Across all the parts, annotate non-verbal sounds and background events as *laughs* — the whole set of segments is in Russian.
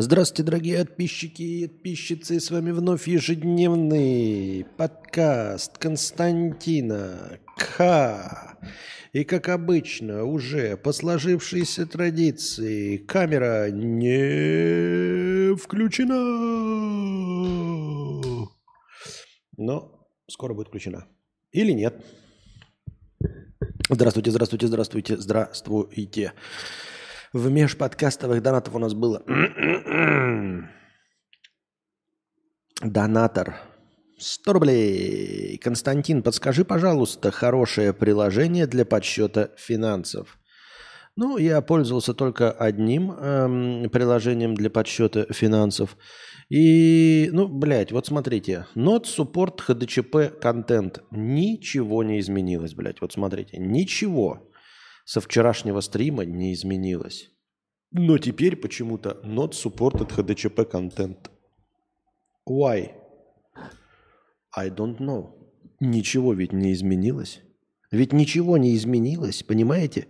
Здравствуйте, дорогие подписчики и подписчицы. С вами вновь ежедневный подкаст Константина К. И, как обычно, уже по сложившейся традиции, камера не включена. Но скоро будет включена. Или нет. Здравствуйте, здравствуйте, здравствуйте, здравствуйте. В межподкастовых донатов у нас было *clears throat* донатор 100 рублей. Константин, подскажи, пожалуйста, хорошее приложение для подсчета финансов. Ну, я пользовался только одним эм, приложением для подсчета финансов. И, ну, блядь, вот смотрите. Not support HDCP content. Ничего не изменилось, блядь. Вот смотрите. Ничего со вчерашнего стрима не изменилось. Но теперь почему-то not supported HDCP content. Why? I don't know. Ничего ведь не изменилось. Ведь ничего не изменилось, понимаете?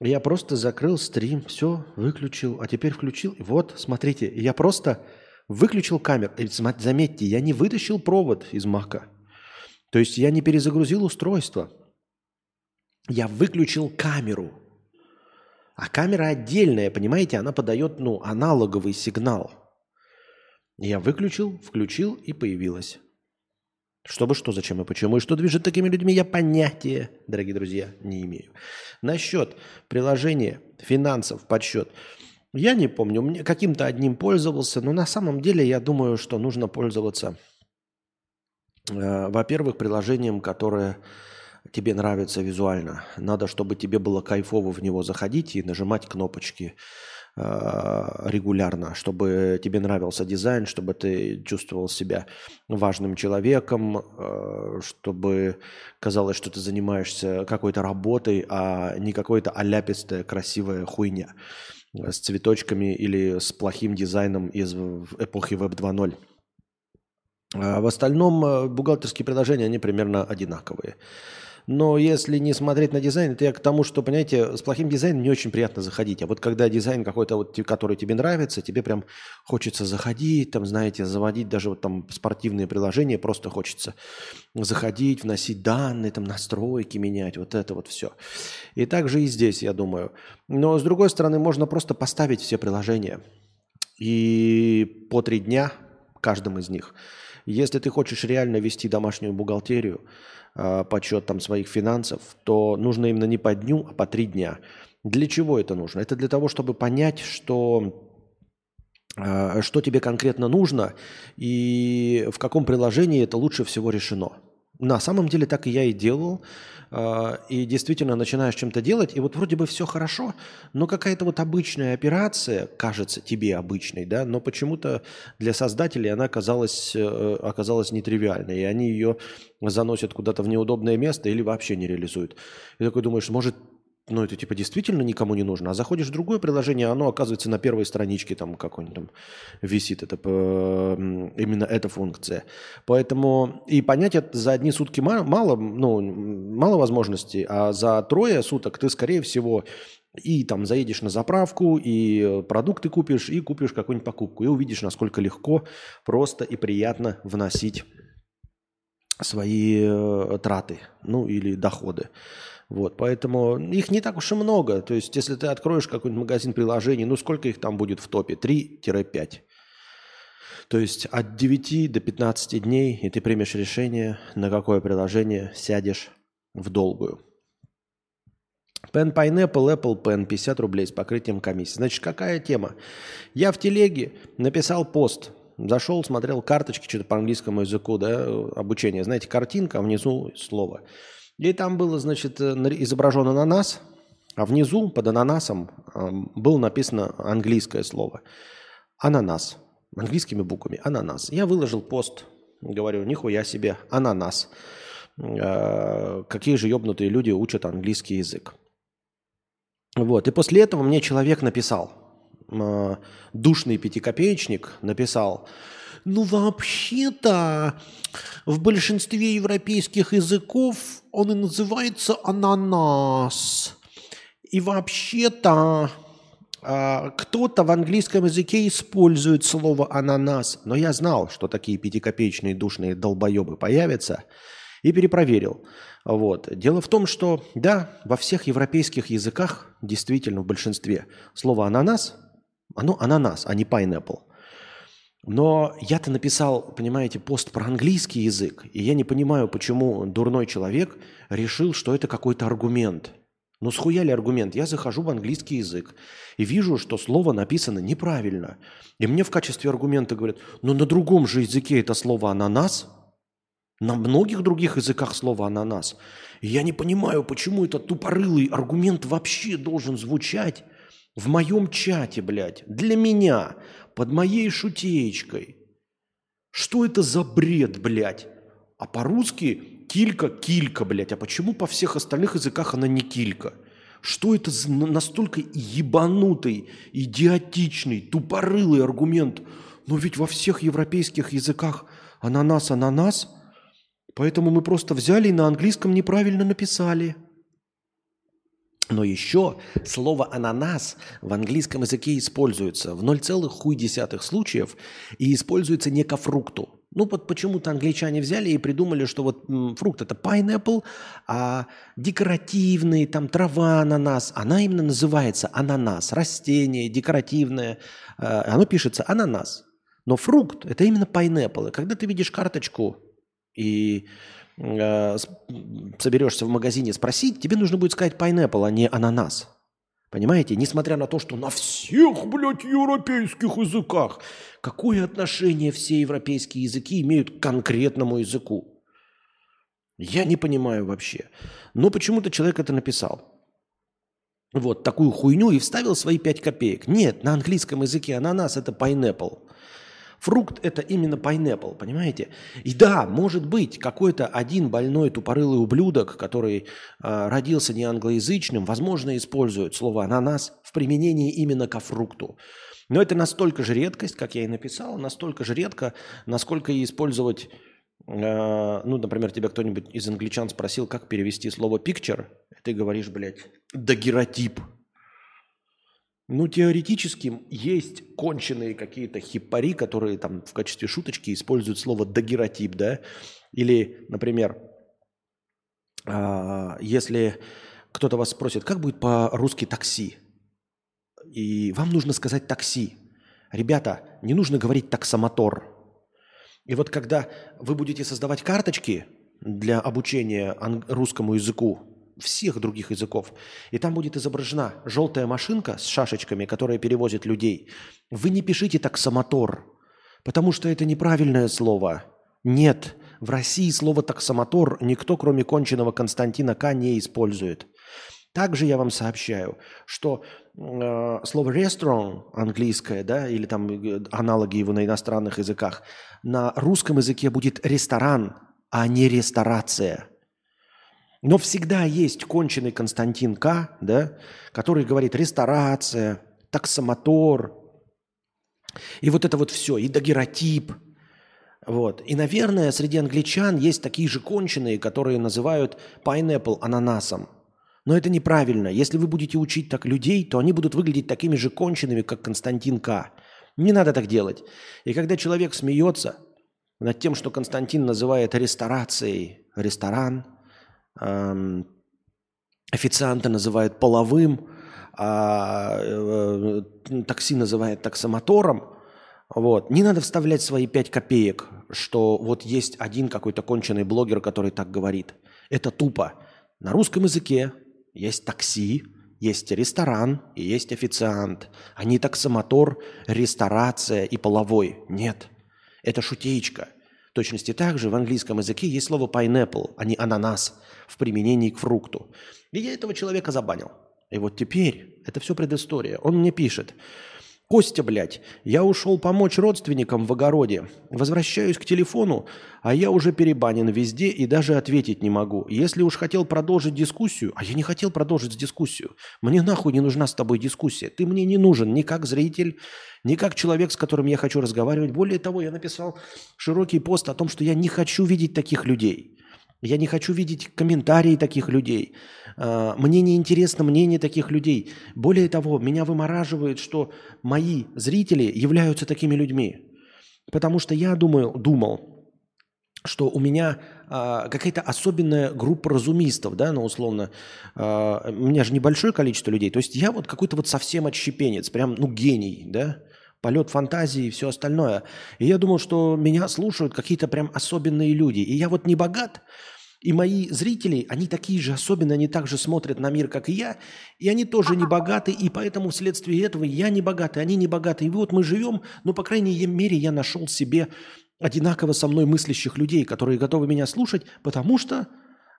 Я просто закрыл стрим, все, выключил, а теперь включил. Вот, смотрите, я просто выключил камеру. Заметьте, я не вытащил провод из мака. То есть я не перезагрузил устройство я выключил камеру. А камера отдельная, понимаете, она подает ну, аналоговый сигнал. Я выключил, включил и появилась. Чтобы что, зачем и почему, и что движет такими людьми, я понятия, дорогие друзья, не имею. Насчет приложения финансов, подсчет. Я не помню, мне каким-то одним пользовался, но на самом деле я думаю, что нужно пользоваться, э, во-первых, приложением, которое тебе нравится визуально. Надо, чтобы тебе было кайфово в него заходить и нажимать кнопочки э, регулярно, чтобы тебе нравился дизайн, чтобы ты чувствовал себя важным человеком, э, чтобы казалось, что ты занимаешься какой-то работой, а не какой-то аляпистая красивая хуйня с цветочками или с плохим дизайном из эпохи Web 2.0. А в остальном э, бухгалтерские приложения, они примерно одинаковые. Но если не смотреть на дизайн, это я к тому, что, понимаете, с плохим дизайном не очень приятно заходить. А вот когда дизайн какой-то, вот, который тебе нравится, тебе прям хочется заходить, там, знаете, заводить даже вот там спортивные приложения, просто хочется заходить, вносить данные, там, настройки менять, вот это вот все. И так же и здесь, я думаю. Но, с другой стороны, можно просто поставить все приложения и по три дня каждым из них. Если ты хочешь реально вести домашнюю бухгалтерию, э, подсчет там своих финансов, то нужно именно не по дню, а по три дня. Для чего это нужно? Это для того, чтобы понять, что э, что тебе конкретно нужно и в каком приложении это лучше всего решено. На самом деле так и я и делал. А, и действительно начинаешь чем-то делать, и вот вроде бы все хорошо, но какая-то вот обычная операция кажется тебе обычной, да, но почему-то для создателей она оказалась, э, оказалась нетривиальной, и они ее заносят куда-то в неудобное место или вообще не реализуют. И такой думаешь, может, ну, это типа действительно никому не нужно. А заходишь в другое приложение, оно оказывается на первой страничке там какой-нибудь там висит. Это именно эта функция. Поэтому и понять это за одни сутки мало, ну, мало возможностей, а за трое суток ты, скорее всего, и там заедешь на заправку, и продукты купишь, и купишь какую-нибудь покупку. И увидишь, насколько легко, просто и приятно вносить свои э, траты, ну или доходы. Вот, поэтому их не так уж и много. То есть, если ты откроешь какой-нибудь магазин приложений, ну сколько их там будет в топе? 3-5. То есть от 9 до 15 дней, и ты примешь решение, на какое приложение сядешь в долгую. Pen Pineapple, Apple Pen, 50 рублей с покрытием комиссии. Значит, какая тема? Я в телеге написал пост. Зашел, смотрел карточки, что-то по английскому языку, да, обучение. Знаете, картинка, а внизу слово. И там было, значит, э, изображен ананас, а внизу под ананасом было написано английское слово. Ананас. Английскими буквами. Ананас. Я выложил пост. Говорю, нихуя себе. Ананас. Э, какие же ебнутые люди учат английский язык. Вот. И после этого мне человек написал, э, душный пятикопеечник написал, ну, вообще-то, в большинстве европейских языков он и называется ананас. И вообще-то а, кто-то в английском языке использует слово ананас, но я знал, что такие пятикопеечные душные долбоебы появятся, и перепроверил. Вот. Дело в том, что да, во всех европейских языках, действительно в большинстве, слово ананас, оно ананас, а не pineapple. Но я-то написал, понимаете, пост про английский язык, и я не понимаю, почему дурной человек решил, что это какой-то аргумент – ну схуя ли аргумент? Я захожу в английский язык и вижу, что слово написано неправильно. И мне в качестве аргумента говорят, ну на другом же языке это слово «ананас», на многих других языках слово «ананас». И я не понимаю, почему этот тупорылый аргумент вообще должен звучать в моем чате, блядь, для меня, под моей шутеечкой. Что это за бред, блядь? А по-русски Килька, килька, блядь. А почему по всех остальных языках она не килька? Что это за настолько ебанутый, идиотичный, тупорылый аргумент? Но ведь во всех европейских языках ананас, ананас. Поэтому мы просто взяли и на английском неправильно написали. Но еще слово «ананас» в английском языке используется в 0,1 случаев и используется не ко фрукту. Ну вот почему-то англичане взяли и придумали, что вот фрукт это pineapple, а декоративный, там трава ананас, она именно называется ананас, растение декоративное, э, оно пишется ананас. Но фрукт это именно pineapple. И когда ты видишь карточку и э, соберешься в магазине спросить, тебе нужно будет сказать pineapple, а не ананас. Понимаете? Несмотря на то, что на всех, блядь, европейских языках. Какое отношение все европейские языки имеют к конкретному языку? Я не понимаю вообще. Но почему-то человек это написал. Вот такую хуйню и вставил свои 5 копеек. Нет, на английском языке ананас это pineapple. Фрукт – это именно pineapple, понимаете? И да, может быть, какой-то один больной тупорылый ублюдок, который э, родился не англоязычным, возможно, использует слово «ананас» в применении именно ко фрукту. Но это настолько же редкость, как я и написал, настолько же редко, насколько и использовать э, ну, например, тебя кто-нибудь из англичан спросил, как перевести слово picture, ты говоришь, блядь, дагеротип. Ну, теоретически есть конченые какие-то хипари, которые там в качестве шуточки используют слово дагеротип, да? Или, например, а, если кто-то вас спросит, как будет по-русски такси? И вам нужно сказать такси. Ребята, не нужно говорить таксомотор. И вот когда вы будете создавать карточки для обучения русскому языку, всех других языков. И там будет изображена желтая машинка с шашечками, которая перевозит людей. Вы не пишите таксомотор, потому что это неправильное слово. Нет, в России слово таксомотор никто, кроме конченного Константина К, не использует. Также я вам сообщаю, что э, слово restaurant английское, да, или там э, аналоги его на иностранных языках, на русском языке будет ресторан, а не ресторация – но всегда есть конченый Константин К., да, который говорит ресторация, таксомотор, и вот это вот все, и дагеротип. Вот. И, наверное, среди англичан есть такие же конченые, которые называют pineapple ананасом. Но это неправильно. Если вы будете учить так людей, то они будут выглядеть такими же конченными, как Константин К. Не надо так делать. И когда человек смеется над тем, что Константин называет ресторацией ресторан, официанта называют половым, а э, такси называют таксомотором. Вот. Не надо вставлять свои пять копеек, что вот есть один какой-то конченый блогер, который так говорит. Это тупо. На русском языке есть такси, есть ресторан и есть официант. Не таксомотор, ресторация и половой. Нет. Это шутеечка. Точности также в английском языке есть слово pineapple, а не ананас в применении к фрукту. И я этого человека забанил. И вот теперь, это все предыстория. Он мне пишет, Костя, блядь, я ушел помочь родственникам в огороде. Возвращаюсь к телефону, а я уже перебанен везде и даже ответить не могу. Если уж хотел продолжить дискуссию, а я не хотел продолжить дискуссию. Мне нахуй не нужна с тобой дискуссия. Ты мне не нужен ни как зритель, ни как человек, с которым я хочу разговаривать. Более того, я написал широкий пост о том, что я не хочу видеть таких людей. Я не хочу видеть комментарии таких людей. А, мне не интересно мнение таких людей. Более того, меня вымораживает, что мои зрители являются такими людьми. Потому что я думаю, думал, что у меня а, какая-то особенная группа разумистов, да, ну, условно, а, у меня же небольшое количество людей, то есть я вот какой-то вот совсем отщепенец, прям, ну, гений, да, полет фантазии и все остальное. И я думал, что меня слушают какие-то прям особенные люди. И я вот не богат, и мои зрители, они такие же особенные, они также смотрят на мир, как и я, и они тоже не богаты, и поэтому вследствие этого я не богатый, они не богаты. И вот мы живем, но, по крайней мере, я нашел себе одинаково со мной мыслящих людей, которые готовы меня слушать, потому что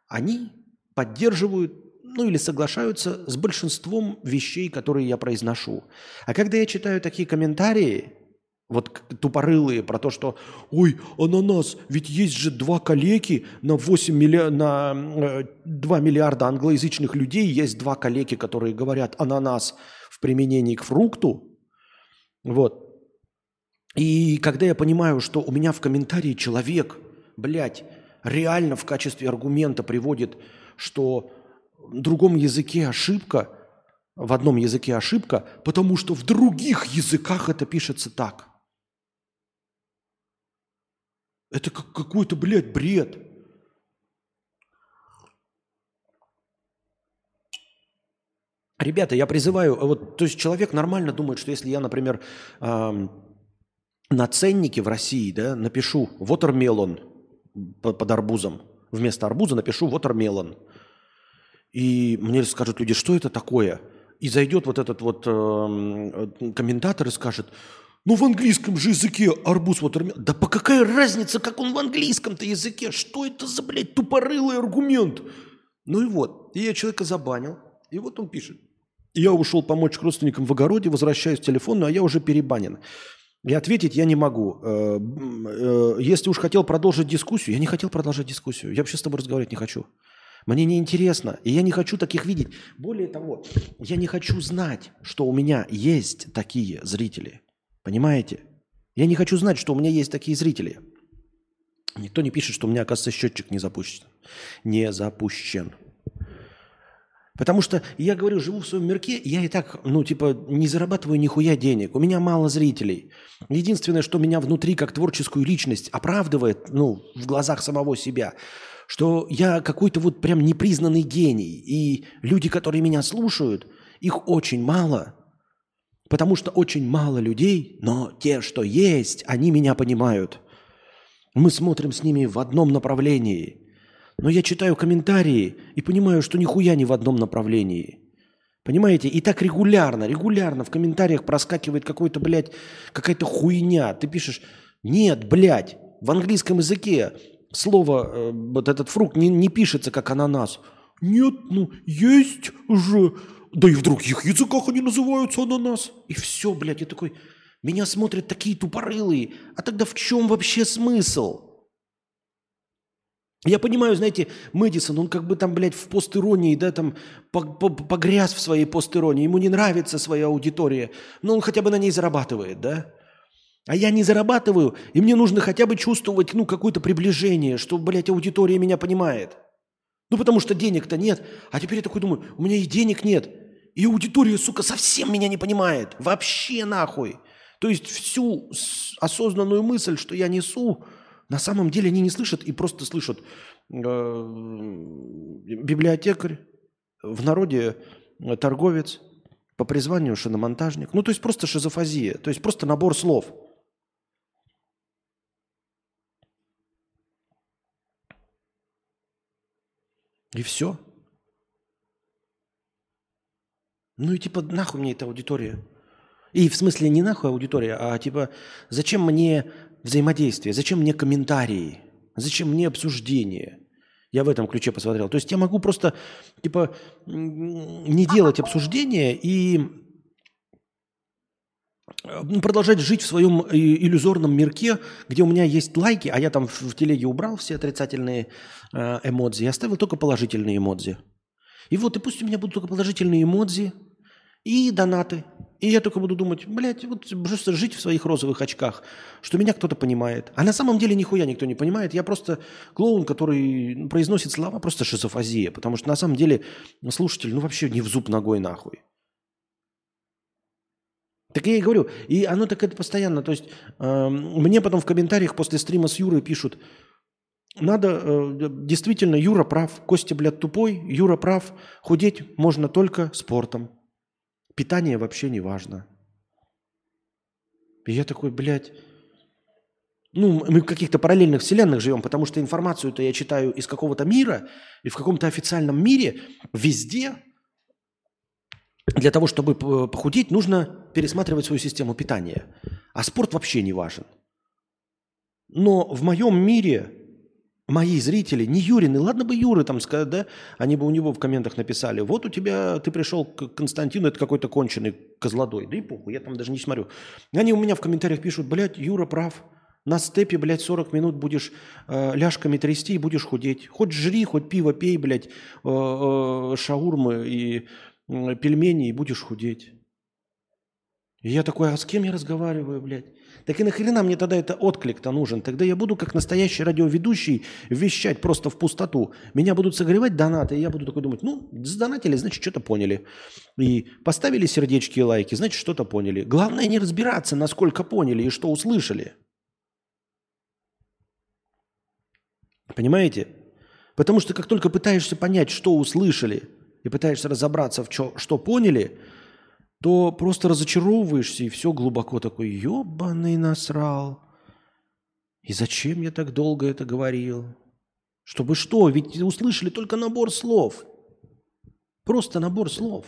они поддерживают, ну или соглашаются с большинством вещей, которые я произношу. А когда я читаю такие комментарии, вот тупорылые про то, что «Ой, ананас, ведь есть же два калеки на, 8 милли... на 2 э, миллиарда англоязычных людей, есть два калеки, которые говорят ананас в применении к фрукту». Вот. И когда я понимаю, что у меня в комментарии человек, блядь, реально в качестве аргумента приводит, что в другом языке ошибка, в одном языке ошибка, потому что в других языках это пишется так – это как какой-то, блядь, бред. Ребята, я призываю, вот, то есть человек нормально думает, что если я, например, э, на ценнике в России, да, напишу watermelon под, арбузом, вместо арбуза напишу watermelon, и мне скажут люди, что это такое? И зайдет вот этот вот э, комментатор и скажет, ну, в английском же языке арбуз watermelon. Да по какая разница, как он в английском-то языке? Что это за, блядь, тупорылый аргумент? Ну и вот. И я человека забанил. И вот он пишет. Я ушел помочь родственникам в огороде, возвращаюсь к телефону, а я уже перебанен. И ответить я не могу. Э, э, если уж хотел продолжить дискуссию, я не хотел продолжать дискуссию. Я вообще с тобой разговаривать не хочу. Мне не интересно, и я не хочу таких видеть. Более того, я не хочу знать, что у меня есть такие зрители. Понимаете? Я не хочу знать, что у меня есть такие зрители. Никто не пишет, что у меня, оказывается, счетчик не запущен. Не запущен. Потому что я говорю, живу в своем мирке, я и так, ну, типа, не зарабатываю нихуя денег. У меня мало зрителей. Единственное, что меня внутри, как творческую личность, оправдывает, ну, в глазах самого себя, что я какой-то вот прям непризнанный гений. И люди, которые меня слушают, их очень мало. Потому что очень мало людей, но те, что есть, они меня понимают. Мы смотрим с ними в одном направлении. Но я читаю комментарии и понимаю, что нихуя не в одном направлении. Понимаете? И так регулярно, регулярно в комментариях проскакивает какой-то, блядь, какая-то хуйня. Ты пишешь, нет, блядь, в английском языке слово, э, вот этот фрукт не, не пишется как ананас. Нет, ну, есть же да и в других языках они называются ананас. И все, блядь, я такой, меня смотрят такие тупорылые. А тогда в чем вообще смысл? Я понимаю, знаете, Мэдисон, он как бы там, блядь, в постиронии, да, там погряз в своей постиронии, ему не нравится своя аудитория, но он хотя бы на ней зарабатывает, да? А я не зарабатываю, и мне нужно хотя бы чувствовать, ну, какое-то приближение, что, блядь, аудитория меня понимает. Ну, потому что денег-то нет. А теперь я такой думаю, у меня и денег нет. И аудитория, сука, совсем меня не понимает. Вообще нахуй. То есть всю осознанную мысль, что я несу, на самом деле они не слышат и просто слышат э, библиотекарь, в народе э, торговец, по призванию шиномонтажник. Ну, то есть просто шизофазия, то есть просто набор слов. И все. Ну и типа нахуй мне эта аудитория? И в смысле не нахуй аудитория, а типа зачем мне взаимодействие, зачем мне комментарии, зачем мне обсуждение? Я в этом ключе посмотрел. То есть я могу просто типа не делать обсуждения и продолжать жить в своем иллюзорном мирке, где у меня есть лайки, а я там в телеге убрал все отрицательные э, эмодзи, я оставил только положительные эмодзи. И вот, и пусть у меня будут только положительные эмодзи и донаты. И я только буду думать, блядь, вот просто жить в своих розовых очках, что меня кто-то понимает. А на самом деле нихуя никто не понимает. Я просто клоун, который произносит слова, просто шизофазия. Потому что на самом деле слушатель, ну вообще не в зуб ногой нахуй. Так я и говорю, и оно так это постоянно. То есть э, мне потом в комментариях после стрима с Юрой пишут, надо, э, действительно, Юра прав, Костя, блядь, тупой, Юра прав, худеть можно только спортом. Питание вообще не важно. И я такой, блядь, ну, мы в каких-то параллельных вселенных живем, потому что информацию-то я читаю из какого-то мира, и в каком-то официальном мире везде для того, чтобы похудеть, нужно пересматривать свою систему питания. А спорт вообще не важен. Но в моем мире мои зрители, не Юрины, ладно бы Юры там сказать, да, они бы у него в комментах написали, вот у тебя, ты пришел к Константину, это какой-то конченый козлодой, да и похуй, я там даже не смотрю. Они у меня в комментариях пишут, блядь, Юра прав, на степе, блядь, 40 минут будешь э, ляжками трясти и будешь худеть. Хоть жри, хоть пиво пей, блядь, э, э, шаурмы и э, пельмени, и будешь худеть. И я такой, а с кем я разговариваю, блядь? Так и нахрена мне тогда это отклик-то нужен? Тогда я буду как настоящий радиоведущий вещать просто в пустоту. Меня будут согревать донаты, и я буду такой думать, ну, сдонатили, значит, что-то поняли. И поставили сердечки и лайки, значит, что-то поняли. Главное не разбираться, насколько поняли и что услышали. Понимаете? Потому что как только пытаешься понять, что услышали, и пытаешься разобраться, в чё, что поняли – то просто разочаровываешься и все глубоко такой, ебаный насрал. И зачем я так долго это говорил? Чтобы что? Ведь услышали только набор слов. Просто набор слов.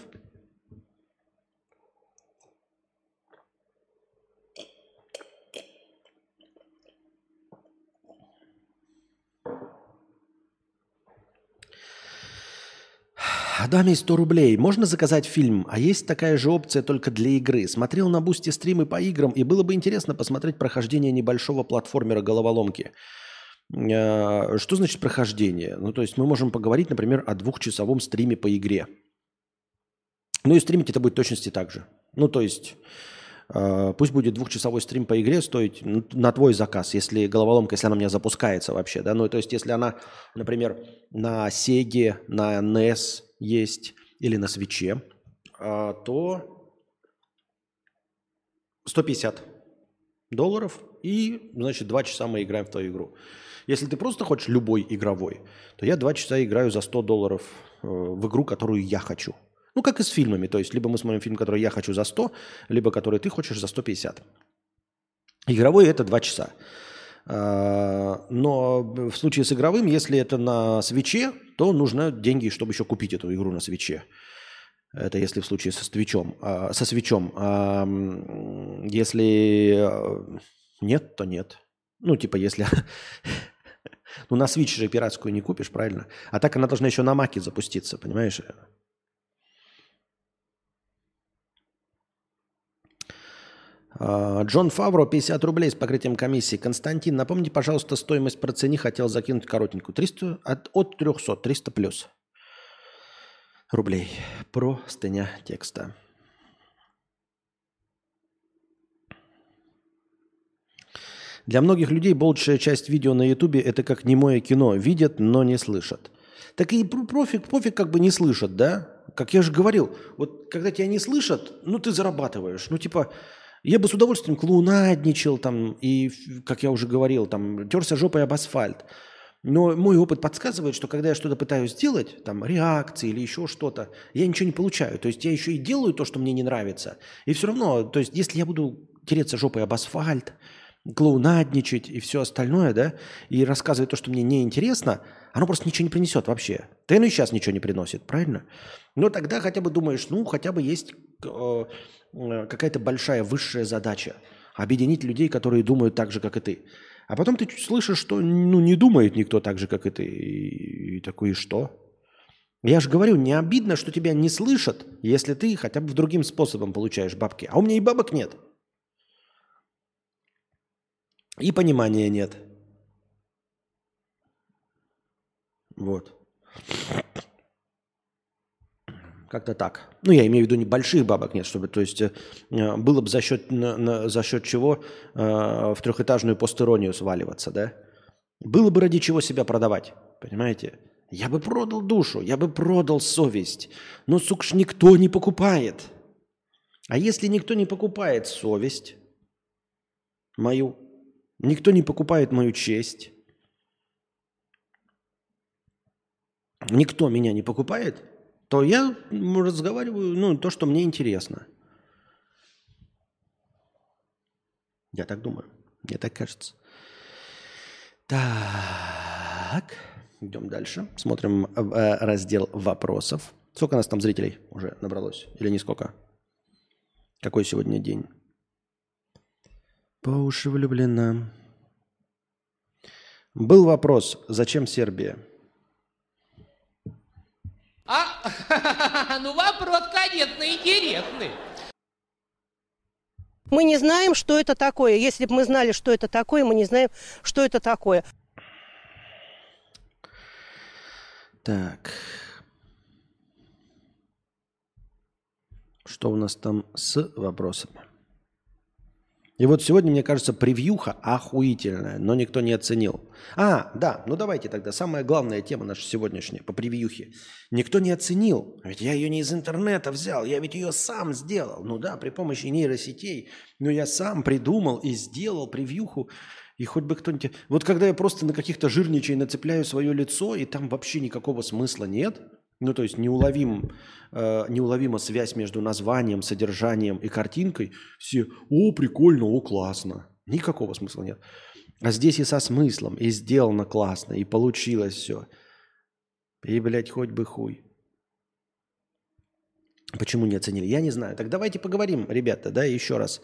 Даме 100 рублей. Можно заказать фильм? А есть такая же опция только для игры. Смотрел на Boosty стримы по играм, и было бы интересно посмотреть прохождение небольшого платформера головоломки. А, что значит прохождение? Ну, то есть мы можем поговорить, например, о двухчасовом стриме по игре. Ну и стримить это будет точности так же. Ну, то есть а, пусть будет двухчасовой стрим по игре стоить на твой заказ, если головоломка, если она у меня запускается вообще, да, ну то есть если она, например, на Sega, на NES, есть или на свече, а, то 150 долларов и, значит, 2 часа мы играем в твою игру. Если ты просто хочешь любой игровой, то я 2 часа играю за 100 долларов э, в игру, которую я хочу. Ну, как и с фильмами. То есть, либо мы смотрим фильм, который я хочу за 100, либо который ты хочешь за 150. Игровой – это 2 часа. А, но в случае с игровым, если это на свече, то нужно деньги, чтобы еще купить эту игру на свече. Это если в случае со свечом. А, со свечом. А, если нет, то нет. Ну, типа, если... *laughs* Ну, на Switch же пиратскую не купишь, правильно? А так она должна еще на Маке запуститься, понимаешь? Джон Фавро, 50 рублей с покрытием комиссии. Константин, напомните, пожалуйста, стоимость процени. Хотел закинуть коротенькую. 300, от, от 300, 300 плюс рублей. Про стеня текста. Для многих людей большая часть видео на ютубе это как немое кино. Видят, но не слышат. Так и профиг, пофиг как бы не слышат, да? Как я же говорил, вот когда тебя не слышат, ну ты зарабатываешь. Ну типа, я бы с удовольствием клоунадничал там и, как я уже говорил, там терся жопой об асфальт. Но мой опыт подсказывает, что когда я что-то пытаюсь сделать, там реакции или еще что-то, я ничего не получаю. То есть я еще и делаю то, что мне не нравится. И все равно, то есть если я буду тереться жопой об асфальт, клоунадничать и все остальное, да, и рассказывать то, что мне неинтересно, оно просто ничего не принесет вообще. Да и сейчас ничего не приносит, правильно? Но тогда хотя бы думаешь, ну, хотя бы есть э, э, какая-то большая высшая задача объединить людей, которые думают так же, как и ты. А потом ты слышишь, что ну, не думает никто так же, как и ты. И, и такой, и что? Я же говорю, не обидно, что тебя не слышат, если ты хотя бы другим способом получаешь бабки. А у меня и бабок нет. И понимания нет. Вот. Как-то так. Ну, я имею в виду не больших бабок нет, чтобы, то есть, э, было бы за счет, за счет чего э, в трехэтажную постеронию сваливаться, да? Было бы ради чего себя продавать, понимаете? Я бы продал душу, я бы продал совесть. Но, сука, ж никто не покупает. А если никто не покупает совесть мою, никто не покупает мою честь, никто меня не покупает, то я разговариваю, ну, то, что мне интересно. Я так думаю. Мне так кажется. Так. Идем дальше. Смотрим э, раздел вопросов. Сколько у нас там зрителей уже набралось? Или не сколько? Какой сегодня день? По уши влюблена. Был вопрос, зачем Сербия? А, *laughs* ну вопрос, конечно, интересный. Мы не знаем, что это такое. Если бы мы знали, что это такое, мы не знаем, что это такое. Так. Что у нас там с вопросами? И вот сегодня, мне кажется, превьюха охуительная, но никто не оценил. А, да, ну давайте тогда. Самая главная тема наша сегодняшняя по превьюхе. Никто не оценил. Ведь я ее не из интернета взял, я ведь ее сам сделал. Ну да, при помощи нейросетей. Но я сам придумал и сделал превьюху и хоть бы кто-нибудь... Вот когда я просто на каких-то жирничей нацепляю свое лицо, и там вообще никакого смысла нет, ну то есть неуловим, э, неуловима связь между названием, содержанием и картинкой, все «О, прикольно, о, классно». Никакого смысла нет. А здесь и со смыслом, и сделано классно, и получилось все. И, блядь, хоть бы хуй. Почему не оценили? Я не знаю. Так давайте поговорим, ребята, да, еще раз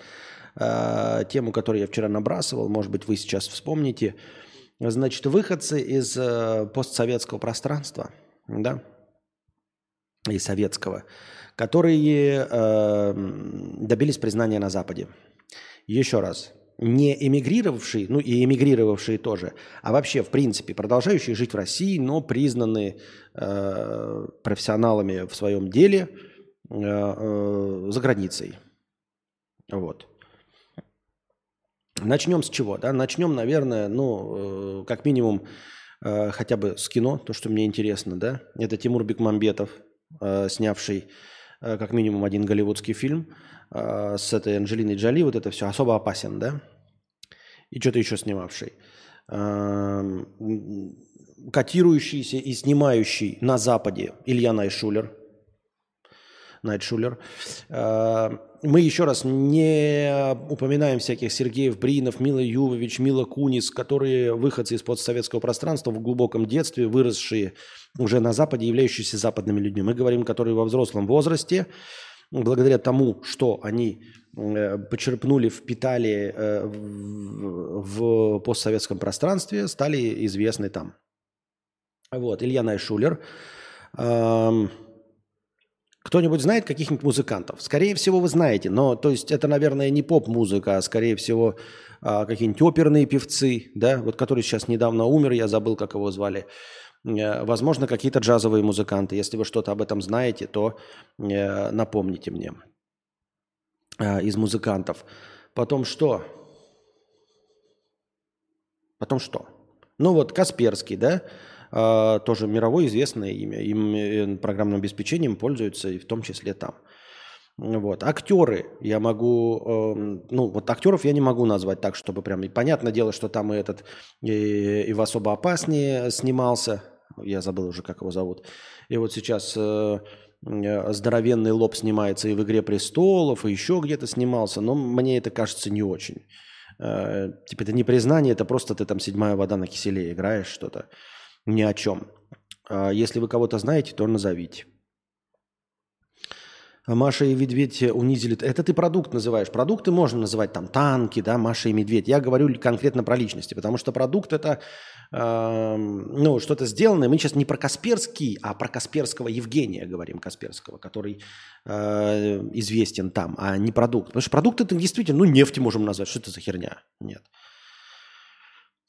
э, тему, которую я вчера набрасывал, может быть, вы сейчас вспомните. Значит, выходцы из э, постсоветского пространства, да, и советского, которые э, добились признания на Западе. Еще раз, не эмигрировавшие, ну и эмигрировавшие тоже, а вообще, в принципе, продолжающие жить в России, но признаны э, профессионалами в своем деле э, э, за границей. Вот. Начнем с чего? Да? Начнем, наверное, ну, э, как минимум, э, хотя бы с кино, то, что мне интересно, да. Это Тимур Бекмамбетов, снявший э, как минимум один голливудский фильм э, с этой Анджелиной Джоли, вот это все особо опасен, да. И что-то еще снимавший. Э, котирующийся и снимающий на Западе Илья Найшулер. Найшулер. Э, мы еще раз не упоминаем всяких Сергеев Бринов, Мила Ювович, Мила Кунис, которые выходцы из постсоветского пространства в глубоком детстве, выросшие уже на Западе, являющиеся западными людьми. Мы говорим, которые во взрослом возрасте, благодаря тому, что они э, почерпнули, впитали э, в постсоветском пространстве, стали известны там. Вот, Илья Найшулер. Кто-нибудь знает каких-нибудь музыкантов? Скорее всего, вы знаете, но то есть это, наверное, не поп-музыка, а скорее всего а, какие-нибудь оперные певцы, да, вот который сейчас недавно умер, я забыл, как его звали. Э, возможно, какие-то джазовые музыканты. Если вы что-то об этом знаете, то э, напомните мне э, из музыкантов. Потом что? Потом что? Ну вот Касперский, да? А, тоже мировое известное имя. Им э, программным обеспечением пользуются и в том числе там. Вот. Актеры я могу, э, ну вот актеров я не могу назвать так, чтобы прям, и понятное дело, что там и этот, и, и в особо опаснее снимался, я забыл уже, как его зовут. И вот сейчас э, э, здоровенный лоб снимается и в «Игре престолов», и еще где-то снимался, но мне это кажется не очень. Э, типа это не признание, это просто ты там седьмая вода на киселе играешь что-то ни о чем. А если вы кого-то знаете, то назовите. Маша и Медведь унизили. Это ты продукт называешь. Продукты можно называть там танки, да, Маша и Медведь. Я говорю конкретно про личности, потому что продукт это э, ну, что-то сделанное. Мы сейчас не про Касперский, а про Касперского Евгения говорим, Касперского, который э, известен там, а не продукт. Потому что продукт это действительно, ну, нефть можем назвать. Что это за херня? Нет. Э,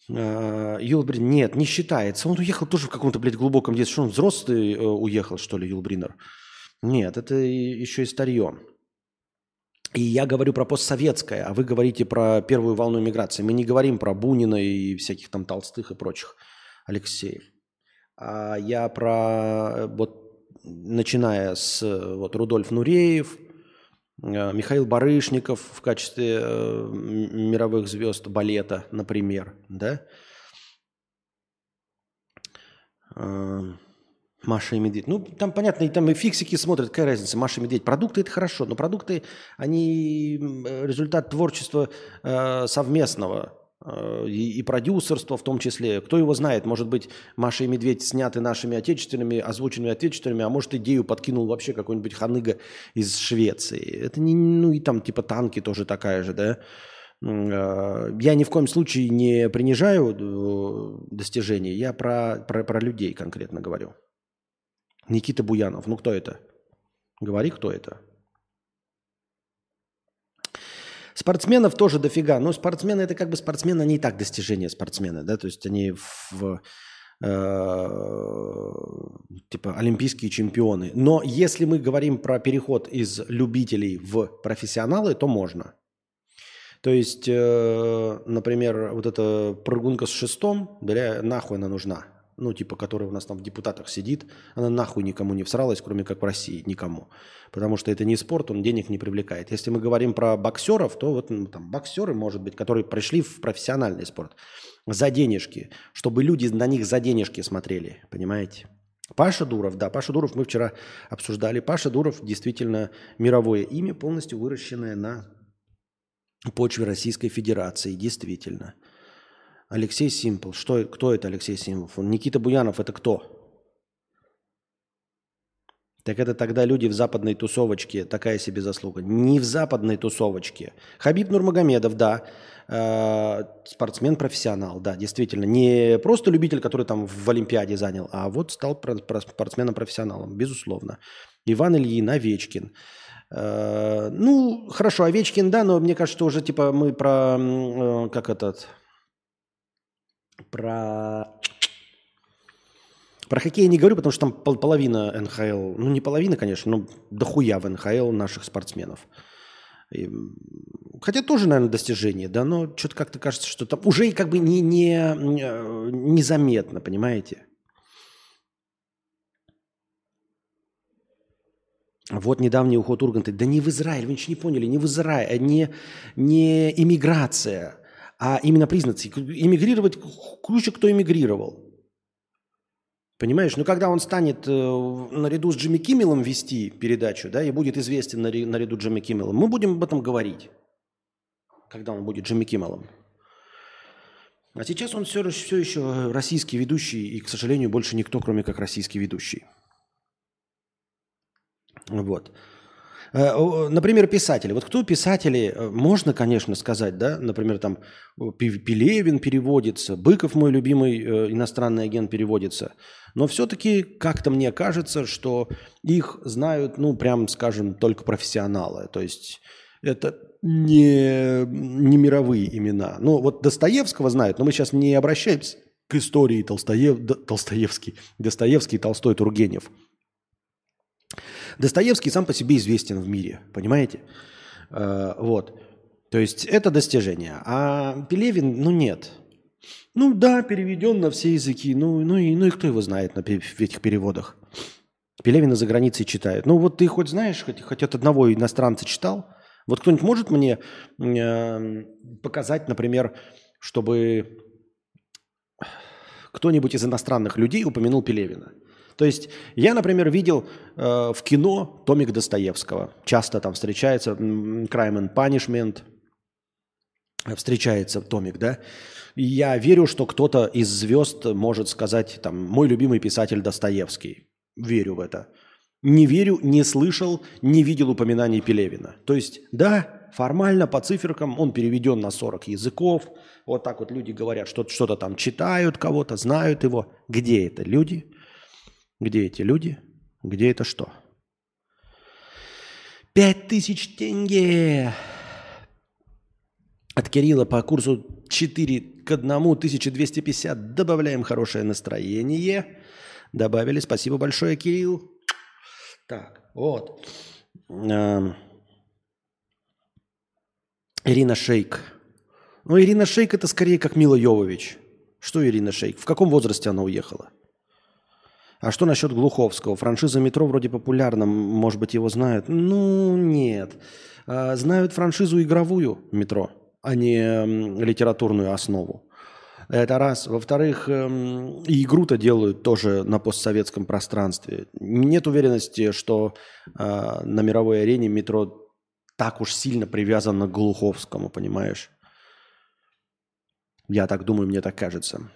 Юлбрин, нет, не считается. Он уехал тоже в каком-то, блядь, глубоком детстве. Что он взрослый э, уехал, что ли, Юлбринер? Нет, это еще и старье. И я говорю про постсоветское, а вы говорите про первую волну миграции. Мы не говорим про Бунина и всяких там Толстых и прочих Алексеев. А я про э, вот начиная с э, вот Рудольф Нуреев, Михаил Барышников в качестве э, мировых звезд балета, например, да? Э, Маша и Медведь. Ну, там понятно, и там и фиксики смотрят, какая разница. Маша и Медведь. Продукты это хорошо, но продукты, они э, результат творчества э, совместного э, и, и продюсерства в том числе. Кто его знает, может быть, Маша и Медведь сняты нашими отечественными, озвученными отечественными, а может, идею подкинул вообще какой-нибудь ханыга из Швеции. Это не, ну и там типа танки тоже такая же, да. Э, Я ни в коем случае не принижаю э, достижений, я про, про, про людей конкретно говорю. Никита Буянов. Ну, кто это? Говори, кто это. Спортсменов тоже дофига. Но спортсмены это как бы спортсмены, они и так достижения спортсмены, да, то есть они в э, типа олимпийские чемпионы. Но если мы говорим про переход из любителей в профессионалы, то можно. То есть, э, например, вот эта прыгунка с шестом, для нахуй она нужна? Ну, типа, которая у нас там в депутатах сидит, она нахуй никому не всралась, кроме как в России, никому. Потому что это не спорт, он денег не привлекает. Если мы говорим про боксеров, то вот ну, там боксеры, может быть, которые пришли в профессиональный спорт за денежки, чтобы люди на них за денежки смотрели, понимаете? Паша Дуров, да, Паша Дуров мы вчера обсуждали. Паша Дуров действительно мировое имя, полностью выращенное на почве Российской Федерации, действительно. Алексей Симпл. Что, кто это Алексей Симпл? Никита Буянов это кто? Так это тогда люди в западной тусовочке, такая себе заслуга. Не в западной тусовочке. Хабиб Нурмагомедов, да, э, спортсмен-профессионал, да, действительно. Не просто любитель, который там в Олимпиаде занял, а вот стал про- про- спортсменом-профессионалом, безусловно. Иван Ильин, Овечкин. Э, ну, хорошо, Овечкин, да, но мне кажется, уже типа мы про, э, как этот, про про хоккей не говорю, потому что там пол- половина НХЛ, ну не половина, конечно, но дохуя в НХЛ наших спортсменов. И, хотя тоже, наверное, достижение, да, но что-то как-то кажется, что там уже как бы не, не, э, незаметно, понимаете? Вот недавний уход Урганта. Да не в Израиль, вы ничего не поняли, не в Израиль, не, не иммиграция, а именно признаки. Иммигрировать, круче кто эмигрировал. Понимаешь, ну когда он станет э, наряду с Джимми Киммелом вести передачу, да, и будет известен наряду с Джимми Киммелом, мы будем об этом говорить, когда он будет Джимми Киммелом. А сейчас он все, все еще российский ведущий, и, к сожалению, больше никто, кроме как российский ведущий. Вот. Э, Например, писатели. Вот кто писатели, э, можно, конечно, сказать, да, например, там Пелевин переводится, Быков, мой любимый э, иностранный агент, переводится. Но все-таки как-то мне кажется, что их знают, ну, прям, скажем, только профессионалы. То есть это не, не мировые имена. Ну, вот Достоевского знают, но мы сейчас не обращаемся к истории Толстоев, Толстоевский, Достоевский, Толстой, Тургенев. Достоевский сам по себе известен в мире, понимаете? Э, вот. То есть это достижение. А Пелевин, ну нет. Ну да, переведен на все языки. Ну, ну, и, ну и кто его знает на, в этих переводах? Пелевина за границей читают. Ну вот ты хоть знаешь, хоть, хоть от одного иностранца читал? Вот кто-нибудь может мне э, показать, например, чтобы кто-нибудь из иностранных людей упомянул Пелевина? То есть я, например, видел э, в кино томик Достоевского. Часто там встречается Crime and Punishment, э, встречается томик, да. И я верю, что кто-то из звезд может сказать, там, мой любимый писатель Достоевский. Верю в это. Не верю, не слышал, не видел упоминаний Пелевина. То есть, да, формально по циферкам он переведен на 40 языков. Вот так вот люди говорят, что что-то там читают кого-то, знают его. Где это люди? Где эти люди? Где это что? Пять тысяч тенге от Кирилла по курсу 4 к 1, 1250. Добавляем хорошее настроение. Добавили. Спасибо большое, Кирилл. Так. Вот. Эм. Ирина Шейк. Ну, Ирина Шейк это скорее как Мила Йовович. Что Ирина Шейк? В каком возрасте она уехала? А что насчет Глуховского? Франшиза метро вроде популярна, может быть, его знают? Ну, нет. А, знают франшизу игровую метро, а не литературную основу. Это раз. Во-вторых, эм, и игру-то делают тоже на постсоветском пространстве. Нет уверенности, что э, на мировой арене метро так уж сильно привязано к Глуховскому, понимаешь? Я так думаю, мне так кажется.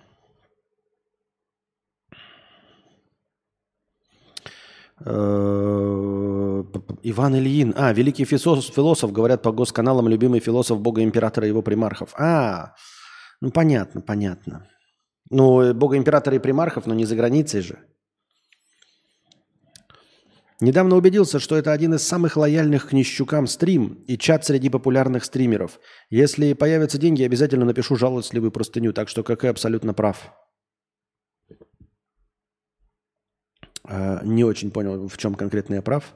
Иван Ильин. А, великий философ, говорят по госканалам, любимый философ бога императора и его примархов. А, ну понятно, понятно. Ну, бога императора и примархов, но не за границей же. Недавно убедился, что это один из самых лояльных к нищукам стрим и чат среди популярных стримеров. Если появятся деньги, обязательно напишу жалостливую простыню, так что КК абсолютно прав. А, не очень понял, в чем конкретно я прав.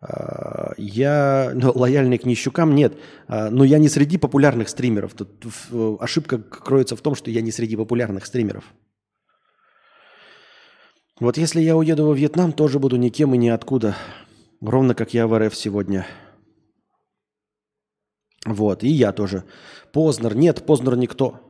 А, я ну, лояльный к нищукам нет, а, но я не среди популярных стримеров. Тут ошибка кроется в том, что я не среди популярных стримеров. Вот если я уеду во Вьетнам, тоже буду никем и ниоткуда. Ровно как я в РФ сегодня. Вот, и я тоже. Познер. Нет, Познер никто.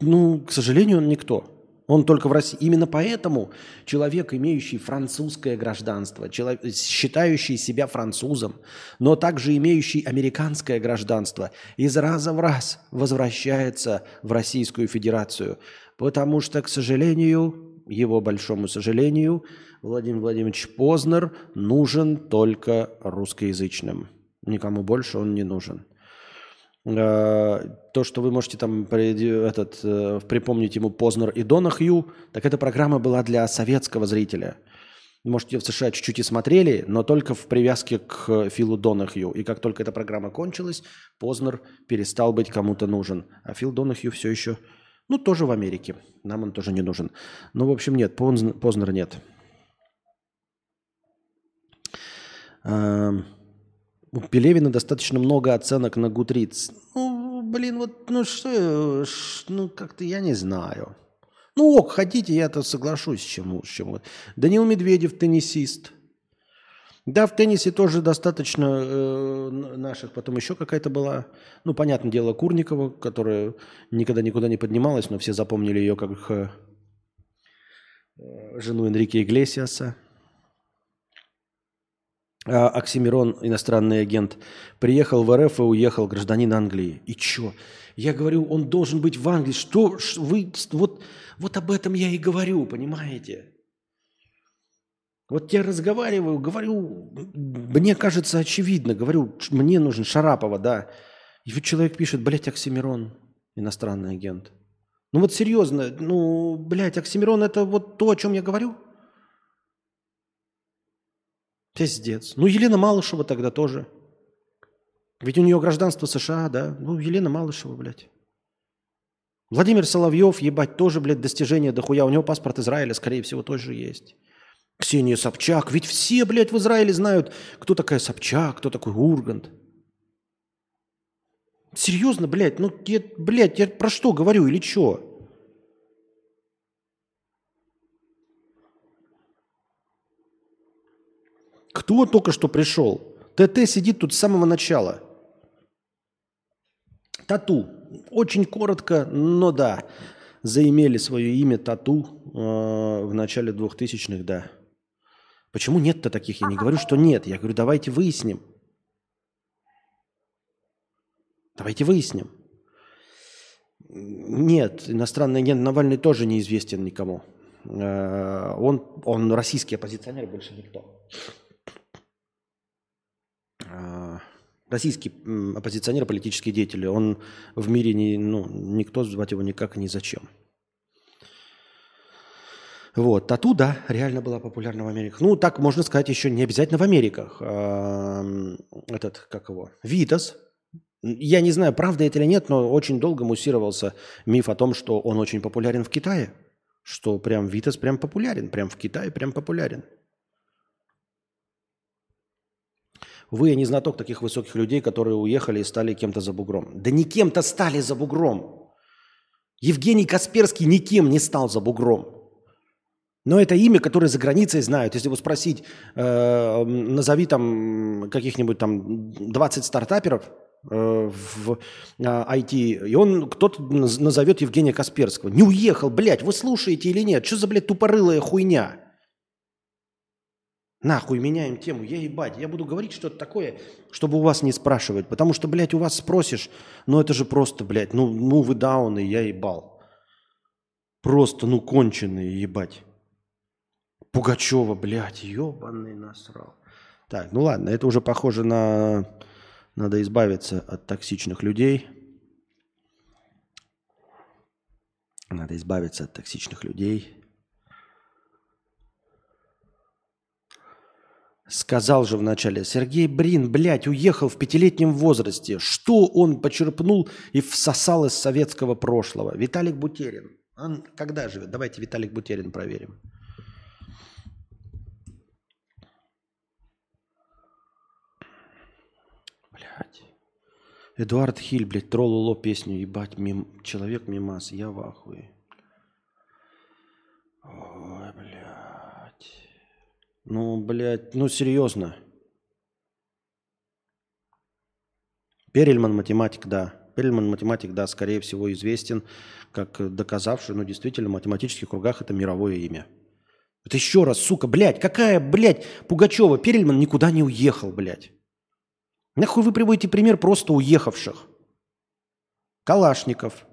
Ну, к сожалению, он никто. Он только в России. Именно поэтому человек, имеющий французское гражданство, человек, считающий себя французом, но также имеющий американское гражданство, из раза в раз возвращается в Российскую Федерацию. Потому что, к сожалению, его большому сожалению, Владимир Владимирович Познер нужен только русскоязычным. Никому больше он не нужен. Э, то, что вы можете там этот, э, припомнить ему Познер и Донахью, так эта программа была для советского зрителя. Может, ее в США чуть-чуть и смотрели, но только в привязке к Филу Донахью. И как только эта программа кончилась, Познер перестал быть кому-то нужен. А Фил Донахью все еще ну, тоже в Америке. Нам он тоже не нужен. Ну, в общем, нет, Познер нет. У Пелевина достаточно много оценок на Гутриц. Ну, блин, вот, ну что, ну как-то я не знаю. Ну ок, хотите, я-то соглашусь с чем, с чем. Данил Медведев, теннисист – да, в теннисе тоже достаточно э, наших. Потом еще какая-то была, ну, понятное дело, Курникова, которая никогда никуда не поднималась, но все запомнили ее как э, жену Энрике Иглесиаса. А Оксимирон, иностранный агент, приехал в РФ и уехал гражданин Англии. И чё? Я говорю, он должен быть в Англии. Что? Вы, вот, вот об этом я и говорю, понимаете? Вот я разговариваю, говорю, мне кажется очевидно, говорю, мне нужен Шарапова, да. И вот человек пишет, блядь, Оксимирон, иностранный агент. Ну вот серьезно, ну, блядь, Оксимирон это вот то, о чем я говорю? Пиздец. Ну, Елена Малышева тогда тоже. Ведь у нее гражданство США, да? Ну, Елена Малышева, блядь. Владимир Соловьев, ебать, тоже, блядь, достижение дохуя. У него паспорт Израиля, скорее всего, тоже есть. Ксения Собчак. Ведь все, блядь, в Израиле знают, кто такая Собчак, кто такой Ургант. Серьезно, блядь, ну, я, блядь, я про что говорю или что? Кто только что пришел? ТТ сидит тут с самого начала. Тату. Очень коротко, но да. Заимели свое имя Тату э, в начале 2000-х, да. Почему нет-то таких? Я не говорю, что нет. Я говорю, давайте выясним. Давайте выясним. Нет, иностранный агент Навальный тоже неизвестен никому. Э, он, он российский оппозиционер, больше никто. Э, российский оппозиционер, политический деятель. Он в мире не, ну, никто звать его никак и ни зачем. Вот. Тату, да, реально была популярна в Америке. Ну, так можно сказать, еще не обязательно в Америках. Этот, как его, Витас. Я не знаю, правда это или нет, но очень долго муссировался миф о том, что он очень популярен в Китае. Что прям Витас прям популярен, прям в Китае прям популярен. Вы, не знаток таких высоких людей, которые уехали и стали кем-то за бугром. Да не кем-то стали за бугром. Евгений Касперский никем не стал за бугром. Но это имя, которое за границей знают. Если его спросить, э, назови там каких-нибудь там 20 стартаперов э, в э, IT, и он кто-то наз- назовет Евгения Касперского. Не уехал, блядь, вы слушаете или нет? Что за, блядь, тупорылая хуйня? Нахуй меняем тему. Я ебать, я буду говорить что-то такое, чтобы у вас не спрашивать. Потому что, блядь, у вас спросишь, ну это же просто, блядь, ну, ну вы дауны, я ебал. Просто, ну, конченые, ебать. Пугачева, блядь, ебаный насрал. Так, ну ладно, это уже похоже на... Надо избавиться от токсичных людей. Надо избавиться от токсичных людей. Сказал же вначале, Сергей Брин, блядь, уехал в пятилетнем возрасте. Что он почерпнул и всосал из советского прошлого? Виталик Бутерин. Он когда живет? Давайте Виталик Бутерин проверим. Блядь. Эдуард Хиль, блядь, троллуло песню, ебать, мим... человек мимас, я в ахуе. Ой, блядь. Ну, блядь, ну серьезно. Перельман математик, да. Перельман математик, да, скорее всего, известен как доказавший, ну, действительно, в математических кругах это мировое имя. Это еще раз, сука, блядь, какая, блядь, Пугачева, Перельман никуда не уехал, блядь. Нахуй вы приводите пример просто уехавших? Калашников.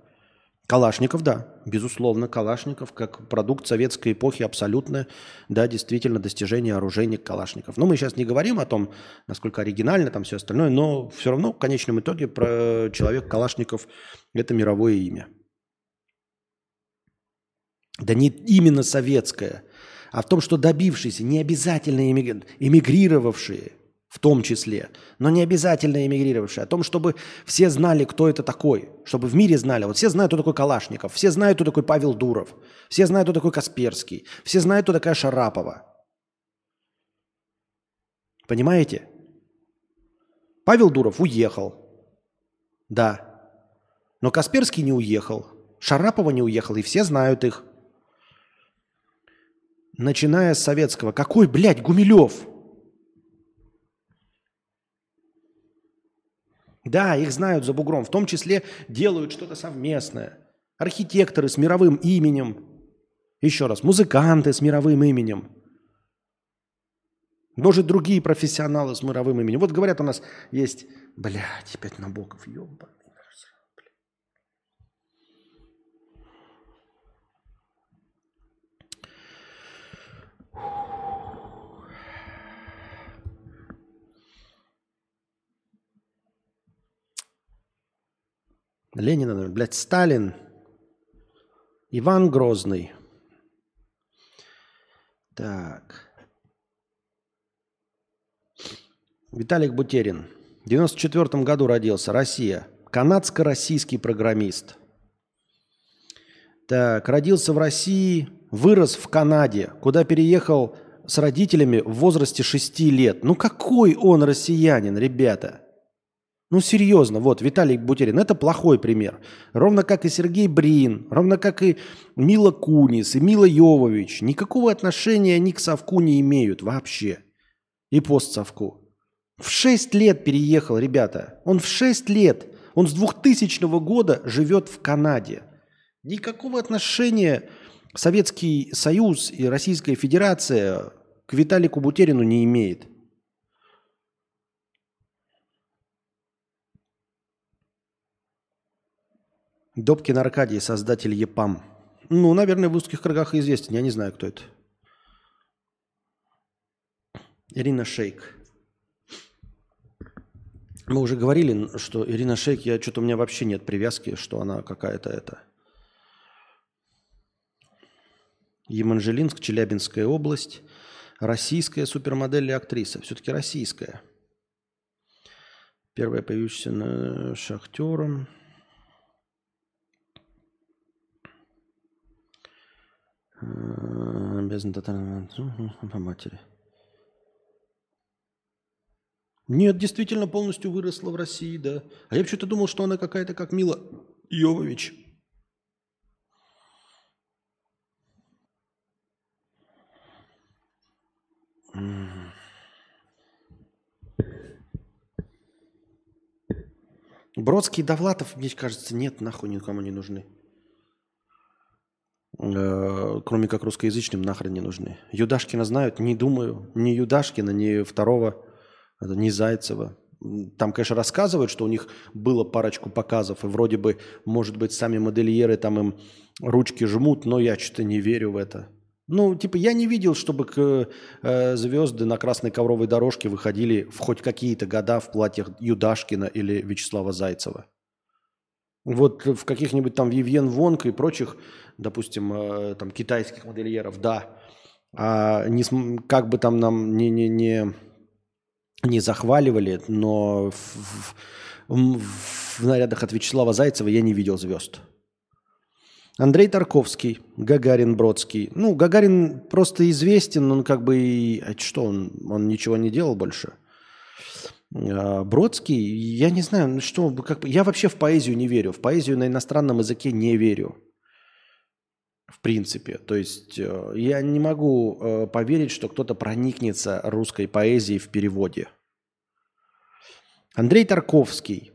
Калашников, да, безусловно, Калашников как продукт советской эпохи абсолютно, да, действительно достижение оружейник Калашников. Но мы сейчас не говорим о том, насколько оригинально там все остальное, но все равно в конечном итоге про человек Калашников это мировое имя. Да не именно советское, а в том, что добившиеся, не обязательно эмигр- эмигрировавшие – в том числе, но не обязательно эмигрировавшие, о том, чтобы все знали, кто это такой, чтобы в мире знали. Вот все знают, кто такой Калашников, все знают, кто такой Павел Дуров, все знают, кто такой Касперский, все знают, кто такая Шарапова. Понимаете? Павел Дуров уехал. Да. Но Касперский не уехал. Шарапова не уехал, и все знают их. Начиная с советского. Какой, блядь, Гумилев? Да, их знают за бугром. В том числе делают что-то совместное. Архитекторы с мировым именем. Еще раз, музыканты с мировым именем. Может, другие профессионалы с мировым именем. Вот говорят, у нас есть... Блядь, опять Набоков, ебаный. Ленина, блядь, Сталин, Иван Грозный. Так. Виталик Бутерин. В 94 году родился. Россия. Канадско-российский программист. Так, родился в России, вырос в Канаде, куда переехал с родителями в возрасте 6 лет. Ну какой он россиянин, ребята? Ну, серьезно, вот, Виталий Бутерин, это плохой пример. Ровно как и Сергей Брин, ровно как и Мила Кунис, и Мила Йовович. Никакого отношения они к совку не имеют вообще. И постсовку. В 6 лет переехал, ребята. Он в 6 лет. Он с 2000 года живет в Канаде. Никакого отношения Советский Союз и Российская Федерация к Виталику Бутерину не имеет. Добкин Аркадий, создатель ЕПАМ. Ну, наверное, в узких кругах известен. Я не знаю, кто это. Ирина Шейк. Мы уже говорили, что Ирина Шейк, я что-то у меня вообще нет привязки, что она какая-то это. Еманжелинск, Челябинская область. Российская супермодель и актриса. Все-таки российская. Первая появившаяся на шахтером. Обязан тотально по матери. Нет, действительно полностью выросла в России, да. А я почему-то думал, что она какая-то как Мила Йовович. Бродский и Довлатов, мне кажется, нет, нахуй никому не нужны. Э, Кроме как русскоязычным нахрен не нужны. Юдашкина знают? Не думаю. Ни Юдашкина, ни второго, это ни Зайцева. Там, конечно, рассказывают, что у них было парочку показов, и вроде бы, может быть, сами модельеры там им ручки жмут, но я что-то не верю в это. Ну, типа, я не видел, чтобы к, э, звезды на красной ковровой дорожке выходили в хоть какие-то года в платьях Юдашкина или Вячеслава Зайцева. Вот в каких-нибудь там Вивьен Вонг и прочих, допустим, э, там китайских модельеров, да. А не, как бы там нам не, не, не, не захваливали, но в, в- в нарядах от Вячеслава Зайцева я не видел звезд. Андрей Тарковский, Гагарин Бродский. Ну, Гагарин просто известен, он как бы... и- а что, он, он ничего не делал больше? А, Бродский, я не знаю, ну что, как, я вообще в поэзию не верю. В поэзию на иностранном языке не верю. В принципе. То есть э, я не могу э, поверить, что кто-то проникнется русской поэзией в переводе. Андрей Тарковский.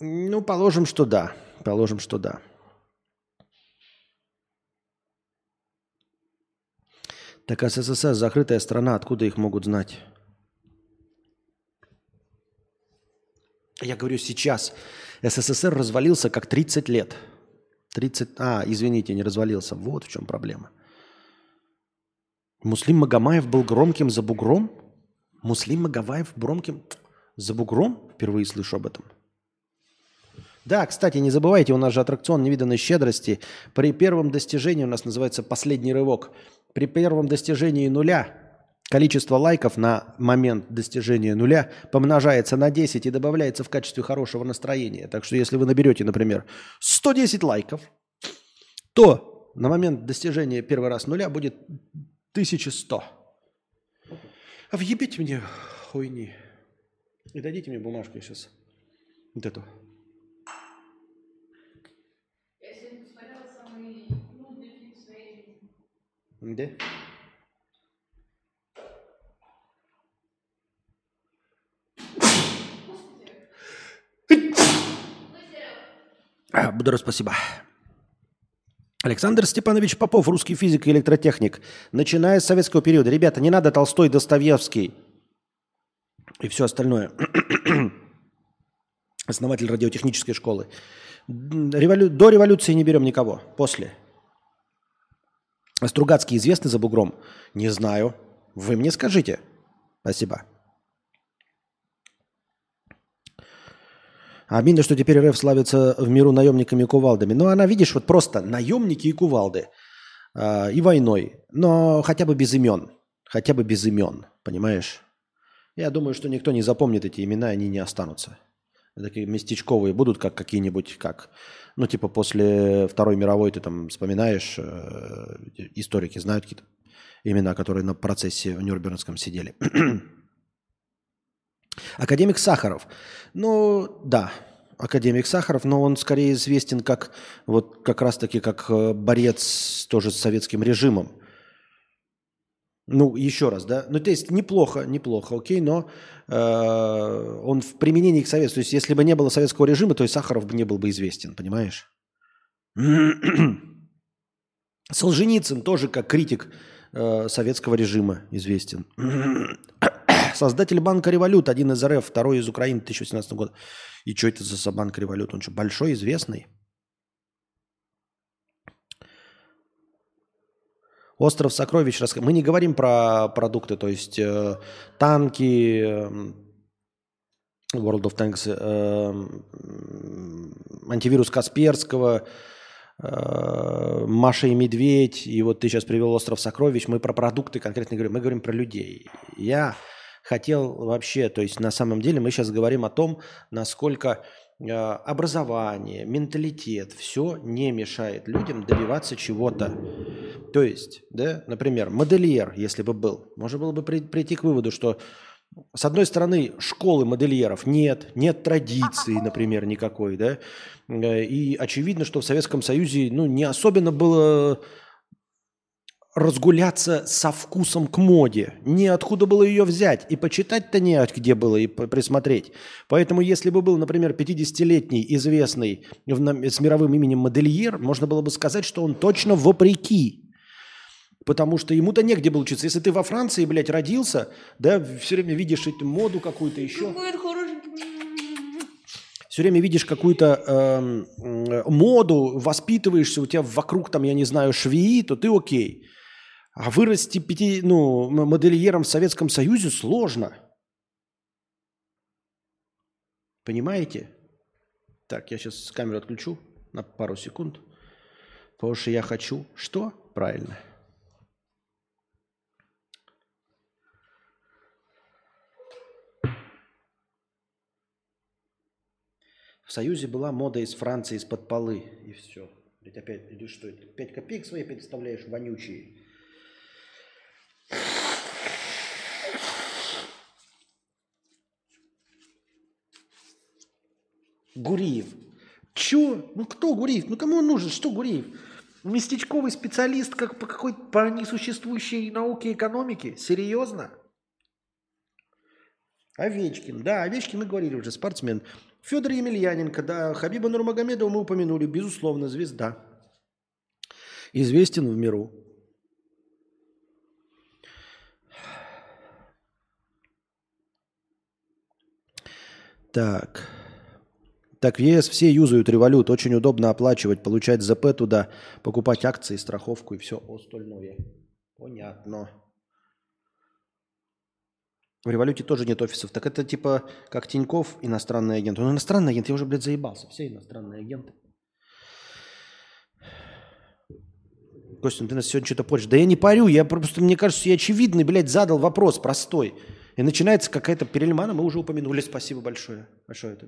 Ну, положим, что да. Положим, что да. Так СССР закрытая страна, откуда их могут знать? Я говорю сейчас. СССР развалился как 30 лет. 30... А, извините, не развалился. Вот в чем проблема. Муслим Магомаев был громким за бугром? Муслим Магомаев громким за бугром? Впервые слышу об этом. Да, кстати, не забывайте, у нас же аттракцион невиданной щедрости. При первом достижении, у нас называется последний рывок, при первом достижении нуля количество лайков на момент достижения нуля помножается на 10 и добавляется в качестве хорошего настроения. Так что если вы наберете, например, 110 лайков, то на момент достижения первый раз нуля будет 1100. А въебите мне хуйни. И дадите мне бумажку сейчас. Вот эту. Да? А, *clears throat* Благодарю, спасибо. Александр Степанович Попов, русский физик и электротехник. Начиная с советского периода. Ребята, не надо Толстой, Достоевский и все остальное. *clears throat* Основатель радиотехнической школы. Револю- До революции не берем никого. После. Стругацкий известный за бугром? Не знаю. Вы мне скажите. Спасибо. Обидно, что теперь РФ славится в миру наемниками и кувалдами. Но она, видишь, вот просто наемники и кувалды. А, и войной. Но хотя бы без имен. Хотя бы без имен. Понимаешь? Я думаю, что никто не запомнит эти имена, они не останутся. Такие местечковые будут, как какие-нибудь, как, ну, типа после Второй мировой ты там вспоминаешь, э, историки знают какие-то имена, которые на процессе в Нюрнбергском сидели. *clears throat* Академик Сахаров. Ну, да, академик Сахаров, но он скорее известен как вот как раз-таки как э, борец тоже с советским режимом. Ну, еще раз, да. Ну, то есть неплохо, неплохо, окей, но э, он в применении к совету. То есть, если бы не было советского режима, то и Сахаров бы не был бы известен, понимаешь? *clears throat* Солженицын тоже как критик э, советского режима известен. *clears throat* Создатель банка «Револют», один из РФ, второй из Украины 2018 года. И что это за банк «Револют»? Он что, большой, известный? Остров сокровищ. Мы не говорим про продукты, то есть э, танки, э, World of Tanks, э, м, антивирус Касперского, э, Маша и Медведь, и вот ты сейчас привел Остров сокровищ. Мы про продукты конкретно говорим, мы говорим про людей. Я хотел вообще, то есть на самом деле мы сейчас говорим о том, насколько э, образование, менталитет, все не мешает людям добиваться чего-то. То есть, да, например, модельер, если бы был, можно было бы при- прийти к выводу, что С одной стороны, школы модельеров нет, нет традиции, например, никакой, да, Э, и очевидно, что в Советском Союзе, ну, не особенно было разгуляться со вкусом к моде. Неоткуда было ее взять. И почитать-то не от где было и присмотреть. Поэтому если бы был, например, 50-летний известный с мировым именем модельер, можно было бы сказать, что он точно вопреки. Потому что ему-то негде было учиться. Если ты во Франции, блядь, родился, да, все время видишь эту моду какую-то еще. Все время видишь какую-то э, моду, воспитываешься, у тебя вокруг там, я не знаю, швеи, то ты окей. А вырасти пяти, ну, модельером в Советском Союзе сложно. Понимаете? Так, я сейчас камеру отключу на пару секунд. Потому что я хочу... Что? Правильно. В Союзе была мода из Франции из-под полы. И все. Ведь опять, или что это? Пять копеек свои представляешь, вонючие. Гуриев. Чё? Ну кто Гуриев? Ну кому он нужен? Что Гуриев? Местечковый специалист как по какой-то по несуществующей науке экономики? Серьезно? Овечкин. Да, Овечкин мы говорили уже, спортсмен. Федор Емельяненко, да, Хабиба Нурмагомедова мы упомянули, безусловно, звезда. Известен в миру. Так. Так, в ЕС все юзают револют. Очень удобно оплачивать, получать ЗП туда, покупать акции, страховку и все остальное. Понятно. В революте тоже нет офисов. Так это типа как Тиньков иностранный агент. Он иностранный агент, я уже, блядь, заебался. Все иностранные агенты. Костя, ну ты нас сегодня что-то порешь. Да я не парю, я просто, мне кажется, я очевидный, блядь, задал вопрос простой. И начинается какая-то перельмана, мы уже упомянули. Спасибо большое. Большое это.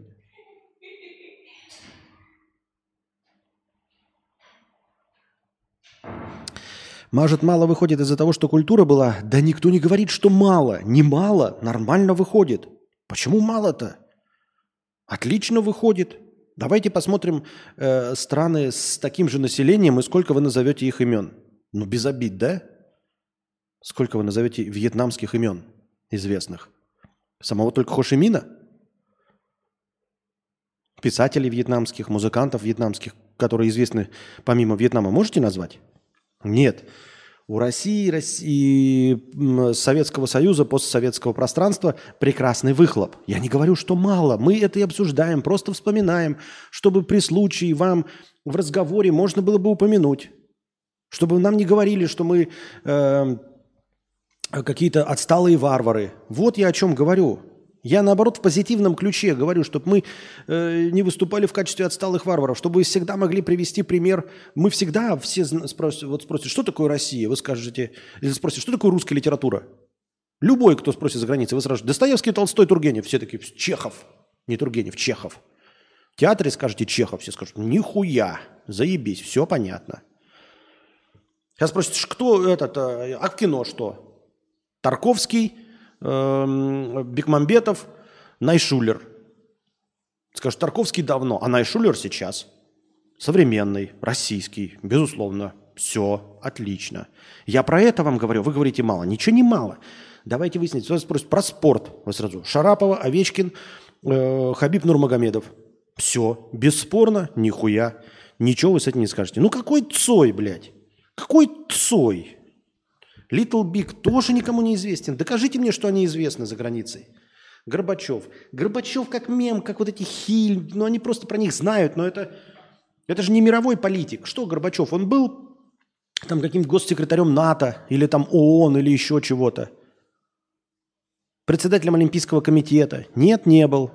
Может, мало выходит из-за того, что культура была? Да никто не говорит, что мало. Не мало, нормально выходит. Почему мало-то? Отлично выходит. Давайте посмотрим э, страны с таким же населением и сколько вы назовете их имен. Ну, без обид, да? Сколько вы назовете вьетнамских имен известных? Самого только Хошимина? Писателей вьетнамских, музыкантов вьетнамских, которые известны помимо Вьетнама, можете назвать? Нет. У России, России, Советского Союза, постсоветского пространства прекрасный выхлоп. Я не говорю, что мало. Мы это и обсуждаем, просто вспоминаем, чтобы при случае вам в разговоре можно было бы упомянуть. Чтобы нам не говорили, что мы э, какие-то отсталые варвары. Вот я о чем говорю. Я, наоборот, в позитивном ключе говорю, чтобы мы э, не выступали в качестве отсталых варваров, чтобы вы всегда могли привести пример. Мы всегда все спросят, вот спросят, что такое Россия? Вы скажете, или спросите, что такое русская литература? Любой, кто спросит за границей, вы сразу Достоевский, Толстой, Тургенев. Все такие, Чехов. Не Тургенев, Чехов. В театре скажете Чехов, все скажут, нихуя, заебись, все понятно. Сейчас спросят, кто этот, э, а в кино что? Тарковский, э, Бекмамбетов, Найшулер. Скажешь, Тарковский давно, а Найшулер сейчас. Современный, российский, безусловно. Все, отлично. Я про это вам говорю, вы говорите мало. Ничего не мало. Давайте выяснить. Вас спросят про спорт. Вы сразу. Шарапова, Овечкин, э, Хабиб Нурмагомедов. Все, бесспорно, нихуя. Ничего вы с этим не скажете. Ну какой Цой, блядь? Какой Цой? Little Big тоже никому не известен. Докажите мне, что они известны за границей. Горбачев. Горбачев как мем, как вот эти хиль. Ну, они просто про них знают, но это, это же не мировой политик. Что Горбачев? Он был там каким-то госсекретарем НАТО или там ООН или еще чего-то. Председателем Олимпийского комитета. Нет, не был.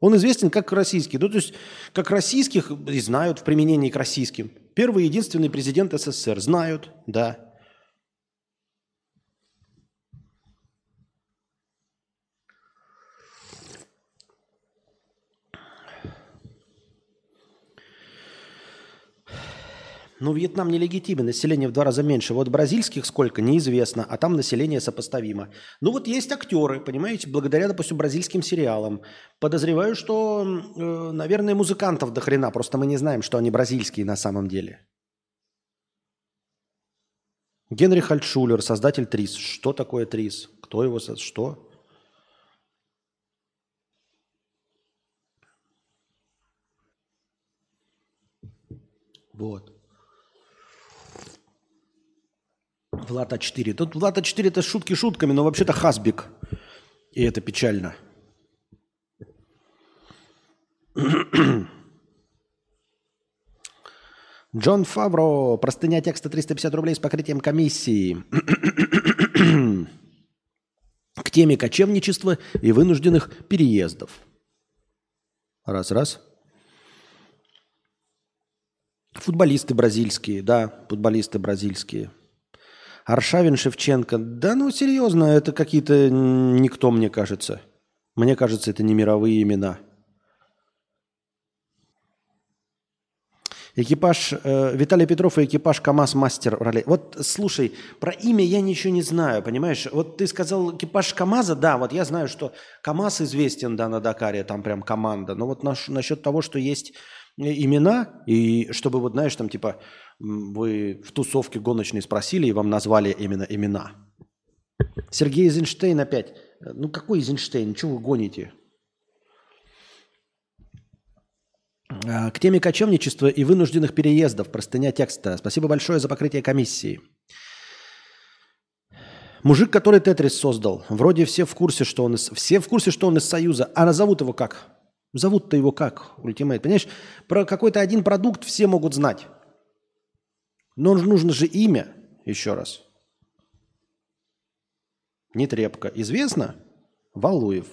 Он известен как российский. Ну, то есть, как российских знают в применении к российским. Первый и единственный президент СССР. Знают, да. Ну, Вьетнам нелегитимен, население в два раза меньше. Вот бразильских сколько, неизвестно, а там население сопоставимо. Ну, вот есть актеры, понимаете, благодаря, допустим, бразильским сериалам. Подозреваю, что, э, наверное, музыкантов до хрена, просто мы не знаем, что они бразильские на самом деле. Генри Хальтшулер, создатель ТРИС. Что такое ТРИС? Кто его создал? Что? Вот. Влад А4. Тут Влад А4 это шутки шутками, но вообще-то Хасбик. И это печально. Джон Фавро. Простыня текста 350 рублей с покрытием комиссии. К теме кочевничества и вынужденных переездов. Раз-раз. Футболисты бразильские, да, футболисты бразильские. Аршавин, Шевченко. Да ну серьезно, это какие-то никто, мне кажется. Мне кажется, это не мировые имена. Экипаж э, Виталий Петров и экипаж КАМАЗ Мастер ролей. Вот слушай, про имя я ничего не знаю, понимаешь? Вот ты сказал экипаж КАМАЗа, да, вот я знаю, что КАМАЗ известен, да, на Дакаре, там прям команда. Но вот наш, насчет того, что есть имена, и чтобы вот, знаешь, там типа вы в тусовке гоночной спросили, и вам назвали именно имена. Сергей Эйзенштейн опять. Ну какой Эйзенштейн? Чего вы гоните? А, к теме кочевничества и вынужденных переездов. Простыня текста. Спасибо большое за покрытие комиссии. Мужик, который Тетрис создал, вроде все в курсе, что он из, все в курсе, что он из Союза, а назовут его как? Зовут-то его как? Ultimate. Понимаешь, про какой-то один продукт все могут знать. Но нужно же имя, еще раз. Нетребко. Известна? Валуев.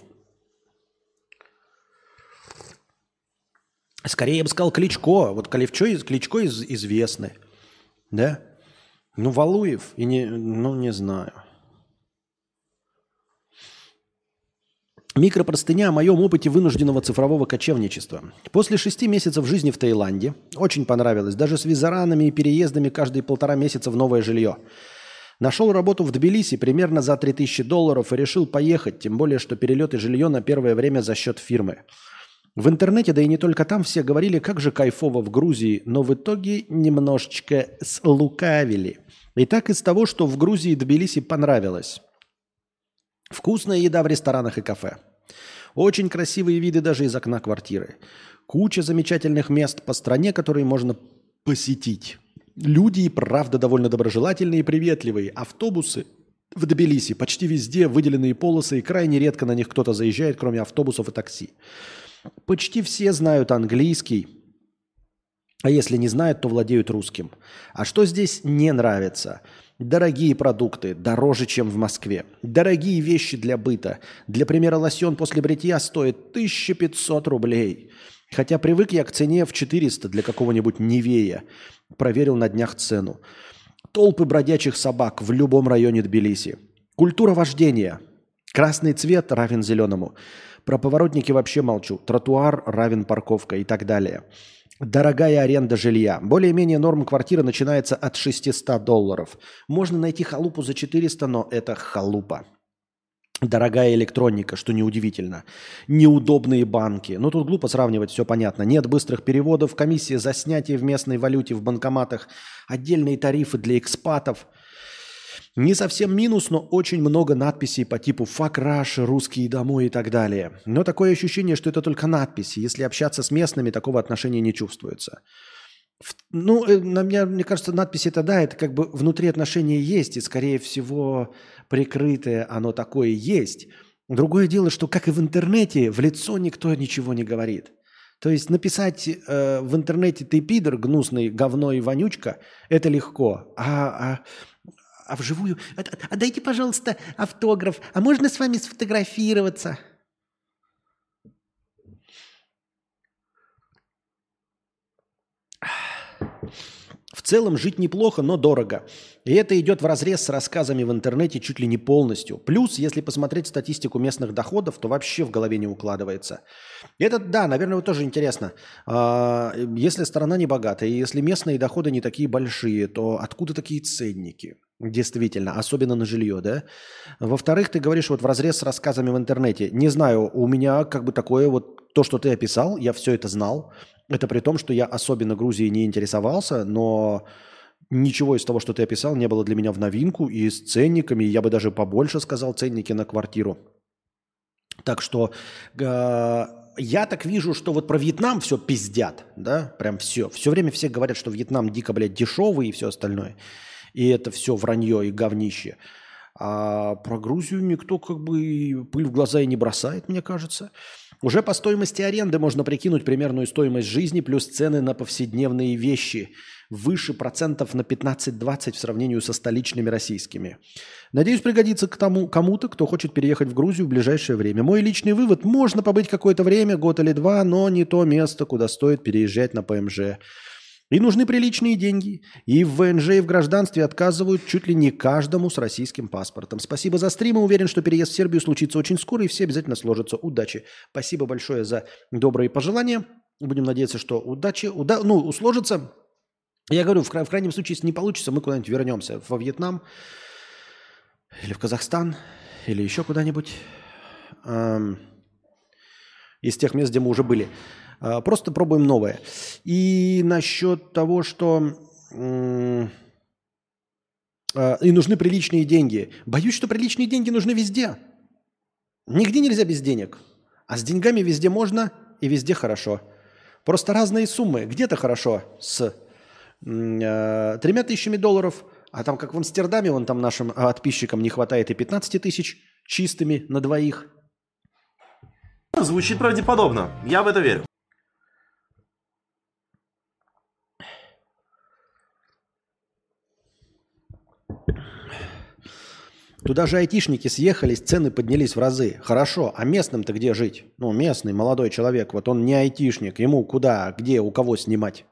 Скорее я бы сказал Кличко. Вот Кличко, Кличко из, известный. Да? Ну, Валуев. И не, ну, не знаю. Микропростыня о моем опыте вынужденного цифрового кочевничества. После шести месяцев жизни в Таиланде очень понравилось. Даже с визаранами и переездами каждые полтора месяца в новое жилье. Нашел работу в Тбилиси примерно за 3000 долларов и решил поехать, тем более, что перелет и жилье на первое время за счет фирмы. В интернете, да и не только там, все говорили, как же кайфово в Грузии, но в итоге немножечко слукавили. И так из того, что в Грузии Тбилиси понравилось. Вкусная еда в ресторанах и кафе. Очень красивые виды даже из окна квартиры. Куча замечательных мест по стране, которые можно посетить. Люди и правда довольно доброжелательные и приветливые. Автобусы в Тбилиси почти везде выделенные полосы, и крайне редко на них кто-то заезжает, кроме автобусов и такси. Почти все знают английский, а если не знают, то владеют русским. А что здесь не нравится – Дорогие продукты, дороже, чем в Москве. Дорогие вещи для быта. Для примера, лосьон после бритья стоит 1500 рублей. Хотя привык я к цене в 400 для какого-нибудь Невея. Проверил на днях цену. Толпы бродячих собак в любом районе Тбилиси. Культура вождения. Красный цвет равен зеленому. Про поворотники вообще молчу. Тротуар равен парковка и так далее. Дорогая аренда жилья. Более-менее норм квартиры начинается от 600 долларов. Можно найти халупу за 400, но это халупа. Дорогая электроника, что неудивительно. Неудобные банки. Ну, тут глупо сравнивать, все понятно. Нет быстрых переводов, комиссия за снятие в местной валюте в банкоматах, отдельные тарифы для экспатов – не совсем минус, но очень много надписей по типу «Fuck Russia», «Русские домой» и так далее. Но такое ощущение, что это только надписи. Если общаться с местными, такого отношения не чувствуется. Ну, э, на меня, мне кажется, надписи это да, это как бы внутри отношения есть, и, скорее всего, прикрытое оно такое есть. Другое дело, что, как и в интернете, в лицо никто ничего не говорит. То есть написать э, в интернете «ты пидор, гнусный, говно и вонючка» – это легко. А, а а вживую... Отдайте, пожалуйста, автограф. А можно с вами сфотографироваться? В целом жить неплохо, но дорого. И это идет в разрез с рассказами в интернете чуть ли не полностью. Плюс, если посмотреть статистику местных доходов, то вообще в голове не укладывается. Это, да, наверное, тоже интересно. А, Если страна не богатая, если местные доходы не такие большие, то откуда такие ценники? Действительно, особенно на жилье, да? Во-вторых, ты говоришь вот в разрез с рассказами в интернете. Не знаю, у меня как бы такое вот, то, что ты описал, я все это знал. Это при том, что я особенно Грузией не интересовался, но ничего из того, что ты описал, не было для меня в новинку. И с ценниками, я бы даже побольше сказал, ценники на квартиру. Так что э, я так вижу, что вот про Вьетнам все пиздят, да, прям все. Все время все говорят, что Вьетнам дико, блядь, дешевый и все остальное. И это все вранье и говнище. А про Грузию никто как бы пыль в глаза и не бросает, мне кажется. Уже по стоимости аренды можно прикинуть примерную стоимость жизни плюс цены на повседневные вещи выше процентов на 15-20 в сравнении со столичными российскими. Надеюсь, пригодится к тому кому-то, кто хочет переехать в Грузию в ближайшее время. Мой личный вывод – можно побыть какое-то время, год или два, но не то место, куда стоит переезжать на ПМЖ. И нужны приличные деньги. И в ВНЖ, и в гражданстве отказывают чуть ли не каждому с российским паспортом. Спасибо за стрим. и Уверен, что переезд в Сербию случится очень скоро, и все обязательно сложатся. Удачи. Спасибо большое за добрые пожелания. Будем надеяться, что удачи, уда... ну, сложится. Я говорю, в, кра- в крайнем случае, если не получится, мы куда-нибудь вернемся. Во Вьетнам или в Казахстан, или еще куда-нибудь. Эм, из тех мест, где мы уже были. А, Просто пробуем новое. И насчет того, что а, и нужны приличные деньги. Боюсь, что приличные деньги нужны везде. Нигде нельзя без денег. А с деньгами везде можно и везде хорошо. Просто разные суммы. Где-то хорошо с э, тремя тысячами долларов, а там, как в Амстердаме, вон там нашим а, подписчикам не хватает и 15 тысяч чистыми на двоих. Звучит правдеподобно. Я в это верю. Туда же айтишники съехались, цены поднялись в разы. Хорошо, а местным-то где жить? Ну, местный молодой человек, вот он не айтишник, ему куда, где, у кого снимать?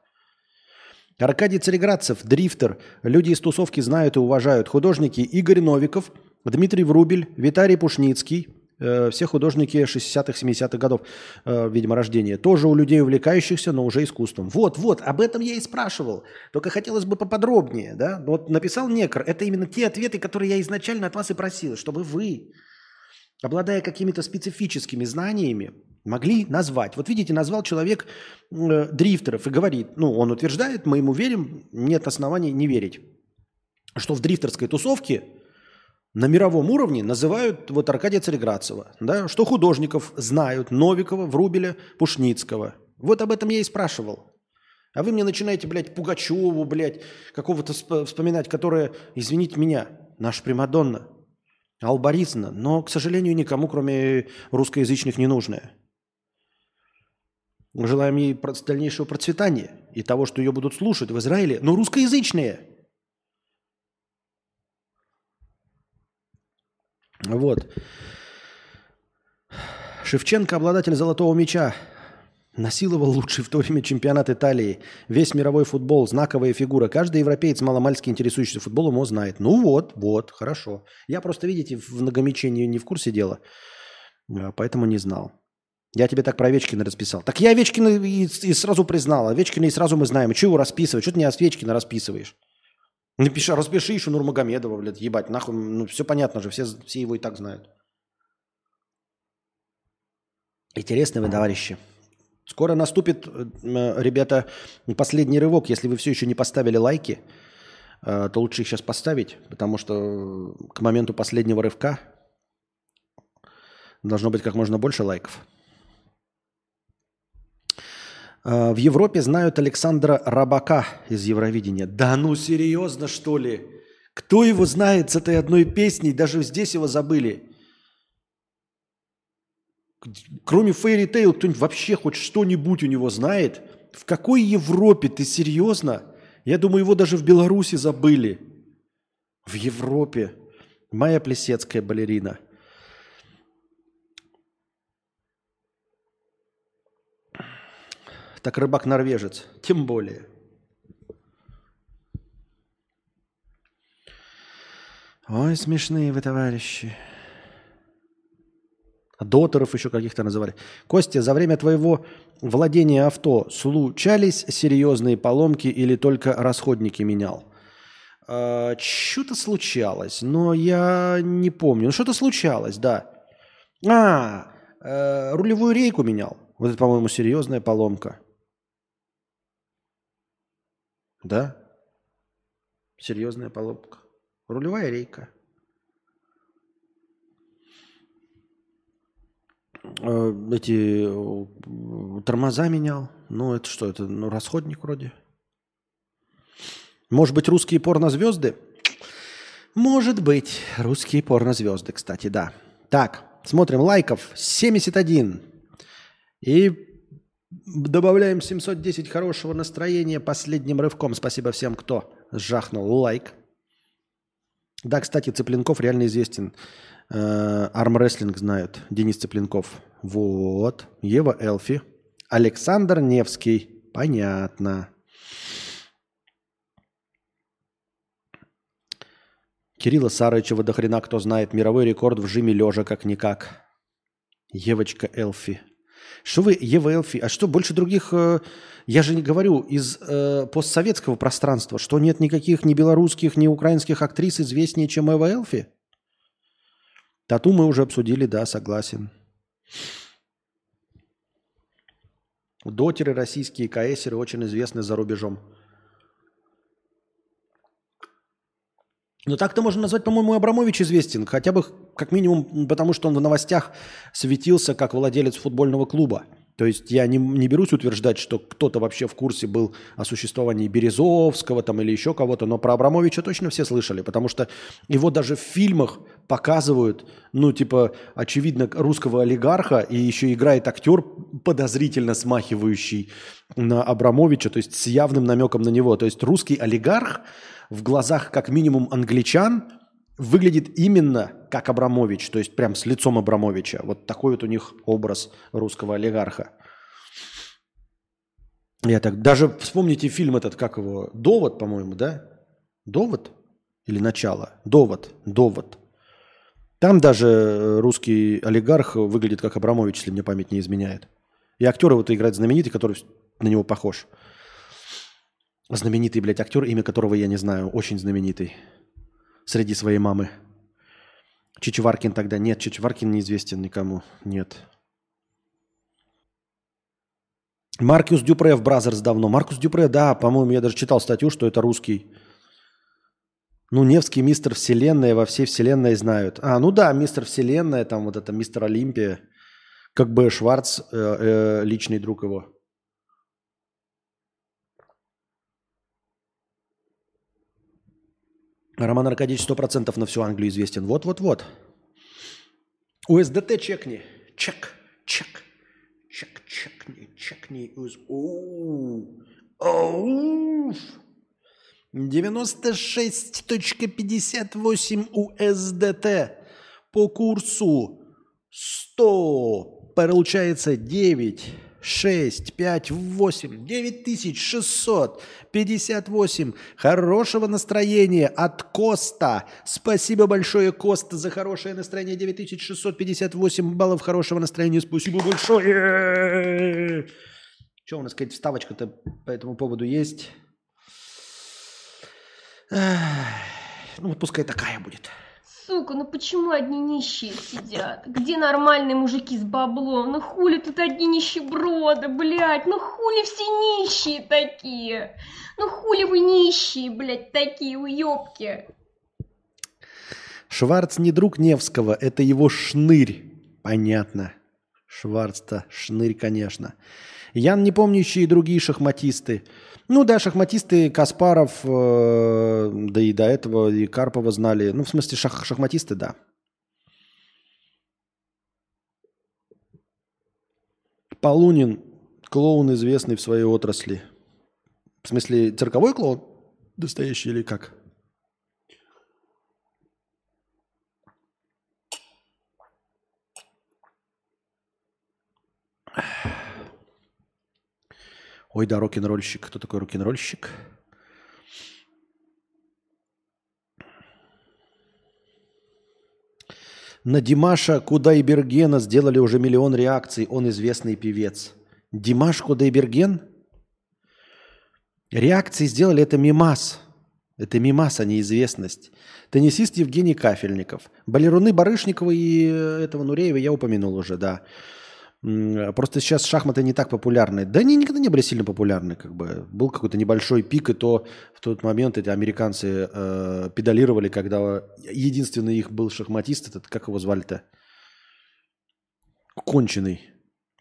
Аркадий Цареградцев, дрифтер. Люди из тусовки знают и уважают. Художники Игорь Новиков, Дмитрий Врубель, Виталий Пушницкий. Э, все художники 60-х, 70-х годов, э, видимо, рождения. Тоже у людей увлекающихся, но уже искусством. Вот, вот, об этом я и спрашивал. Только хотелось бы поподробнее. Да? Вот написал Некр. Это именно те ответы, которые я изначально от вас и просил. Чтобы вы, обладая какими-то специфическими знаниями, могли назвать. Вот видите, назвал человек э, дрифтеров и говорит, ну, он утверждает, мы ему верим, нет оснований не верить, что в дрифтерской тусовке на мировом уровне называют вот Аркадия Цареградцева, да, что художников знают Новикова, Врубеля, Пушницкого. Вот об этом я и спрашивал. А вы мне начинаете, блядь, Пугачеву, блядь, какого-то сп- вспоминать, которая, извините меня, наша Примадонна, Алла но, к сожалению, никому, кроме русскоязычных, не нужная. Желаем ей дальнейшего процветания и того, что ее будут слушать в Израиле, но русскоязычные. Вот. Шевченко, обладатель золотого мяча, насиловал лучший в то время чемпионат Италии. Весь мировой футбол, знаковая фигура. Каждый европеец, маломальски интересующийся футболом, его знает. Ну вот, вот, хорошо. Я просто, видите, в многомечении не в курсе дела, а, поэтому не знал. Я тебе так про Овечкина расписал. Так я Овечкина и, и сразу признал. Овечкина и сразу мы знаем. Чего его расписывать? Что ты не Овечкина расписываешь? Напиши, распиши еще Нурмагомедова, блядь, ебать, нахуй. Ну, все понятно же, все, все его и так знают. Интересно вы, товарищи. Скоро наступит, э, э, ребята, последний рывок. Если вы все еще не поставили лайки, э, то лучше их сейчас поставить, потому что к моменту последнего рывка должно быть как можно больше лайков. Э, В Европе знают Александра Рабака из Евровидения. Да ну серьезно, что ли? Кто его знает с этой одной песней? Даже здесь его забыли. Кроме Fairy Tail, кто-нибудь вообще хоть что-нибудь у него знает? В какой Европе? Ты серьезно? Я думаю, его даже в Беларуси забыли. В Европе. Майя Плесецкая балерина. Так рыбак-норвежец, тем более. Ой, смешные вы, товарищи. А доторов еще каких-то называли. Костя, за время твоего владения авто случались серьезные поломки или только расходники менял? А, э, что-то случалось, но я не помню. Ну, что-то случалось, да. А, э, рулевую рейку менял. Вот это, по-моему, серьезная поломка. Да? Серьезная поломка. Рулевая рейка. Э, Эти э, тормоза менял. Ну, это что? Это ну, расходник вроде. Может быть, русские порнозвезды? Может быть, русские порнозвезды, кстати, да. Так, смотрим, лайков 71. И добавляем 710 хорошего настроения последним рывком. Спасибо всем, кто сжахнул лайк. Да, кстати, Цыпленков реально известен. Э, Армрестлинг знают. Денис Цыпленков. Вот. Ева Элфи. Александр Невский. Понятно. Кирилла Сарычева до кто знает. Мировой рекорд в жиме лежа как-никак. Евочка Элфи. Что вы, Ева Элфи, а что, больше других, э, я же не говорю, из э, постсоветского пространства, что нет никаких ни белорусских, ни украинских актрис известнее, чем Ева Элфи? Тату мы уже обсудили, да, согласен. Дотеры российские, КСеры очень известны за рубежом. Но так-то можно назвать, по-моему, Абрамович известен. Хотя бы, как минимум, потому что он в новостях светился как владелец футбольного клуба. То есть я не, не берусь утверждать, что кто-то вообще в курсе был о существовании Березовского там, или еще кого-то, но про Абрамовича точно все слышали, потому что его даже в фильмах показывают, ну, типа, очевидно, русского олигарха, и еще играет актер, подозрительно смахивающий на Абрамовича, то есть с явным намеком на него. То есть русский олигарх в глазах как минимум англичан выглядит именно как Абрамович, то есть прям с лицом Абрамовича. Вот такой вот у них образ русского олигарха. Я так, даже вспомните фильм этот, как его, «Довод», по-моему, да? «Довод» или «Начало»? «Довод», «Довод». Там даже русский олигарх выглядит как Абрамович, если мне память не изменяет. И актер вот играет знаменитый, который на него похож. Знаменитый, блядь, актер, имя которого я не знаю. Очень знаменитый. Среди своей мамы. Чичваркин тогда. Нет, Чичваркин неизвестен никому. Нет. Маркус Дюпре в Brazzers давно. Маркус Дюпре, да, по-моему, я даже читал статью, что это русский. Ну, Невский мистер Вселенная, во всей Вселенной знают. А, ну да, мистер Вселенная, там вот это мистер Олимпия. Как бы Шварц, э, э, личный друг его. Роман Аркадьевич 100% на всю Англию известен. Вот-вот-вот. УСДТ чекни. Чек, чек. Чек, чекни, чекни. УС- Оу. Оуф. 96.58 УСДТ по курсу 100. Получается 9, 6, 5, 8, 9658. Хорошего настроения от Коста. Спасибо большое, Коста, за хорошее настроение. 9658 баллов хорошего настроения. Спасибо большое. Что у нас какая-то вставочка-то по этому поводу есть? Ну, вот пускай такая будет. Сука, ну почему одни нищие сидят? Где нормальные мужики с баблом? Ну хули тут одни нищеброды, блядь? Ну хули все нищие такие? Ну хули вы нищие, блядь, такие уёбки? Шварц не друг Невского, это его шнырь. Понятно. Шварц-то шнырь, конечно. Ян не помнящий и другие шахматисты. Ну да, шахматисты Каспаров, э, да и до этого и Карпова знали. Ну, в смысле, шах- шахматисты, да. Полунин, клоун известный в своей отрасли. В смысле, цирковой клоун? Настоящий или как? Ой, да, рок-н-ролльщик. Кто такой рок-н-ролльщик? На Димаша Кудайбергена сделали уже миллион реакций. Он известный певец. Димаш Кудайберген? Реакции сделали это мимас. Это мимас, а не известность. Теннисист Евгений Кафельников. Балеруны Барышникова и э, этого Нуреева я упомянул уже, да. М, Просто сейчас шахматы не так популярны. Да они никогда не были сильно популярны. Как бы. Был какой-то небольшой пик, и то в тот момент эти американцы э, педалировали, когда единственный их был шахматист, этот, как его звали-то? Конченый.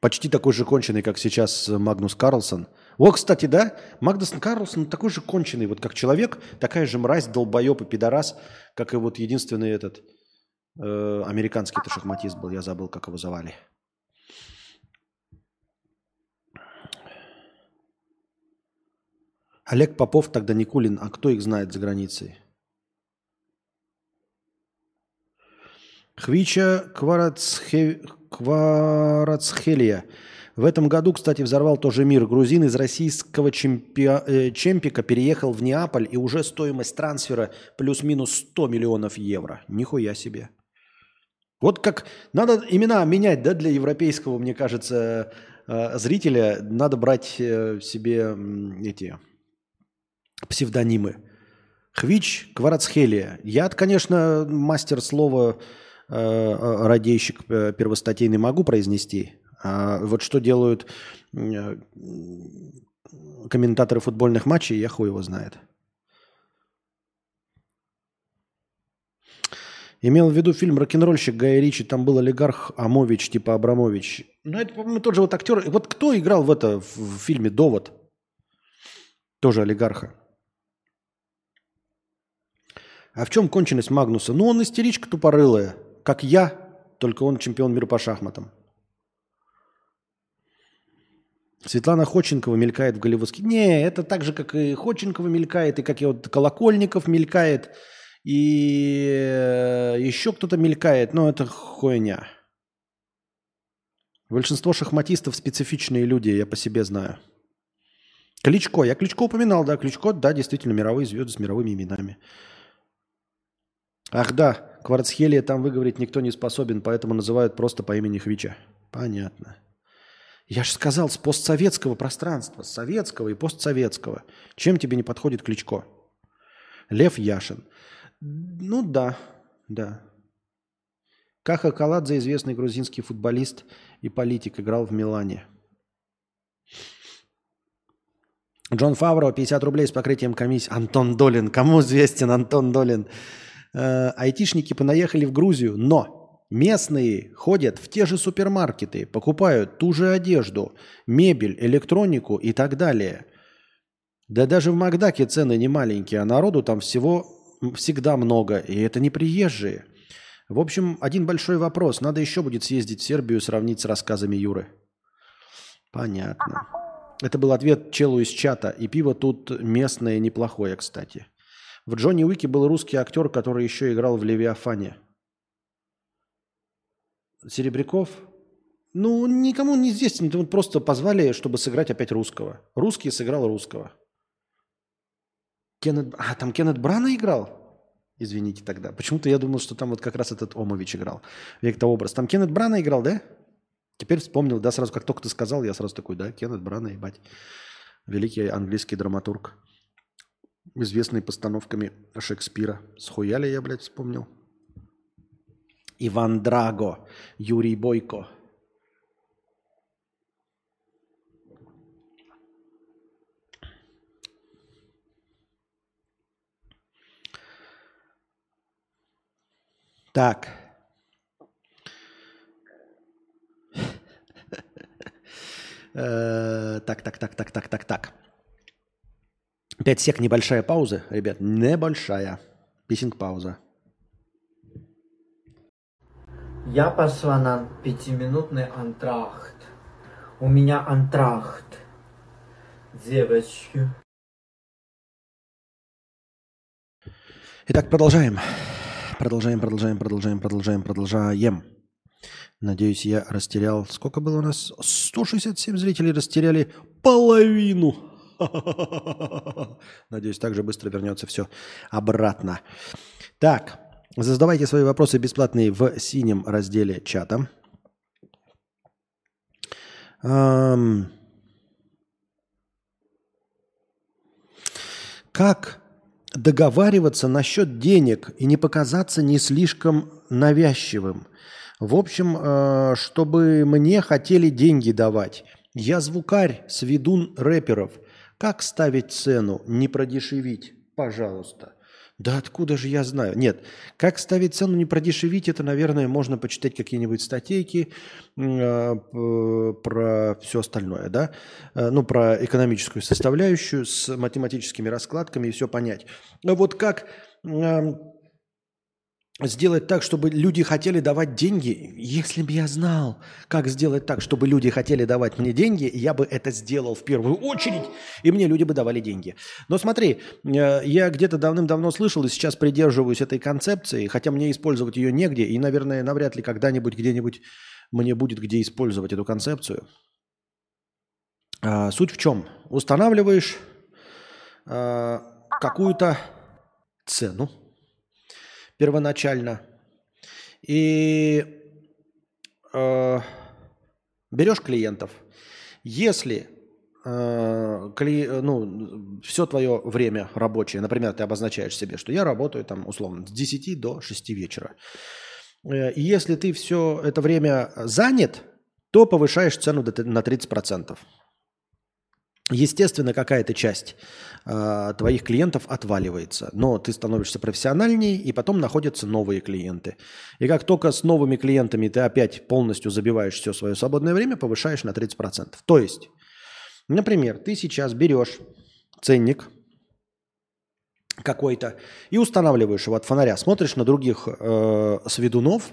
Почти такой же конченый, как сейчас Магнус Карлсон. Вот, кстати, да, Магнус Карлсон такой же конченый, вот как человек, такая же мразь, долбоеб и пидорас, как и вот единственный этот э, американский это шахматист был, я забыл, как его звали. Олег Попов, тогда Никулин, а кто их знает за границей? Хвича Кварацхе- Кварацхелия. В этом году, кстати, взорвал тоже мир. Грузин из российского чемпио- э, чемпика переехал в Неаполь, и уже стоимость трансфера плюс-минус 100 миллионов евро. Нихуя себе. Вот как надо имена менять, да, для европейского, мне кажется, э, зрителя. Надо брать э, себе эти псевдонимы. Хвич Кварацхелия. Я, конечно, мастер слова э, э, радейщик э, первостатейный могу произнести. А вот что делают э, комментаторы футбольных матчей, я хуй его знает. Имел в виду фильм «Рок-н-ролльщик» Гая Ричи, там был олигарх Амович, типа Абрамович. Ну, это, по-моему, тот же вот актер. Вот кто играл в это в, в фильме «Довод»? Тоже олигарха. А в чем конченность Магнуса? Ну, он истеричка тупорылая, как я, только он чемпион мира по шахматам. Светлана Ходченкова мелькает в голливудских... Не, это так же, как и Ходченкова мелькает, и как и вот Колокольников мелькает, и э, еще кто-то мелькает, но это хуйня. Большинство шахматистов специфичные люди, я по себе знаю. Кличко. Я Кличко упоминал, да, Кличко, да, действительно, мировые звезды с мировыми именами. Ах да, Кварцхелия там выговорить никто не способен, поэтому называют просто по имени Хвича. Понятно. Я же сказал, с постсоветского пространства, с советского и постсоветского. Чем тебе не подходит Кличко? Лев Яшин. Ну да, да. Каха Каладзе, известный грузинский футболист и политик, играл в Милане. Джон Фавро, 50 рублей с покрытием комиссии. Антон Долин. Кому известен Антон Долин? Э, айтишники понаехали в Грузию, но местные ходят в те же супермаркеты, покупают ту же одежду, мебель, электронику и так далее. Да даже в Макдаке цены не маленькие, а народу там всего всегда много, и это не приезжие. В общем, один большой вопрос. Надо еще будет съездить в Сербию и сравнить с рассказами Юры. Понятно. Это был ответ челу из чата. И пиво тут местное неплохое, кстати. В Джонни Уике был русский актер, который еще играл в Левиафане. Серебряков? Ну, никому не. Это вот просто позвали, чтобы сыграть опять русского. Русский сыграл русского. Кеннет... А, там Кеннет Брана играл? Извините тогда. Почему-то я думал, что там вот как раз этот Омович играл. Век-то образ. Там Кеннет Брана играл, да? Теперь вспомнил, да, сразу, как только ты сказал, я сразу такой, да, Кеннет Брана, ебать. Великий английский драматург. Известный постановками Шекспира. Схуяли я, блядь, вспомнил. Иван Драго, Юрий Бойко. Так. *laughs* Э, Так, так, так, так, так, так, так. 5 сек, небольшая пауза, ребят, небольшая. Писинг пауза. Я пошла на пятиминутный антрахт. У меня антрахт. Девочки. Итак, продолжаем. Продолжаем, продолжаем, продолжаем, продолжаем, продолжаем. Надеюсь, я растерял... Сколько было у нас? 167 зрителей растеряли половину. *laughs* Надеюсь, так же быстро вернется все обратно. Так, Задавайте свои вопросы бесплатные в синем разделе чата. Как договариваться насчет денег и не показаться не слишком навязчивым? В общем, э, чтобы мне хотели деньги давать. Я звукарь, сведун рэперов. Как ставить цену, не продешевить? Пожалуйста. Да откуда же я знаю? Нет, как ставить цену, не продешевить, это, наверное, можно почитать какие-нибудь статейки э, про все остальное, да? Э, ну, про экономическую составляющую с математическими раскладками и все понять. Но вот как эм, сделать так, чтобы люди хотели давать деньги. Если бы я знал, как сделать так, чтобы люди хотели давать мне деньги, я бы это сделал в первую очередь, и мне люди бы давали деньги. Но смотри, э, я где-то давным-давно слышал и сейчас придерживаюсь этой концепции, хотя мне использовать ее негде, и, наверное, навряд ли когда-нибудь где-нибудь мне будет где использовать эту концепцию. А, Суть в чем? Устанавливаешь а, какую-то цену, первоначально. И э, берешь клиентов. Если э, кли- ну, все твое время рабочее, например, ты обозначаешь себе, что я работаю там условно с 10 до 6 вечера. Э, И если ты все это время занят, то повышаешь цену на 30%. Естественно, какая-то часть э, твоих клиентов отваливается, но ты становишься профессиональнее, и потом находятся новые клиенты. И как только с новыми клиентами ты опять полностью забиваешь все свое свободное время, повышаешь на 30%. То есть, например, ты сейчас берешь ценник какой-то и устанавливаешь его от фонаря, смотришь на других э, сведунов,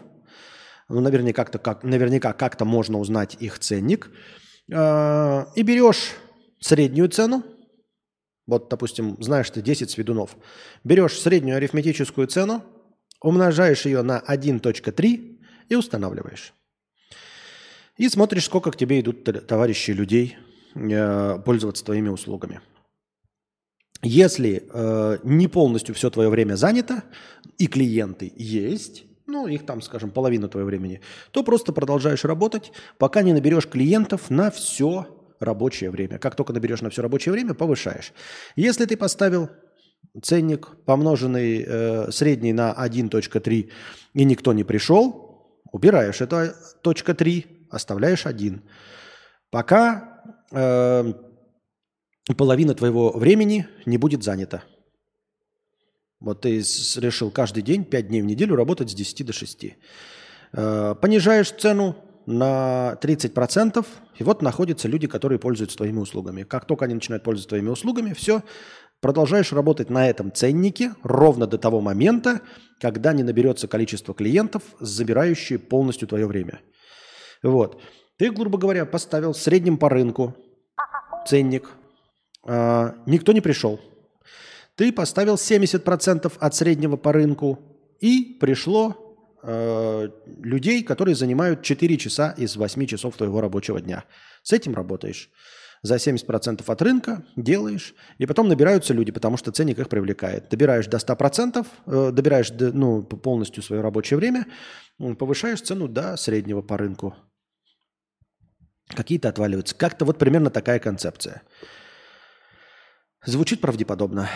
ну, наверняка как-то, как, наверняка как-то можно узнать их ценник, э, и берешь среднюю цену, вот, допустим, знаешь ты 10 сведунов, берешь среднюю арифметическую цену, умножаешь ее на 1.3 и устанавливаешь. И смотришь, сколько к тебе идут товарищи людей э, пользоваться твоими услугами. Если э, не полностью все твое время занято, и клиенты есть, ну, их там, скажем, половина твоего времени, то просто продолжаешь работать, пока не наберешь клиентов на все рабочее время. Как только наберешь на все рабочее время, повышаешь. Если ты поставил ценник, помноженный э, средний на 1.3, и никто не пришел, убираешь это точка 3, оставляешь 1. Пока э, половина твоего времени не будет занята. Вот ты решил каждый день, 5 дней в неделю работать с 10 до 6. Э, Понижаешь цену на 30%, и вот находятся люди, которые пользуются твоими услугами. Как только они начинают пользоваться твоими услугами, все, продолжаешь работать на этом ценнике ровно до того момента, когда не наберется количество клиентов, забирающие полностью твое время. Вот. Ты, грубо говоря, поставил в среднем по рынку ценник. А, никто не пришел. Ты поставил 70% от среднего по рынку, и пришло э, людей, которые занимают 4 часа из 8 часов твоего рабочего дня. С этим работаешь. За 70% от рынка делаешь, и потом набираются люди, потому что ценник их привлекает. Добираешь до 100%, э, добираешь до- ну, полностью свое рабочее время, повышаешь цену до среднего по рынку. Какие-то отваливаются. Как-то вот примерно такая концепция. Звучит правдеподобно.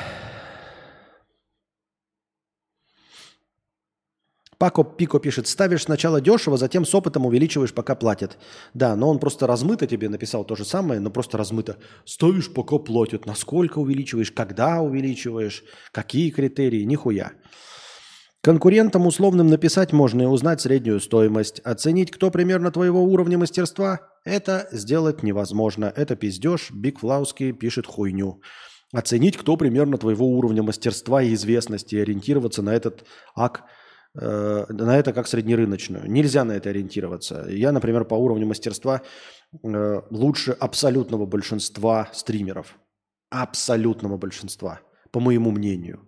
Пако Пико пишет, ставишь сначала дешево, затем с опытом увеличиваешь, пока платят. Да, но он просто размыто тебе написал то же самое, но просто размыто. Ставишь, пока платят. Насколько увеличиваешь, когда увеличиваешь, какие критерии, нихуя. Конкурентам условным написать можно и узнать среднюю стоимость. Оценить, кто примерно твоего уровня мастерства, это сделать невозможно. Это пиздеж, Биг Флауски пишет хуйню. Оценить, кто примерно твоего уровня мастерства и известности, и ориентироваться на этот ак, э, на это как среднерыночную. Нельзя на это ориентироваться. Я, например, по уровню мастерства э, лучше абсолютного большинства стримеров. Абсолютного большинства, по моему мнению.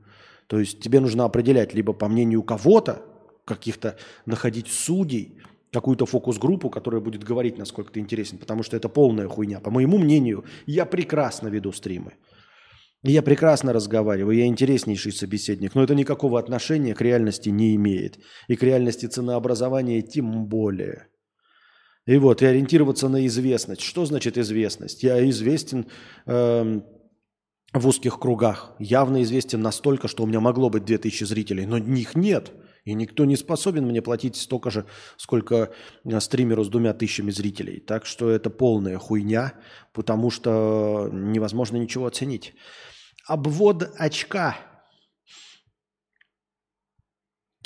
То есть тебе нужно определять либо по мнению кого-то, каких-то находить судей, какую-то фокус-группу, которая будет говорить, насколько ты интересен, потому что это полная хуйня. По моему мнению, я прекрасно веду стримы. Я прекрасно разговариваю, я интереснейший собеседник, но это никакого отношения к реальности не имеет. И к реальности ценообразования тем более. И вот, и ориентироваться на известность. Что значит известность? Я известен эм, в узких кругах. Явно известен настолько, что у меня могло быть 2000 зрителей, но них нет. И никто не способен мне платить столько же, сколько э, стримеру с двумя тысячами зрителей. Так что это полная хуйня, потому что невозможно ничего оценить. Обвод очка.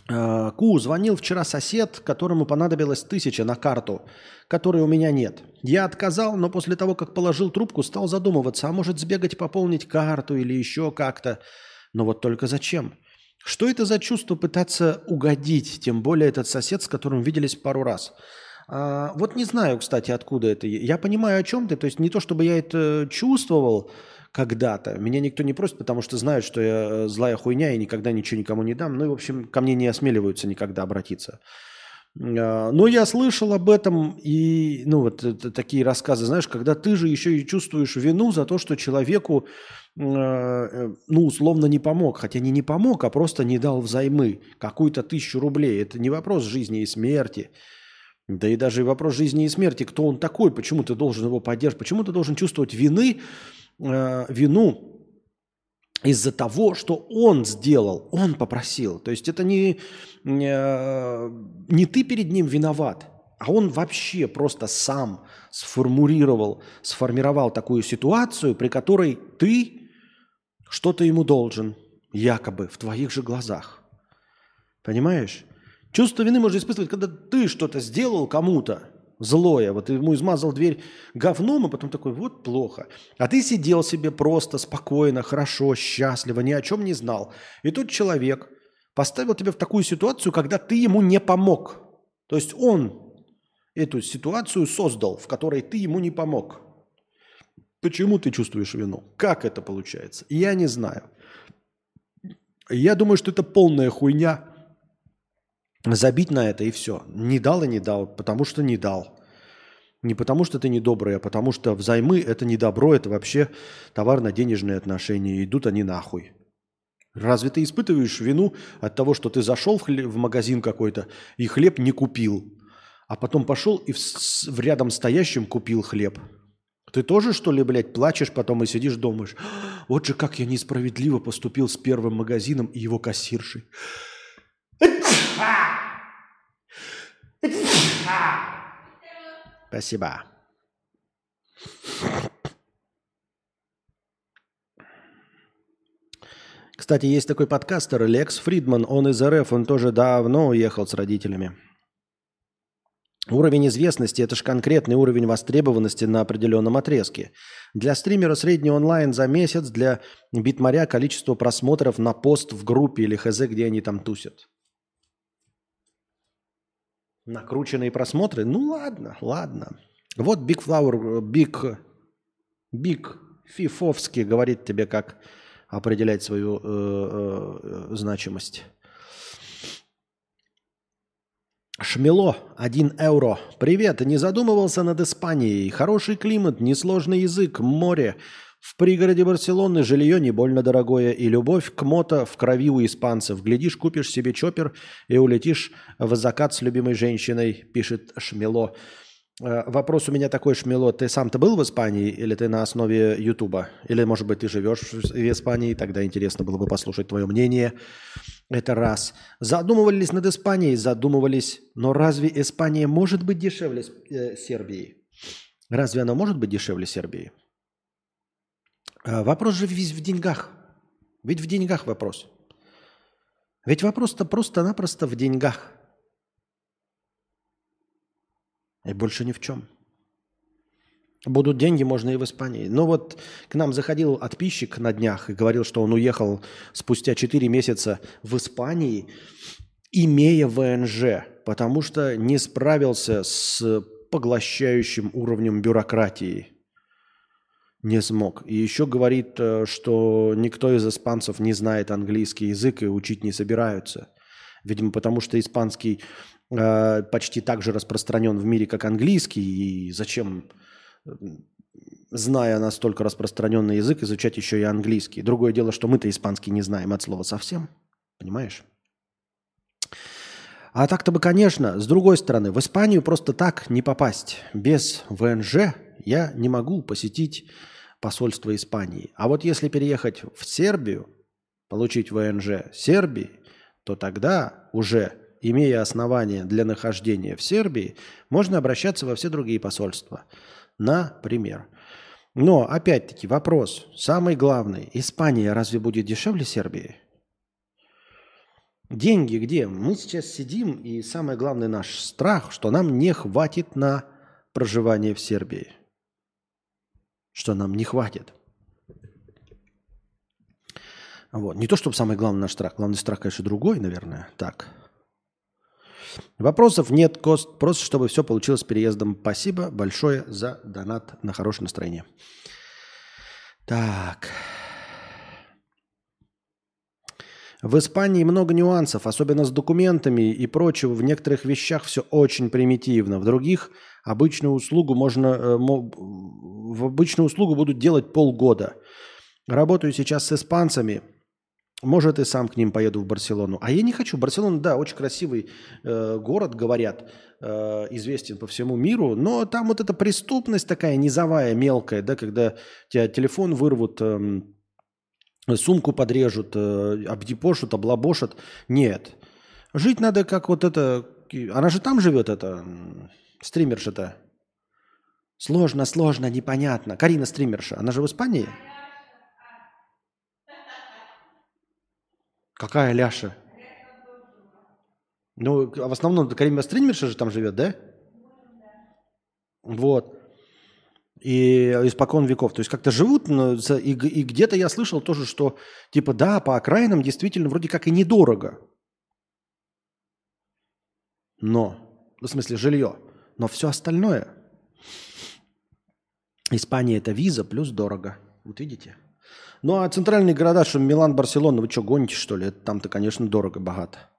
Э, Ку, звонил вчера сосед, которому понадобилось тысяча на карту, которой у меня нет. Я отказал, но после того, как положил трубку, стал задумываться, а может сбегать пополнить карту или еще как-то. Но вот только зачем? Что это за чувство пытаться угодить, тем более этот сосед, с которым виделись пару раз? А, вот не знаю, кстати, откуда это. Я понимаю, о чем ты. То есть не то, чтобы я это чувствовал когда-то. Меня никто не просит, потому что знают, что я э, злая хуйня и никогда ничего никому не дам. Ну и, в общем, ко мне не осмеливаются никогда обратиться. А, Но я слышал об этом и, ну, вот это, такие рассказы, знаешь, когда ты же еще и чувствуешь вину за то, что человеку, э, э, ну, условно не помог. Хотя не не помог, а просто не дал взаймы какую-то тысячу рублей. Это не вопрос жизни и смерти. Да и даже вопрос жизни и смерти. Кто он такой? Почему ты должен его поддерживать? Почему ты должен чувствовать вины, э, вину из-за того, что он сделал, он попросил. То есть это не, э, не ты перед ним виноват, а он вообще просто сам сформулировал, сформировал такую ситуацию, при которой ты что-то ему должен, якобы в твоих же глазах. Понимаешь? Чувство вины можно испытывать, когда ты что-то сделал кому-то, злое. Вот ему измазал дверь говном, а потом такой, вот плохо. А ты сидел себе просто, спокойно, хорошо, счастливо, ни о чем не знал. И тут человек поставил тебя в такую ситуацию, когда ты ему не помог. То есть он эту ситуацию создал, в которой ты ему не помог. Почему ты чувствуешь вину? Как это получается? Я не знаю. Я думаю, что это полная хуйня – Забить на это и все. Не дал и не дал, потому что не дал. Не потому что ты недобрый, а потому что взаймы это не добро, это вообще товарно-денежные отношения. Идут они нахуй. Разве ты испытываешь вину от того, что ты зашел в, хлеб, в магазин какой-то и хлеб не купил, а потом пошел и в, в рядом стоящем купил хлеб? Ты тоже, что ли, блядь, плачешь потом и сидишь думаешь, вот же как я несправедливо поступил с первым магазином и его кассиршей. Спасибо. Кстати, есть такой подкастер Лекс Фридман, он из РФ, он тоже давно уехал с родителями. Уровень известности – это же конкретный уровень востребованности на определенном отрезке. Для стримера средний онлайн за месяц, для битмаря количество просмотров на пост в группе или хз, где они там тусят. Накрученные просмотры? Ну ладно, ладно. Вот Big Flower, Big, Big Фифовский говорит тебе, как определять свою э, э, значимость. Шмело, 1 евро. Привет, не задумывался над Испанией. Хороший климат, несложный язык, море. В пригороде Барселоны жилье не больно дорогое, и любовь к мото в крови у испанцев. Глядишь, купишь себе чоппер и улетишь в закат с любимой женщиной, пишет Шмело. Э, вопрос у меня такой, Шмело, ты сам-то был в Испании или ты на основе Ютуба? Или, может быть, ты живешь в Испании, тогда интересно было бы послушать твое мнение. Это раз. Задумывались над Испанией? Задумывались. Но разве Испания может быть дешевле э, Сербии? Разве она может быть дешевле Сербии? А, вопрос же весь в деньгах. Ведь в деньгах вопрос. Ведь вопрос-то просто-напросто в деньгах. И больше ни в чем. Будут деньги, можно и в Испании. Но вот к нам заходил подписчик на днях и говорил, что он уехал спустя 4 месяца в Испании, имея ВНЖ, потому что не справился с поглощающим уровнем бюрократии не смог. И еще говорит, э, что никто из испанцев не знает английский язык и учить не собираются. Видимо, потому что испанский э, почти так же распространен в мире, как английский. И зачем зная настолько распространенный язык, изучать еще и английский. Другое дело, что мы-то испанский не знаем от слова совсем. Понимаешь? А так-то бы, конечно, с другой стороны, в Испанию просто так не попасть. Без ВНЖ я не могу посетить посольство Испании. А вот если переехать в Сербию, получить ВНЖ Сербии, то тогда уже, имея основания для нахождения в Сербии, можно обращаться во все другие посольства. Например. Но, опять-таки, вопрос, самый главный, Испания разве будет дешевле Сербии? Деньги где? Мы сейчас сидим, и самый главный наш страх, что нам не хватит на проживание в Сербии. Что нам не хватит. Вот. Не то, чтобы самый главный наш страх. Главный страх, конечно, другой, наверное. Так. Вопросов нет, Кост. Просто, чтобы все получилось с переездом. Спасибо большое за донат на хорошее настроение. Так. В Испании много нюансов, особенно с документами и прочего. В некоторых вещах все очень примитивно. В других обычную услугу можно... Э, в обычную услугу будут делать полгода. Работаю сейчас с испанцами. Может, и сам к ним поеду в Барселону. А я не хочу. Барселона, да, очень красивый э, город, говорят, э, известен по всему миру. Но там вот эта преступность такая низовая, мелкая, да, когда тебя телефон вырвут, э, сумку подрежут, э, обдепошут, облабошат. Нет. Жить надо как вот это... Она же там живет, это стримерша-то. Сложно, сложно, непонятно. Карина стримерша, она же в Испании? Какая Ляша? Ну, а в основном Карина стримерша же там живет, да? Вот. И испокон веков. То есть как-то живут, и, и где-то я слышал тоже, что типа да, по окраинам действительно вроде как и недорого. Но, ну, в смысле жилье. Но все остальное. Испания это виза плюс дорого. Вот видите? Ну а центральные города, что Милан, Барселона, вы что, гоните что ли? Там-то, конечно, дорого, богато.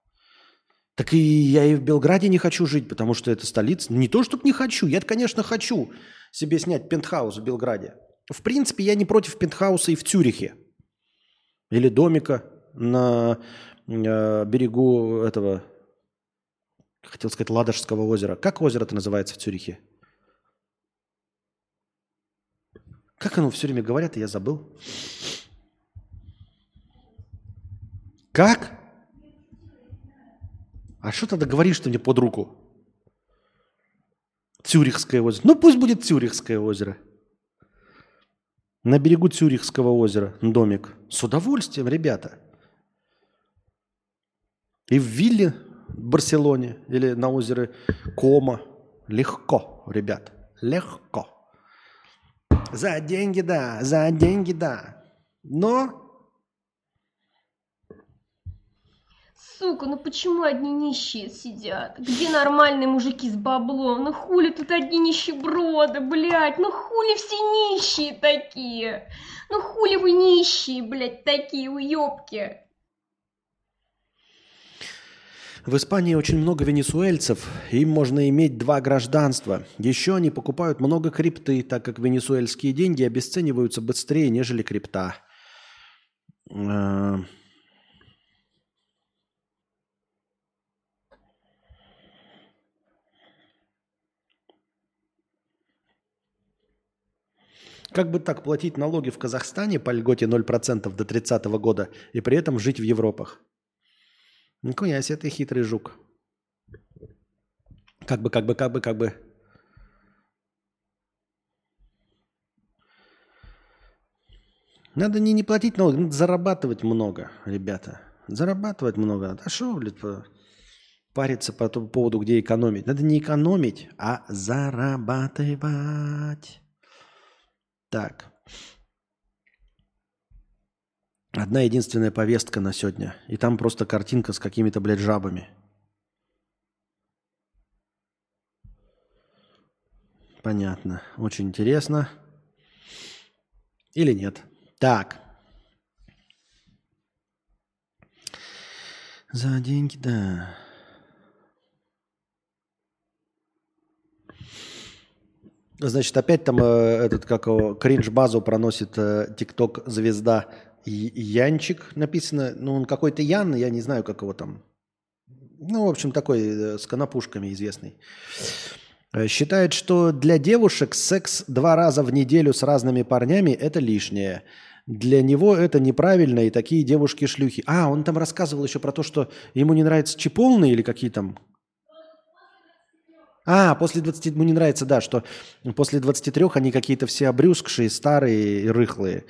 Так и я и в Белграде не хочу жить, потому что это столица. Не то, чтобы не хочу, я конечно, хочу себе снять пентхаус в Белграде. В принципе, я не против пентхауса и в Цюрихе. Или домика на э, берегу этого, хотел сказать, Ладожского озера. Как озеро это называется в Цюрихе? Как оно все время говорят, я забыл. Как? А что тогда говоришь ты мне под руку? Цюрихское озеро. Ну пусть будет Цюрихское озеро. На берегу Цюрихского озера домик. С удовольствием, ребята. И в вилле в Барселоне или на озере Кома. Легко, ребят. Легко. За деньги, да. За деньги, да. Но Сука, ну почему одни нищие сидят? Где нормальные мужики с баблом? Ну хули тут одни нищеброды, блядь? Ну хули все нищие такие? Ну хули вы нищие, блядь, такие уёбки? В Испании очень много венесуэльцев, им можно иметь два гражданства. Еще они покупают много крипты, так как венесуэльские деньги обесцениваются быстрее, нежели крипта. Как бы так платить налоги в Казахстане по льготе 0% до 30 года и при этом жить в Европах? Нихуя себе ты хитрый жук. Как бы, как бы, как бы, как бы. Надо не, не платить налоги, надо зарабатывать много, ребята. Зарабатывать много. А что, блядь, париться по тому поводу, где экономить? Надо не экономить, а зарабатывать. Так. Одна единственная повестка на сегодня. И там просто картинка с какими-то, блядь, жабами. Понятно. Очень интересно. Или нет? Так. За деньги, да. Значит, опять там э, этот, как его, кринж-базу проносит э, тикток-звезда И- Янчик написано. Ну, он какой-то Ян, я не знаю, как его там. Ну, в общем, такой э, с конопушками известный. Э, Считает, что для девушек секс два раза в неделю с разными парнями – это лишнее. Для него это неправильно, и такие девушки шлюхи. А, он там рассказывал еще про то, что ему не нравятся чиполные или какие там а, после 20, ему не нравится, да, что после 23 они какие-то все обрюзгшие, старые и рыхлые.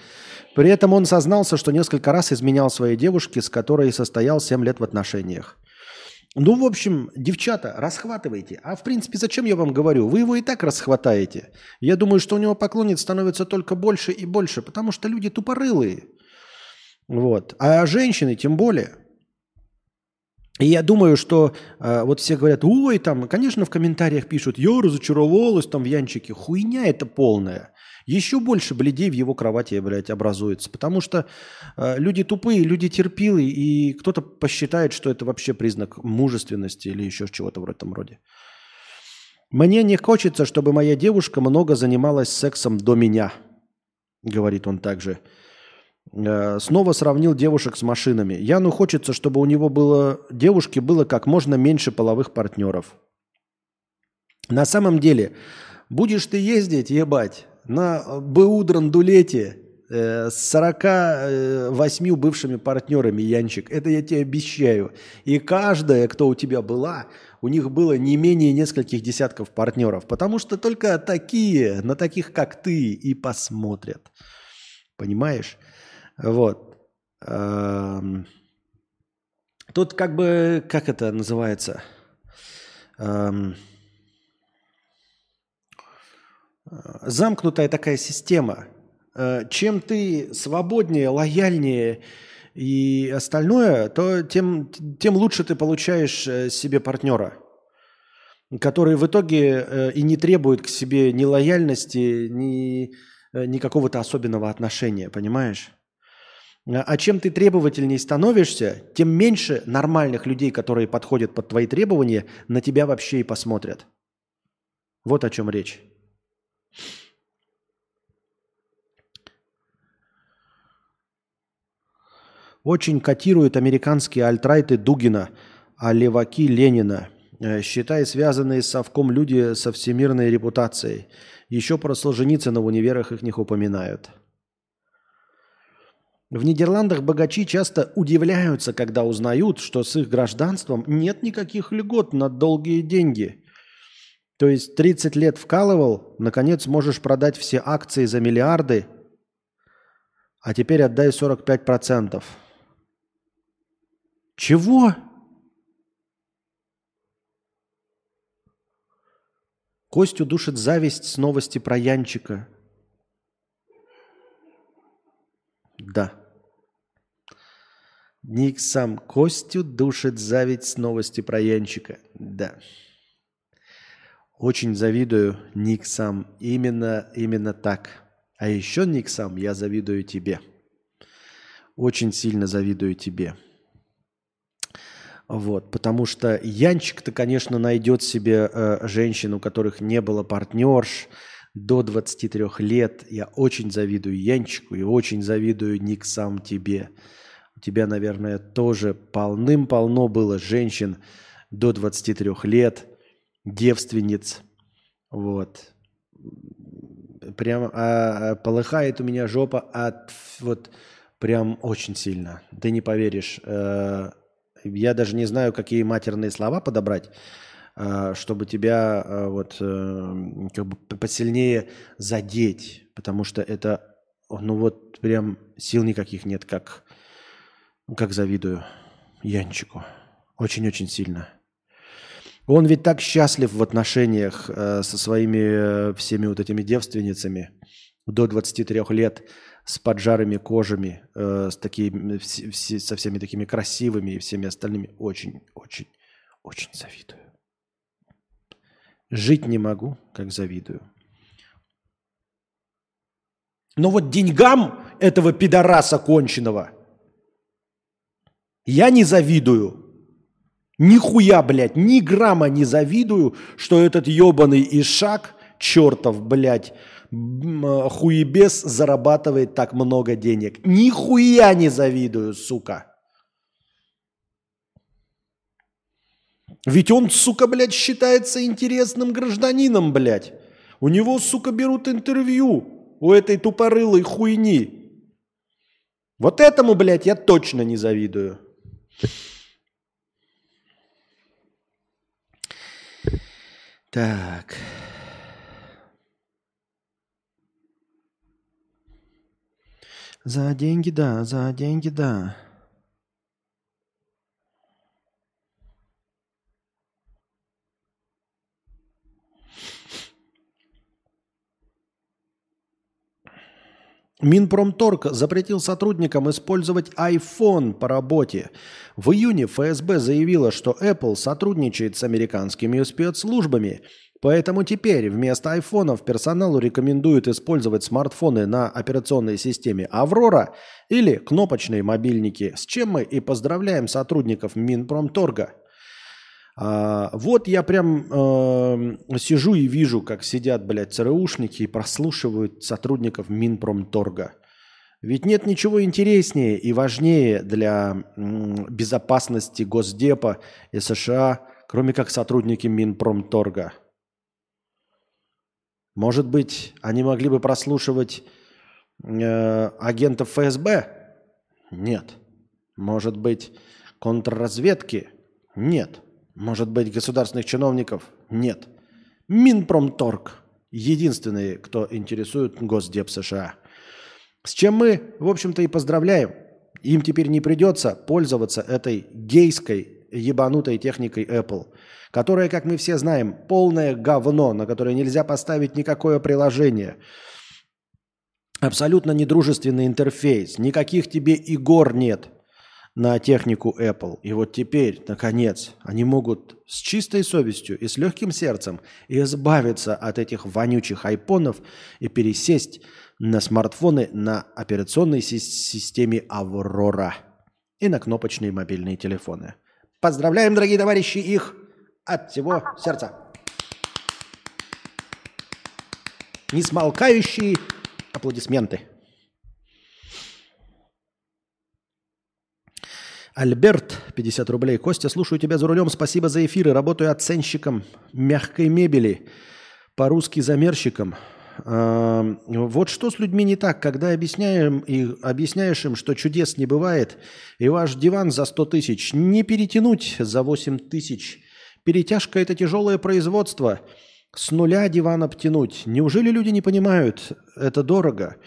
При этом он сознался, что несколько раз изменял своей девушке, с которой состоял 7 лет в отношениях. Ну, в общем, девчата, расхватывайте. А в принципе, зачем я вам говорю? Вы его и так расхватаете. Я думаю, что у него поклонниц становится только больше и больше, потому что люди тупорылые. Вот. А женщины тем более. И я думаю, что э, вот все говорят, ой, там, конечно, в комментариях пишут, я разочаровалась там в Янчике. Хуйня это полная. Еще больше бледей в его кровати, блядь, образуется. Потому что э, люди тупые, люди терпилые, и кто-то посчитает, что это вообще признак мужественности или еще чего-то в этом роде. Мне не хочется, чтобы моя девушка много занималась сексом до меня, говорит он также. Э, Снова сравнил девушек с машинами. Яну хочется, чтобы у него было девушке было как можно меньше половых партнеров. На самом деле, будешь ты ездить, ебать, на БУ драндулете э, с 48 бывшими партнерами, Янчик, это я тебе обещаю. И каждая, кто у тебя была, у них было не менее нескольких десятков партнеров, потому что только такие, на таких, как ты, и посмотрят. Понимаешь? Вот. Эм, Тут как бы, как это называется? Эм, э, Замкнутая такая система. Э, Чем ты свободнее, лояльнее и остальное, то тем, тем лучше ты получаешь э, себе партнера, который в итоге и не требует к себе ни лояльности, ни, ни какого-то особенного отношения, понимаешь? А а чем ты требовательней становишься, тем меньше нормальных людей, которые подходят под твои требования, на тебя вообще и посмотрят. Вот о чем речь. Очень котируют американские альтрайты Дугина, а леваки Ленина, э, считай связанные с совком люди со всемирной репутацией. Еще про Солженицына в универах их них упоминают. В Нидерландах богачи часто удивляются, когда узнают, что с их гражданством нет никаких льгот на долгие деньги. То есть 30 лет вкалывал, наконец можешь продать все акции за миллиарды, а теперь отдай 45%. Чего? Костю душит зависть с новости про Янчика. Да. Ник сам Костю душит зависть с новости про Янчика. Да. Очень завидую, Ник сам. Именно, именно так. А еще, Ник сам, я завидую тебе. Очень сильно завидую тебе. Вот, потому что Янчик-то, конечно, найдет себе э, женщин, у которых не было партнерш до 23 лет. Я очень завидую Янчику и очень завидую Ник сам тебе. Тебя, наверное, тоже полным-полно было женщин до 23 лет, девственниц. Вот. Прям а, а, полыхает у меня жопа от вот прям очень сильно. Ты не поверишь. Э, я даже не знаю, какие матерные слова подобрать, э, чтобы тебя э, вот э, как бы посильнее задеть, потому что это ну вот прям сил никаких нет, как как завидую Янчику. Очень-очень сильно. Он ведь так счастлив в отношениях э, со своими э, всеми вот этими девственницами до 23 лет с поджарыми кожами, э, с такими, вс- все- со всеми такими красивыми и всеми остальными. Очень, очень, очень завидую. Жить не могу, как завидую. Но вот деньгам этого пидораса конченого я не завидую. Нихуя, блядь, ни грамма не завидую, что этот ебаный Ишак чертов, блядь, э, хуебес зарабатывает так много денег. Нихуя не завидую, сука. Ведь он, сука, блядь, считается интересным гражданином, блядь. У него, сука, берут интервью у этой тупорылой хуйни. Вот этому, блядь, я точно не завидую. Так. За деньги, да, за деньги, да. Минпромторг запретил сотрудникам использовать iPhone по работе. В июне ФСБ заявила, что Apple сотрудничает с американскими спецслужбами, поэтому теперь вместо айфонов персоналу рекомендуют использовать смартфоны на операционной системе Аврора или кнопочные мобильники, с чем мы и поздравляем сотрудников Минпромторга. А, вот я прям э, сижу и вижу, как сидят, блядь, ЦРУшники и прослушивают сотрудников Минпромторга. Ведь нет ничего интереснее и важнее для безопасности Госдепа и США, кроме как сотрудники Минпромторга. Может быть, они могли бы прослушивать э, агентов ФСБ? Нет. Может быть, контрразведки? Нет. Может быть, государственных чиновников? Нет. Минпромторг. Единственный, кто интересует Госдеп США. С чем мы, в общем-то, и поздравляем. Им теперь не придется пользоваться этой гейской ебанутой техникой Apple, которая, как мы все знаем, полное говно, на которое нельзя поставить никакое приложение. Абсолютно недружественный интерфейс, никаких тебе игр нет – на технику Apple. И вот теперь, наконец, они могут с чистой совестью и с легким сердцем избавиться от этих вонючих айпонов и пересесть на смартфоны на операционной си- системе Aurora и на кнопочные мобильные телефоны. Поздравляем, дорогие товарищи, их от всего сердца. Несмолкающие аплодисменты. Альберт, 50 рублей. Костя, слушаю тебя за рулем. Спасибо за эфиры. Работаю оценщиком мягкой мебели. По-русски замерщиком. А, Вот что с людьми не так, когда объясняем и объясняешь им, что чудес не бывает, и ваш диван за 100 тысяч не перетянуть за 8 тысяч. Перетяжка – это тяжелое производство. С нуля диван обтянуть. Неужели люди не понимают? Это дорого.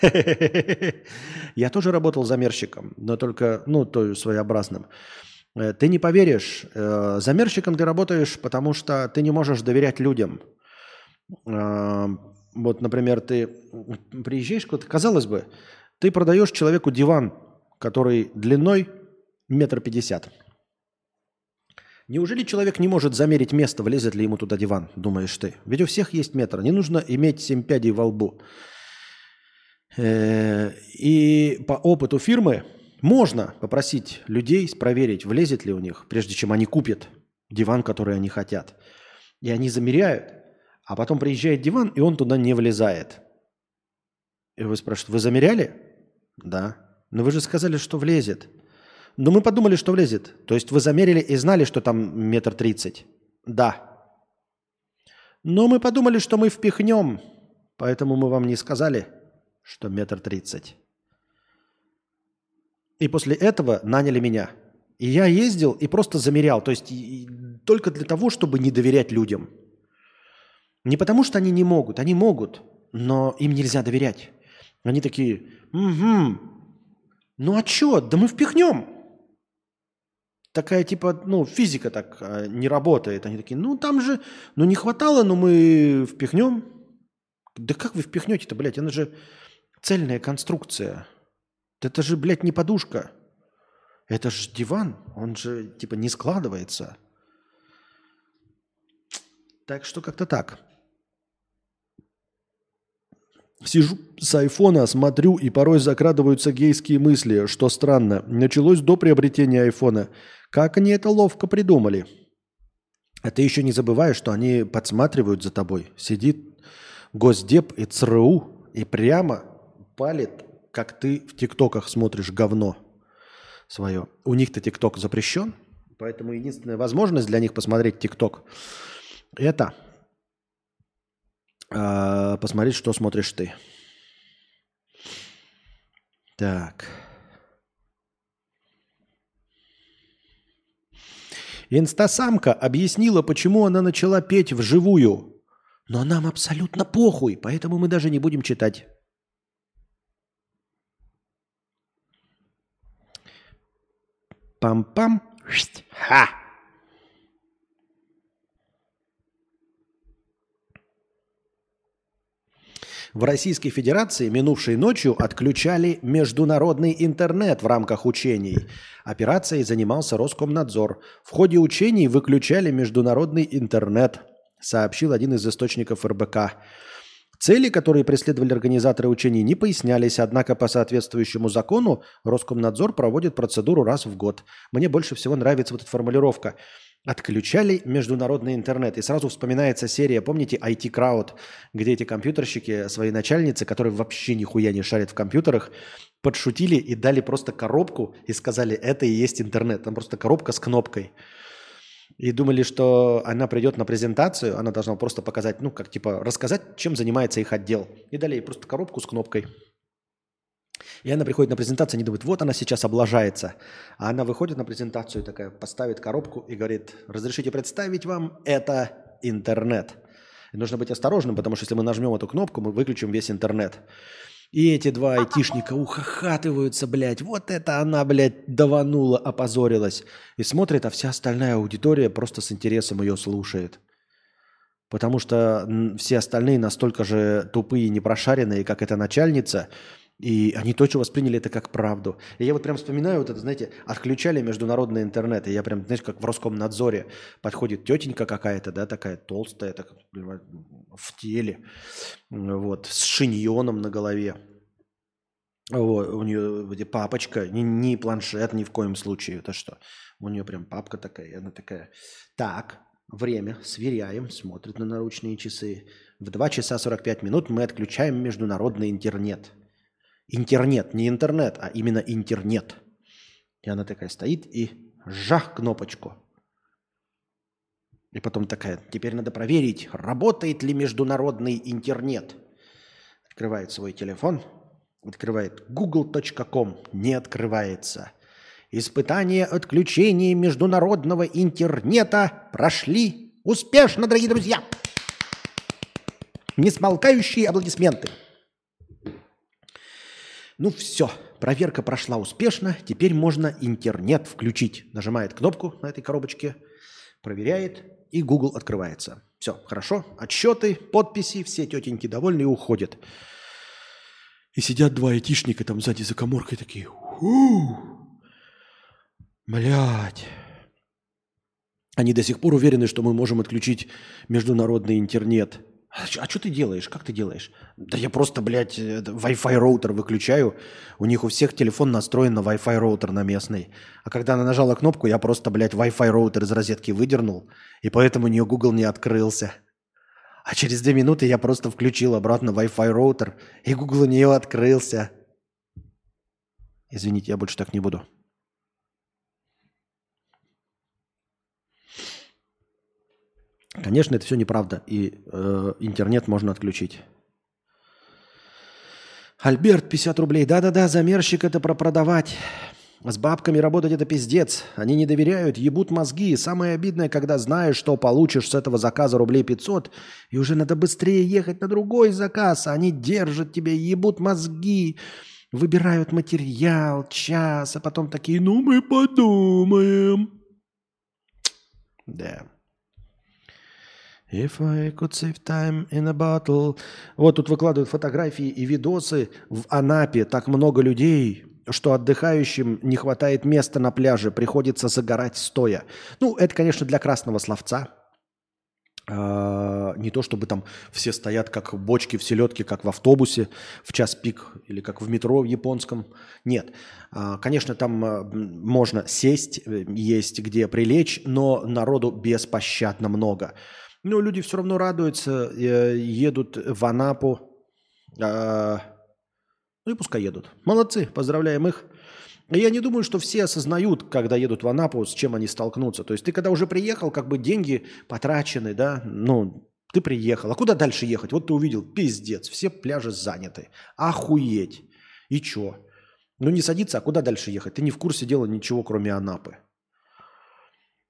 *laughs* Я тоже работал замерщиком, но только, ну, то своеобразным. Э, Ты не поверишь, э, замерщиком ты работаешь, потому что ты не можешь доверять людям. Э, Вот, например, ты приезжаешь куда-то, казалось бы, ты продаешь человеку диван, который длиной метр пятьдесят. Неужели человек не может замерить место, влезет ли ему туда диван, думаешь ты? Ведь у всех есть метр. Не нужно иметь семь пядей во лбу. Э, И по опыту фирмы можно попросить людей проверить, влезет ли у них, прежде чем они купят диван, который они хотят. И они замеряют, а потом приезжает диван, и он туда не влезает. И вы спрашиваете, вы замеряли? Да. Но вы же сказали, что влезет. Но мы подумали, что влезет. То есть вы замерили и знали, что там метр тридцать? Да. Но мы подумали, что мы впихнем, поэтому мы вам не сказали, что метр тридцать. И после этого наняли меня. И я ездил и просто замерял. То есть только для того, чтобы не доверять людям. Не потому, что они не могут. Они могут, но им нельзя доверять. Они такие, угу, ну а чё, да мы впихнем. Такая типа, ну, физика так а, не работает. Они такие, ну там же, ну не хватало, но мы впихнем. Да как вы впихнете-то, блядь, она же цельная конструкция. Это же, блядь, не подушка. Это же диван, он же типа не складывается. Так что как-то так. Сижу с айфона, смотрю, и порой закрадываются гейские мысли, что странно. Началось до приобретения айфона. Как они это ловко придумали? А ты еще не забываешь, что они подсматривают за тобой. Сидит Госдеп и ЦРУ и прямо палит, как ты в ТикТоках смотришь говно свое. У них-то ТикТок запрещен, поэтому единственная возможность для них посмотреть ТикТок – это посмотреть, что смотришь ты. Так. Инстасамка объяснила, почему она начала петь вживую. Но нам абсолютно похуй, поэтому мы даже не будем читать. Пам-пам. Ха! В Российской Федерации минувшей ночью отключали международный интернет в рамках учений. Операцией занимался Роскомнадзор. В ходе учений выключали международный интернет, сообщил один из источников РБК. Цели, которые преследовали организаторы учений, не пояснялись, однако по соответствующему закону Роскомнадзор проводит процедуру раз в год. Мне больше всего нравится вот эта формулировка. Отключали международный интернет. И сразу вспоминается серия, помните, IT Crowd, где эти компьютерщики, свои начальницы, которые вообще нихуя не шарят в компьютерах, подшутили и дали просто коробку и сказали, это и есть интернет. Там просто коробка с кнопкой. И думали, что она придет на презентацию, она должна просто показать, ну, как типа, рассказать, чем занимается их отдел. И дали ей просто коробку с кнопкой. И она приходит на презентацию, они думают, вот она сейчас облажается. А она выходит на презентацию, такая, поставит коробку и говорит, разрешите представить вам, это интернет. И нужно быть осторожным, потому что если мы нажмем эту кнопку, мы выключим весь интернет. И эти два айтишника ухахатываются, блядь. Вот это она, блядь, даванула, опозорилась. И смотрит, а вся остальная аудитория просто с интересом ее слушает. Потому что все остальные настолько же тупые и непрошаренные, как эта начальница, и они точно восприняли это как правду. И я вот прям вспоминаю вот это, знаете, отключали международный интернет. И я прям, знаешь, как в Роскомнадзоре подходит тетенька какая-то, да, такая толстая, так, в теле, вот, с шиньоном на голове. Вот, у нее вроде папочка, не, не планшет ни в коем случае, это что? У нее прям папка такая, и она такая, так, время, сверяем, смотрит на наручные часы. В 2 часа 45 минут мы отключаем международный интернет. Интернет, не интернет, а именно интернет. И она такая стоит и жах кнопочку. И потом такая, теперь надо проверить, работает ли международный интернет. Открывает свой телефон, открывает google.com, не открывается. Испытания отключения международного интернета прошли успешно, дорогие друзья. Несмолкающие аплодисменты. Ну все, проверка прошла успешно, теперь можно интернет включить. Нажимает кнопку на этой коробочке, проверяет, и Google открывается. Все, хорошо, отчеты, подписи, все тетеньки довольны и уходят. И сидят два айтишника там сзади за коморкой такие. Фу, блядь. Они до сих пор уверены, что мы можем отключить международный интернет. А что ты делаешь? Как ты делаешь? Да я просто, блядь, Wi-Fi роутер выключаю. У них у всех телефон настроен на Wi-Fi роутер на местный. А когда она нажала кнопку, я просто, блядь, Wi-Fi роутер из розетки выдернул. И поэтому у нее Google не открылся. А через две минуты я просто включил обратно Wi-Fi роутер, и Google у нее открылся. Извините, я больше так не буду. Конечно, это все неправда, и э, интернет можно отключить. Альберт, 50 рублей. Да-да-да, замерщик это про продавать. С бабками работать это пиздец. Они не доверяют, ебут мозги. Самое обидное, когда знаешь, что получишь с этого заказа рублей 500, и уже надо быстрее ехать на другой заказ. А они держат тебя, ебут мозги, выбирают материал, час, а потом такие, ну мы подумаем. Да. If I could save time in a bottle. Вот тут выкладывают фотографии и видосы. В Анапе так много людей, что отдыхающим не хватает места на пляже, приходится загорать стоя. Ну, это, конечно, для красного словца. А, не то, чтобы там все стоят как бочки в селедке, как в автобусе в час пик или как в метро в японском. Нет. А, конечно, там а, можно сесть, э, есть где прилечь, но народу беспощадно много. Но люди все равно радуются, э, едут в Анапу. а, ну и пускай едут. Молодцы, поздравляем их. Я не думаю, что все осознают, когда едут в Анапу, с чем они столкнутся. То есть ты когда уже приехал, как бы деньги потрачены, да, ну, ты приехал. А куда дальше ехать? Вот ты увидел, пиздец, все пляжи заняты. Охуеть. И чё? Ну не садиться, а куда дальше ехать? Ты не в курсе дела ничего, кроме Анапы.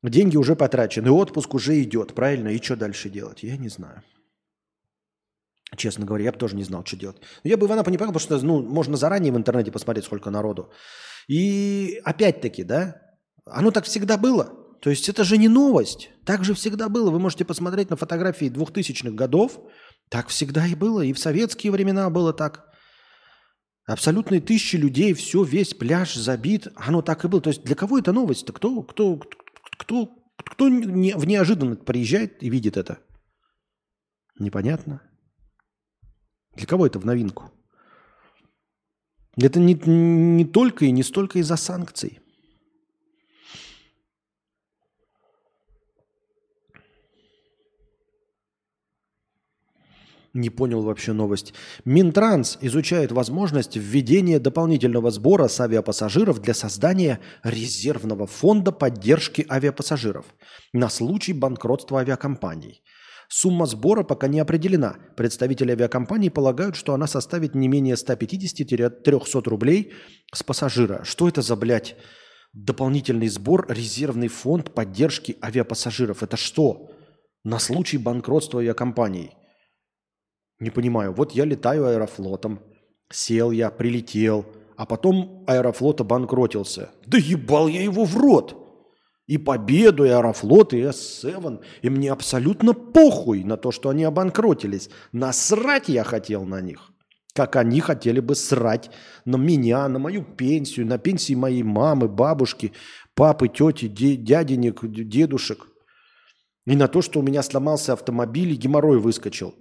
Деньги уже потрачены, отпуск уже идет, правильно? И что дальше делать? Я не знаю. Честно говоря, я бы тоже не знал, что делать. Но я бы не поехал, потому что ну, можно заранее в интернете посмотреть, сколько народу. И опять-таки, да, оно так всегда было. То есть это же не новость. Так же всегда было. Вы можете посмотреть на фотографии 2000-х годов. Так всегда и было. И в советские времена было так. Абсолютные тысячи людей, все, весь пляж забит. Оно так и было. То есть для кого это новость-то? Кто, кто, кто, кто не, в неожиданно приезжает и видит это? Непонятно. Для кого это в новинку? Это не, не только и не столько из-за санкций. Не понял вообще новость. Минтранс изучает возможность введения дополнительного сбора с авиапассажиров для создания резервного фонда поддержки авиапассажиров на случай банкротства авиакомпаний. Сумма сбора пока не определена. Представители авиакомпаний полагают, что она составит не менее 150-300 рублей с пассажира. Что это за, блядь, дополнительный сбор, резервный фонд поддержки авиапассажиров? Это что? На случай банкротства авиакомпаний? Не понимаю. Вот я летаю аэрофлотом, сел я, прилетел, а потом аэрофлот обанкротился. Да ебал я его в рот! И Победу, и Аэрофлот, и С-7. И мне абсолютно похуй на то, что они обанкротились. Насрать я хотел на них. Как они хотели бы срать на меня, на мою пенсию, на пенсии моей мамы, бабушки, папы, тети, дяденек, дедушек. И на то, что у меня сломался автомобиль и геморрой выскочил.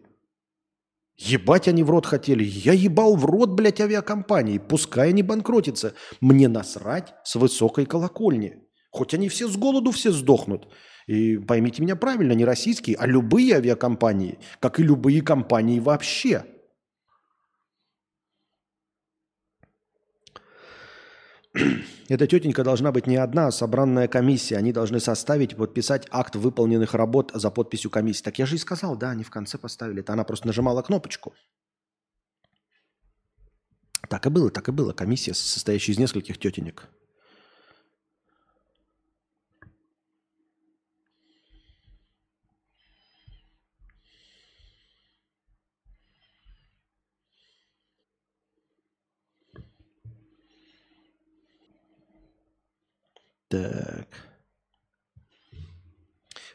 Ебать они в рот хотели. Я ебал в рот, блядь, авиакомпании. Пускай они банкротятся. Мне насрать с высокой колокольни. Хоть они все с голоду все сдохнут. И поймите меня правильно, не российские, а любые авиакомпании, как и любые компании вообще. Эта тетенька должна быть не одна, а собранная комиссия. Они должны составить и подписать акт выполненных работ за подписью комиссии. Так я же и сказал, да, они в конце поставили. Это она просто нажимала кнопочку. Так и было, так и было. Комиссия, состоящая из нескольких тетенек. Так.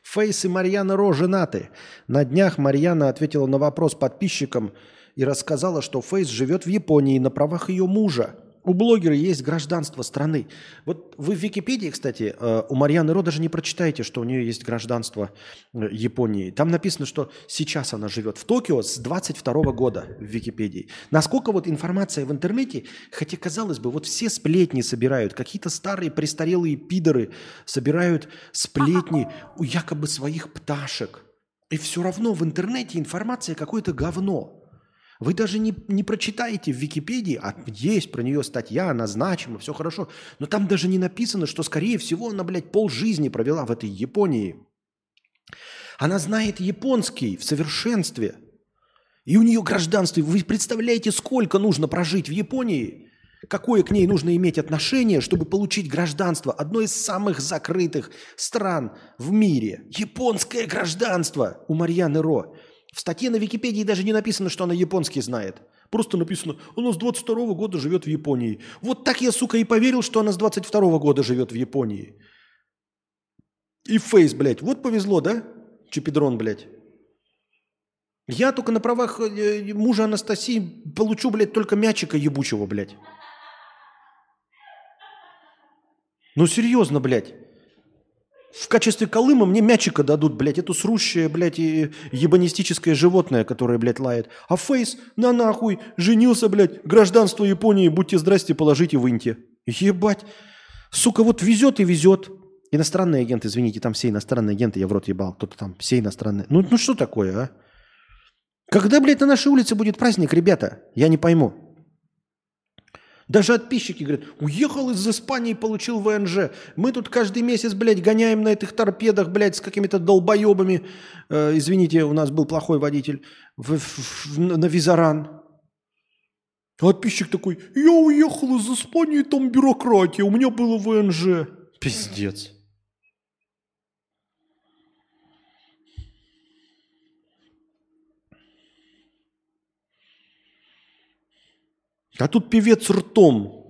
Фейс и Марьяна Ро женаты. На днях Марьяна ответила на вопрос подписчикам и рассказала, что Фейс живет в Японии на правах ее мужа. У блогера есть гражданство страны. Вот вы в Википедии, кстати, э, у Марьяны Ро даже не прочитаете, что у нее есть гражданство э, Японии. Там написано, что сейчас она живет в Токио с 22 года в Википедии. Насколько вот информация в интернете, хотя казалось бы, вот все сплетни собирают, какие-то старые престарелые пидоры собирают сплетни у якобы своих пташек. И все равно в интернете информация какое-то говно. Вы даже не, не прочитаете в Википедии, а есть про нее статья, она значима, все хорошо, но там даже не написано, что, скорее всего, она, блядь, полжизни провела в этой Японии. Она знает японский в совершенстве. И у нее гражданство. Вы представляете, сколько нужно прожить в Японии? Какое к ней нужно иметь отношение, чтобы получить гражданство одной из самых закрытых стран в мире? Японское гражданство у Марьяны Ро. В статье на Википедии даже не написано, что она японский знает. Просто написано, она с 22 -го года живет в Японии. Вот так я, сука, и поверил, что она с 22 -го года живет в Японии. И фейс, блядь. Вот повезло, да? Чепедрон, блядь. Я только на правах э, мужа Анастасии получу, блядь, только мячика ебучего, блядь. Ну серьезно, блядь. В качестве колыма мне мячика дадут, блядь, эту срущее, блядь, и ебанистическое животное, которое, блядь, лает. А Фейс, на нахуй, женился, блядь, гражданство Японии, будьте здрасте, положите в инте. Ебать. Сука, вот везет и везет. Иностранный агент, извините, там все иностранные агенты, я в рот ебал, кто-то там, все иностранные. Ну, ну что такое, а? Когда, блядь, на нашей улице будет праздник, ребята? Я не пойму. Даже подписчики говорят, уехал из Испании, получил ВНЖ. Мы тут каждый месяц, блядь, гоняем на этих торпедах, блядь, с какими-то долбоебами. Э, извините, у нас был плохой водитель. В, в- в- на Визаран. Подписчик такой, я уехал из Испании, там бюрократия, у меня было ВНЖ. Пиздец. А тут певец ртом.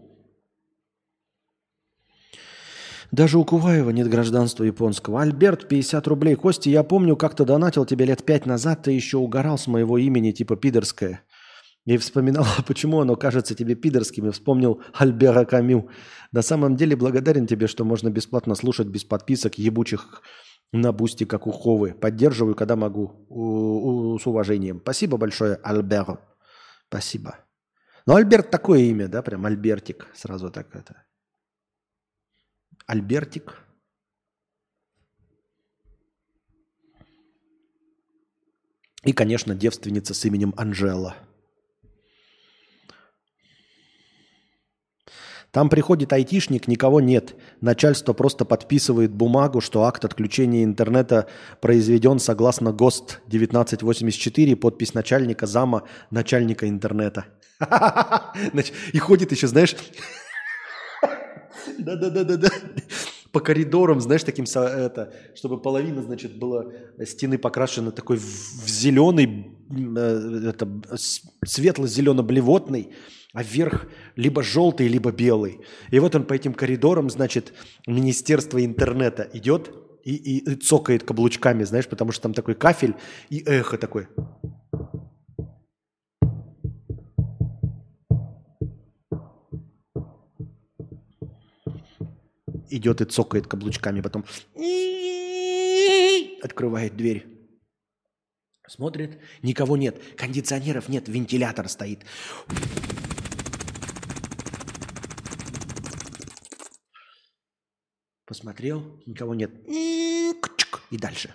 Даже у Куваева нет гражданства японского. Альберт, 50 рублей. Костя, я помню, как-то донатил тебе лет пять назад, ты еще угорал с моего имени, типа пидорское. И вспоминал, *laughs* почему оно кажется тебе пидорским, и вспомнил Альбера Камю. На самом деле благодарен тебе, что можно бесплатно слушать без подписок ебучих на Boosty, как у Ховы. Поддерживаю, когда могу. У- у- с уважением. Спасибо большое, Альбер. Спасибо. Ну, Альберт такое имя, да, прям Альбертик. Сразу так это. Альбертик. И, конечно, девственница с именем Анжела. Там приходит айтишник, никого нет. Начальство просто подписывает бумагу, что акт отключения интернета произведен согласно ГОСТ 1984, подпись начальника, зама, начальника интернета. *laughs* И ходит еще, знаешь, *laughs* да-да-да-да-да. По коридорам, знаешь, таким, это, чтобы половина, значит, была стены покрашена такой в, зеленый, э, это, светло-зелено-блевотный, а вверх либо желтый, либо белый. И вот он по этим коридорам, значит, Министерство интернета идет и, и- и цокает каблучками, знаешь, потому что там такой кафель и эхо такое. идет и цокает каблучками, потом открывает дверь. Смотрит, никого нет, кондиционеров нет, вентилятор стоит. Посмотрел, никого нет. И дальше.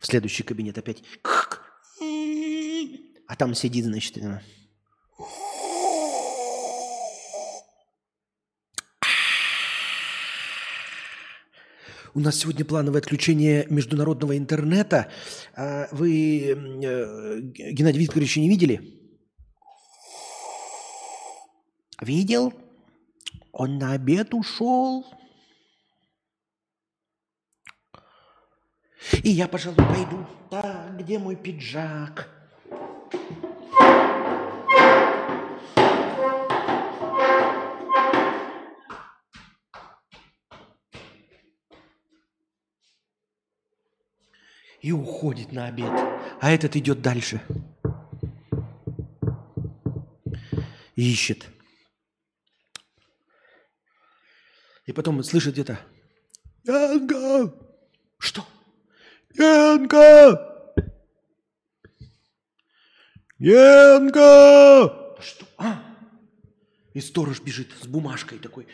В следующий кабинет опять. А там сидит, значит, э, У нас сегодня плановое отключение международного интернета. А Вы э, Геннадия Викторовича не видели? Видел? Он на обед ушел. И я, пожалуй, пойду. Так, где мой пиджак? И уходит на обед. А этот идет дальше. Ищет. И потом слышит где-то «Янка!» Что? «Янка!» «Янка!» Что? А? И сторож бежит с бумажкой такой.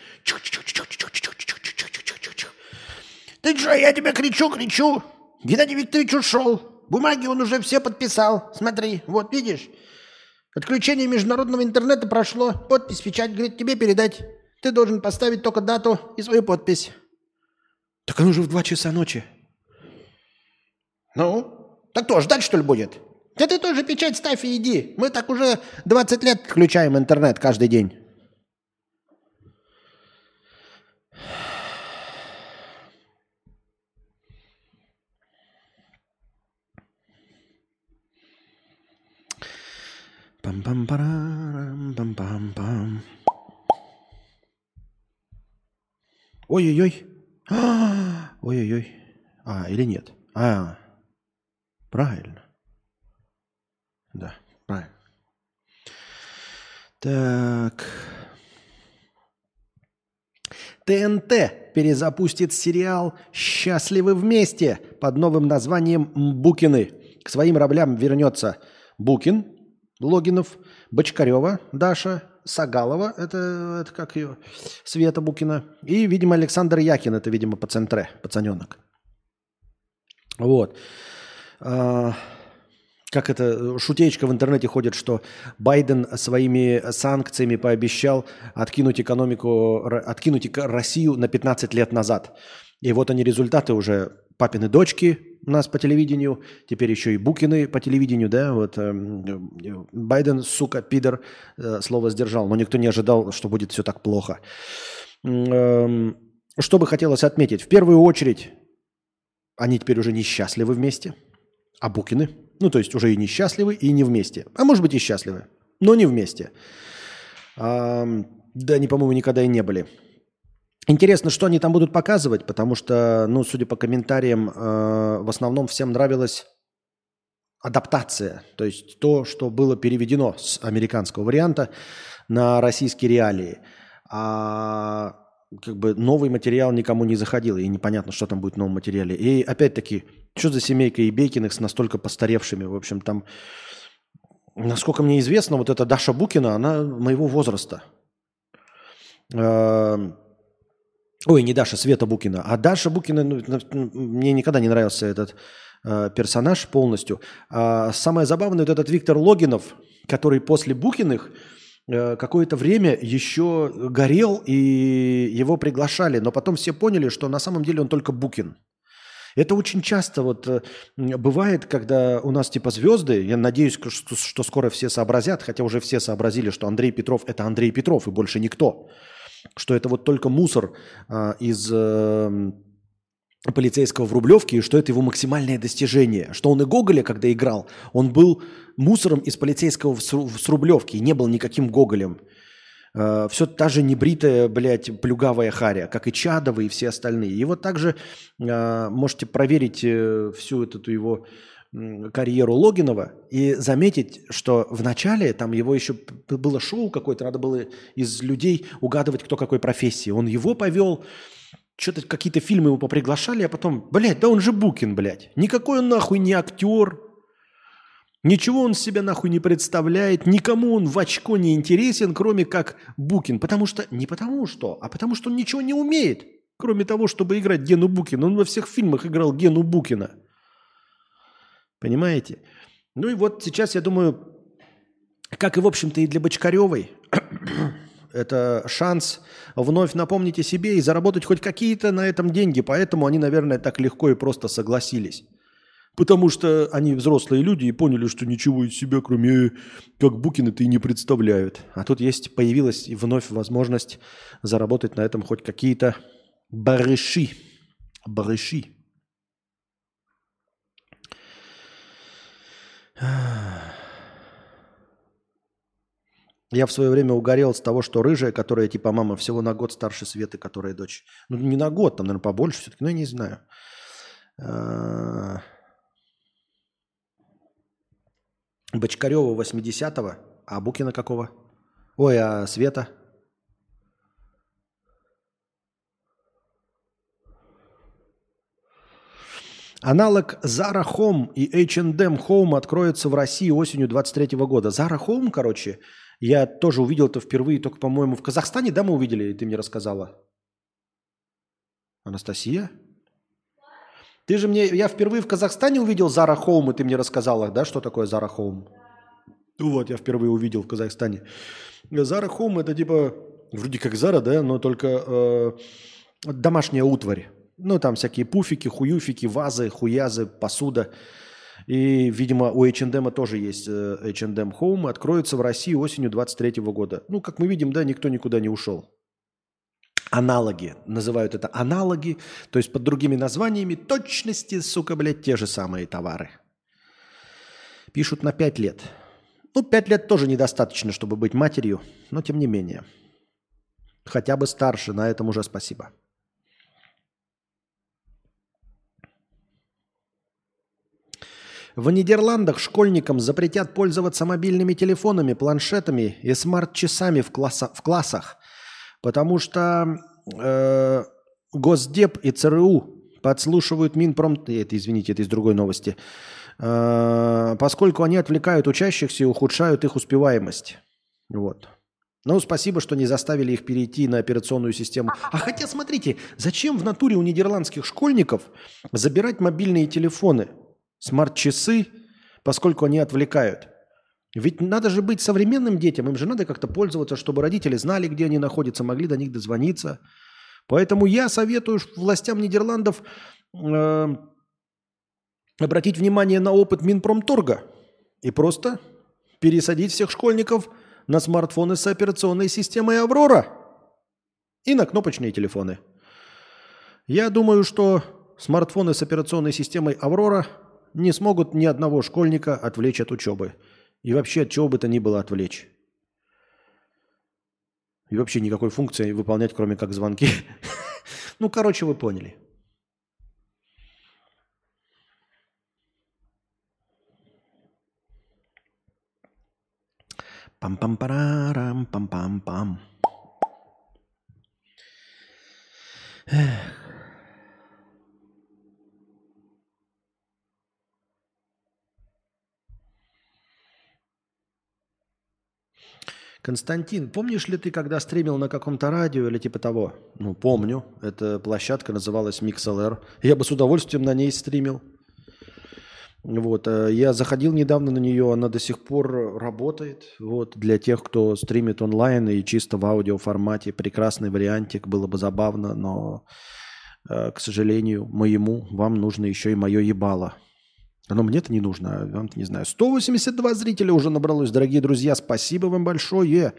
Ты что, я тебя кричу, кричу. Геннадий Викторович ушел. Бумаги он уже все подписал. Смотри, вот видишь. Отключение международного интернета прошло. Подпись, печать, говорит, тебе передать. Ты должен поставить только дату и свою подпись. Так он уже в два часа ночи. Ну, так что, ждать что ли будет? Да ты тоже печать ставь и иди. Мы так уже 20 лет включаем интернет каждый день. Пам-пам-парам, пам-пам-пам. Ой-ой-ой. *gasps* Ой-ой-ой. А, или нет? А, правильно. Да, правильно. Так. ТНТ перезапустит сериал «Счастливы вместе» под новым названием «Букины». К своим раблям вернется Букин, Логинов, Бочкарева, Даша, Сагалова, это, это как ее, Света Букина, и, видимо, Александр Якин, это, видимо, по центре, пацаненок. Вот. А, как это, шутеечка в интернете ходит, что Байден своими санкциями пообещал откинуть экономику, откинуть Россию на 15 лет назад. И вот они результаты уже папины дочки у нас по телевидению, теперь еще и Букины по телевидению, да, вот эм, э, Байден, сука, пидор, э, слово сдержал, но никто не ожидал, что будет все так плохо. Эм, Что бы хотелось отметить? В первую очередь, они теперь уже несчастливы вместе, а Букины, ну, то есть уже и несчастливы, и не вместе. А может быть и счастливы, но не вместе. Ам, да, они, по-моему, никогда и не были. Интересно, что они там будут показывать, потому что, ну, судя по комментариям, э, в основном всем нравилась адаптация, то есть то, что было переведено с американского варианта на российские реалии. А как бы новый материал никому не заходил, и непонятно, что там будет в новом материале. И опять-таки, что за семейка Ебейкиных с настолько постаревшими? В общем, там, насколько мне известно, вот эта Даша Букина, она моего возраста. Эм, Ой, не Даша, Света Букина. А Даша Букина, ну, на- мне никогда не нравился этот э, персонаж полностью. А самое забавное, вот этот Виктор Логинов, который после Букиных э, какое-то время еще горел, и его приглашали, но потом все поняли, что на самом деле он только Букин. Это очень часто вот э, бывает, когда у нас типа звезды, я надеюсь, что, что скоро все сообразят, хотя уже все сообразили, что Андрей Петров – это Андрей Петров и больше никто что это вот только мусор а, из э, полицейского в Рублевке, и что это его максимальное достижение. Что он и Гоголя, когда играл, он был мусором из полицейского в Сру- в с Рублевки и не был никаким Гоголем. все та же небритая, блядь, плюгавая харя, как и Чадова и все остальные. И вот также э, можете проверить э, всю эту его м, карьеру Логинова и заметить, что в начале там его еще было шоу какое-то, надо было из людей угадывать, кто какой профессии. Он его повел, что-то какие-то фильмы его поприглашали, а потом, блядь, да он же Букин, блядь. Никакой он нахуй не актер, Ничего он себя нахуй не представляет, никому он в очко не интересен, кроме как Букин. Потому что, не потому что, а потому что он ничего не умеет, кроме того, чтобы играть Гену Букина. Он во всех фильмах играл Гену Букина. Понимаете? Ну и вот сейчас, я думаю, как и, в общем-то, и для Бочкаревой, *coughs* это шанс вновь напомнить о себе и заработать хоть какие-то на этом деньги. Поэтому они, наверное, так легко и просто согласились. Потому что они взрослые люди и поняли, что ничего из себя, кроме как Букины-то и не представляют. А тут есть, появилась и вновь возможность заработать на этом хоть какие-то барыши. Барыши. Я в свое время угорел с того, что рыжая, которая типа мама, всего на год старше Светы, которая дочь. Ну, не на год, там, наверное, побольше все-таки, но я не знаю. А, Бочкарева 80-го, а Букина какого? Ой, а Света? Аналог Zara Home и H&M Home откроется в России осенью 23 года. Zara Home, короче, я тоже увидел это впервые только, по-моему, в Казахстане, да, мы увидели, ты мне рассказала? Анастасия? Ты же мне, я впервые в Казахстане увидел Zara Home, и ты мне рассказала, да, что такое Zara Home? Ну Вот, я впервые увидел в Казахстане. Zara Home это типа, вроде как Zara, да, но только э, домашняя утварь. Ну, там всякие пуфики, хуюфики, вазы, хуязы, посуда. И, видимо, у H&M тоже есть H&M Home. Откроется в России осенью 23 года. Ну, как мы видим, да, никто никуда не ушел. Аналоги. Называют это аналоги. То есть под другими названиями точности, сука, блядь, те же самые товары. Пишут на 5 лет. Ну, 5 лет тоже недостаточно, чтобы быть матерью, но тем не менее. Хотя бы старше, на этом уже спасибо. В Нидерландах школьникам запретят пользоваться мобильными телефонами, планшетами и смарт-часами в, класса- в классах, потому что э, Госдеп и ЦРУ подслушивают Минпром... Это, извините, это из другой новости. э, поскольку они отвлекают учащихся и ухудшают их успеваемость. Вот. Ну, спасибо, что не заставили их перейти на операционную систему. А хотя, смотрите, зачем в натуре у нидерландских школьников забирать мобильные телефоны, смарт-часы, поскольку они отвлекают? Ведь надо же быть современным детям, им же надо как-то пользоваться, чтобы родители знали, где они находятся, могли до них дозвониться. Поэтому я советую властям Нидерландов э, обратить внимание на опыт Минпромторга и просто пересадить всех школьников – на смартфоны с операционной системой «Аврора» и на кнопочные телефоны. Я думаю, что смартфоны с операционной системой «Аврора» не смогут ни одного школьника отвлечь от учебы. И вообще от чего бы то ни было отвлечь. И вообще никакой функции выполнять, кроме как звонки. *laughs* Ну, короче, вы поняли. Пам-пам-парарам, пам-пам-пам. Константин, помнишь ли ты, когда стримил на каком-то радио или типа того? Ну, помню. Эта площадка называлась MixLR. Я бы с удовольствием на ней стримил. Вот, э, я заходил недавно на нее, она до сих пор работает. Вот, для тех, кто стримит онлайн и чисто в аудиоформате, прекрасный вариантик, было бы забавно, но, э, к сожалению, моему вам нужно еще и мое ебало. Оно мне-то не нужно, а вам-то не знаю. 182 зрителя уже набралось, дорогие друзья. Спасибо вам большое,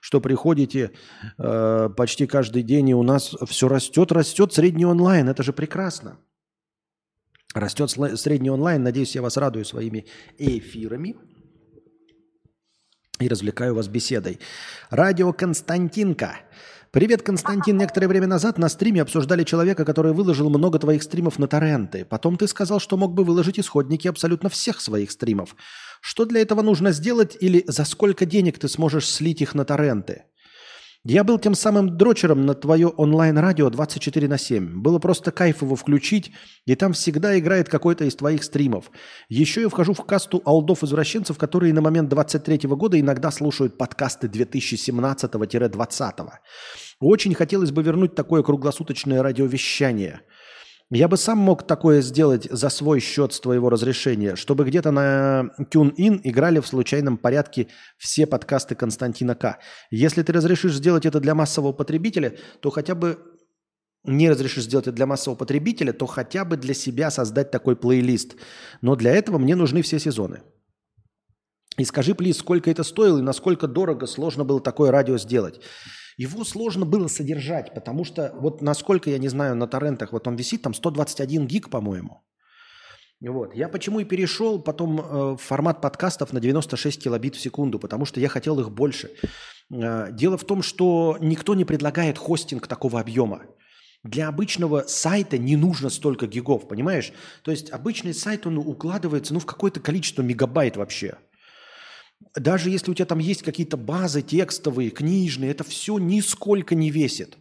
что приходите э, почти каждый день, и у нас все растет, растет средний онлайн. Это же прекрасно. Растет средний онлайн. Надеюсь, я вас радую своими эфирами и развлекаю вас беседой. Радио Константинка. Привет, Константин. Некоторое время назад на стриме обсуждали человека, который выложил много твоих стримов на торренты. Потом ты сказал, что мог бы выложить исходники абсолютно всех своих стримов. Что для этого нужно сделать или за сколько денег ты сможешь слить их на торренты? Я был тем самым дрочером на твое онлайн-радио 24 на 7. Было просто кайф его включить, и там всегда играет какой-то из твоих стримов. Еще я вхожу в касту алдов-извращенцев, которые на момент 23 года иногда слушают подкасты 2017-2020. Очень хотелось бы вернуть такое круглосуточное радиовещание – я бы сам мог такое сделать за свой счет с твоего разрешения, чтобы где-то на TuneIn играли в случайном порядке все подкасты Константина К. Если ты разрешишь сделать это для массового потребителя, то хотя бы не разрешишь сделать это для массового потребителя, то хотя бы для себя создать такой плейлист. Но для этого мне нужны все сезоны. И скажи, плиз, сколько это стоило и насколько дорого, сложно было такое радио сделать. Его сложно было содержать, потому что, вот насколько я не знаю, на торрентах, вот он висит там 121 гиг, по-моему. Вот. Я почему и перешел потом э, в формат подкастов на 96 килобит в секунду, потому что я хотел их больше. Э, дело в том, что никто не предлагает хостинг такого объема. Для обычного сайта не нужно столько гигов, понимаешь? То есть обычный сайт, он укладывается ну, в какое-то количество мегабайт вообще – даже если у тебя там есть какие-то базы текстовые, книжные, это все нисколько не весит.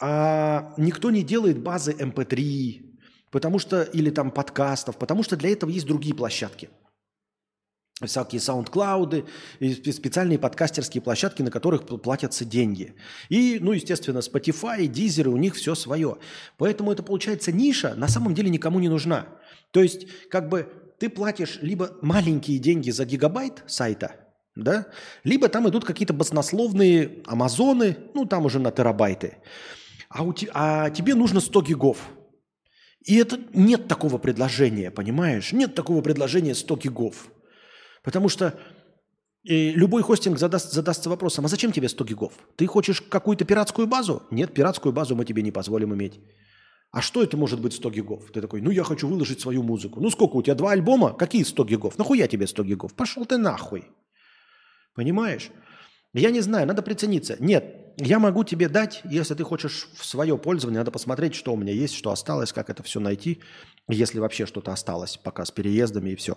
А никто не делает базы MP3, эм потому что, или там подкастов, потому что для этого есть другие площадки. Всякие и специальные подкастерские площадки, на которых платятся деньги. И, ну, естественно, Spotify, Deezer, у них все свое. Поэтому это получается ниша, на самом деле никому не нужна. То есть, как бы ты платишь либо маленькие деньги за гигабайт сайта, да, либо там идут какие-то баснословные амазоны, ну там уже на терабайты, а, у te, а тебе нужно 100 гигов. И это нет такого предложения, понимаешь? Нет такого предложения 100 гигов. Потому что и любой хостинг задаст, задастся вопросом, а зачем тебе 100 гигов? Ты хочешь какую-то пиратскую базу? Нет, пиратскую базу мы тебе не позволим иметь. А что это может быть 100 гигов? Ты такой, ну я хочу выложить свою музыку. Ну сколько у тебя, два альбома? Какие 100 гигов? Нахуя тебе 100 гигов? Пошел ты нахуй. Понимаешь? Я не знаю, надо прицениться. Нет, я могу тебе дать, если ты хочешь в свое пользование, надо посмотреть, что у меня есть, что осталось, как это все найти, если вообще что-то осталось пока с переездами и все.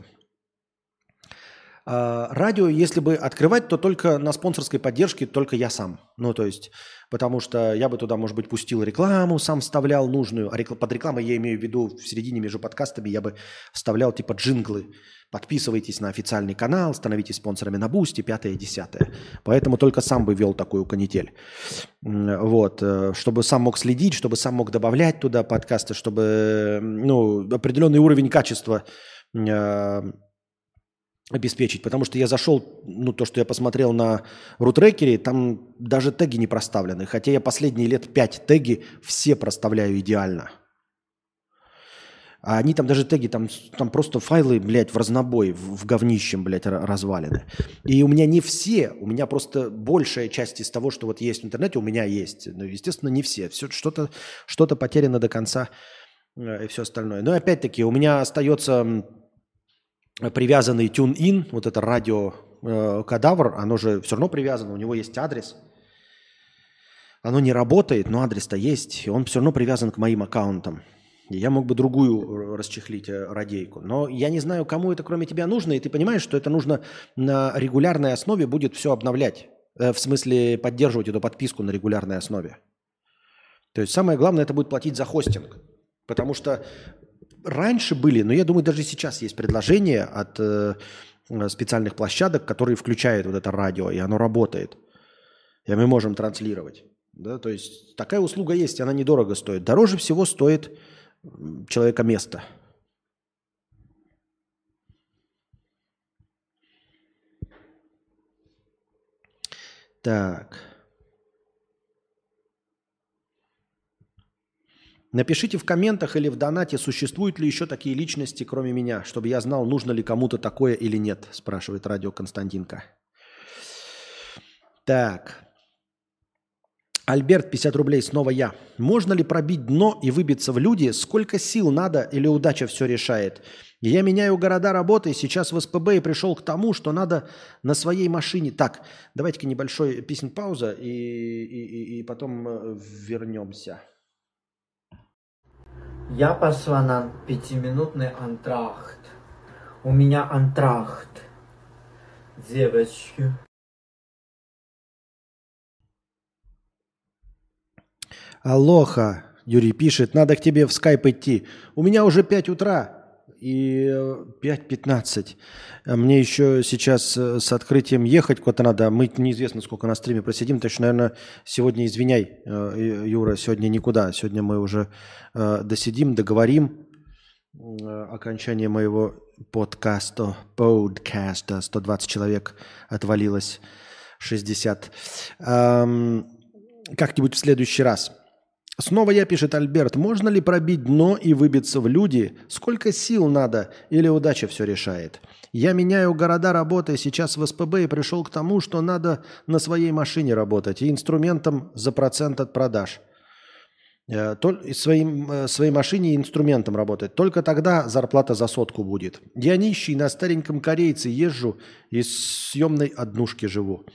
А, радио, если бы открывать, то только на спонсорской поддержке, только я сам. Ну, то есть, потому что я бы туда, может быть, пустил рекламу, сам вставлял нужную. А под рекламой я имею в виду в середине между подкастами я бы вставлял типа джинглы. Подписывайтесь на официальный канал, становитесь спонсорами на Boosty, пятое, десятое. Поэтому только сам бы вел такую канитель. Вот. э, Чтобы сам мог следить, чтобы сам мог добавлять туда подкасты, чтобы ну, определенный уровень качества э, обеспечить, потому что я зашел, ну, то, что я посмотрел на рутрекере, там даже теги не проставлены, хотя я последние лет пять теги все проставляю идеально. А они там даже теги, там, там просто файлы, блядь, в разнобой, в, в говнищем, блядь, ра- развалины. И у меня не все, у меня просто большая часть из того, что вот есть в интернете, у меня есть. Ну, естественно, не все. Все что-то что потеряно до конца э, и все остальное. Но опять-таки у меня остается привязанный TuneIn, вот это радио э, кадавр, оно же все равно привязано, у него есть адрес. Оно не работает, но адрес-то есть, и он все равно привязан к моим аккаунтам. И я мог бы другую э, расчехлить э, радейку. Но я не знаю, кому это кроме тебя нужно, и ты понимаешь, что это нужно на регулярной основе будет все обновлять. Э, В смысле, поддерживать эту подписку на регулярной основе. То есть самое главное, это будет платить за хостинг. Потому что раньше были, но я думаю, даже сейчас есть предложения от э, э, специальных площадок, которые включают вот это радио, и оно работает. И мы можем транслировать. Да? То есть такая услуга есть, она недорого стоит. Дороже всего стоит человека место. Так. Напишите в комментах или в донате, существуют ли еще такие личности, кроме меня, чтобы я знал, нужно ли кому-то такое или нет, спрашивает радио Константинка. Так. Альберт, 50 рублей, снова я. Можно ли пробить дно и выбиться в люди? Сколько сил надо или удача все решает? Я меняю города работы, сейчас в СПБ и пришел к тому, что надо на своей машине... Так, давайте-ка небольшой песен пауза и, и, и- и потом э, вернемся. Я пошла на пятиминутный антрахт. У меня антрахт. Девочки. Алоха, Юрий пишет, надо к тебе в скайп идти. У меня уже 5 утра и э, 5.15. А Мне еще сейчас э, с открытием ехать куда-то надо. Мы неизвестно, сколько на стриме просидим. Так что, наверное, сегодня извиняй, э, Юра, сегодня никуда. Сегодня мы уже э, досидим, договорим э, окончание моего подкаста, подкаста. 120 человек отвалилось, 60. Ам, как-нибудь в следующий раз. Снова я, пишет Альберт, можно ли пробить дно и выбиться в люди? Сколько сил надо или удача все решает? Я меняю города работы сейчас в СПБ и пришел к тому, что надо на своей машине работать и инструментом за процент от продаж. Э, Своим, э, своей машине и инструментом работать. Только тогда зарплата за сотку будет. Я нищий, на стареньком корейце езжу и съемной однушки живу.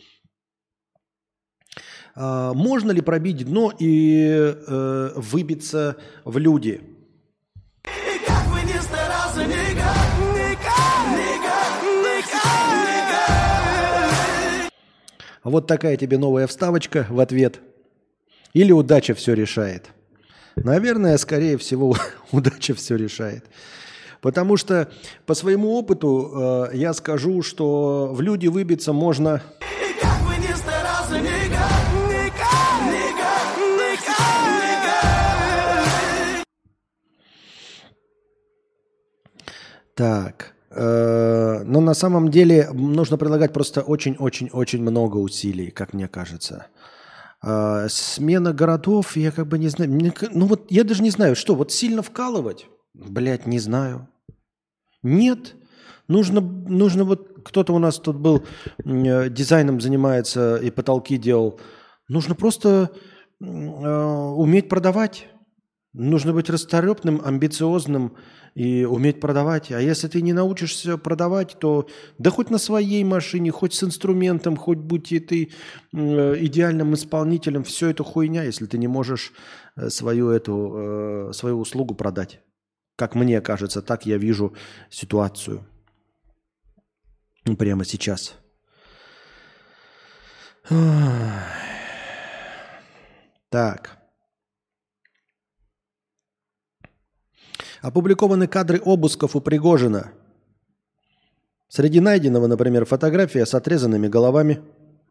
А, Можно ли пробить дно и э, выбиться в люди? Вот такая тебе новая вставочка в ответ. Или удача все решает? Наверное, скорее всего, *laughs* удача все решает. Потому что по своему опыту э, я скажу, что в люди выбиться можно Так. э, Но на самом деле нужно прилагать просто очень-очень-очень много усилий, как мне кажется. А, Смена городов, я как бы не знаю. Ну вот я даже не знаю, что, вот сильно вкалывать? Блять, не знаю. Нет. Нужно, нужно вот, кто-то у нас тут был, э, дизайном занимается и потолки делал. Нужно просто э, уметь продавать. Нужно быть расторопным, амбициозным и уметь продавать. А если ты не научишься продавать, то да хоть на своей машине, хоть с инструментом, хоть будь и ты э, идеальным исполнителем, все это хуйня, если ты не можешь э, свою эту э, свою услугу продать. Как мне кажется, так я вижу ситуацию. Прямо сейчас. Так. Опубликованы кадры обысков у Пригожина. Среди найденного, например, фотография с отрезанными головами.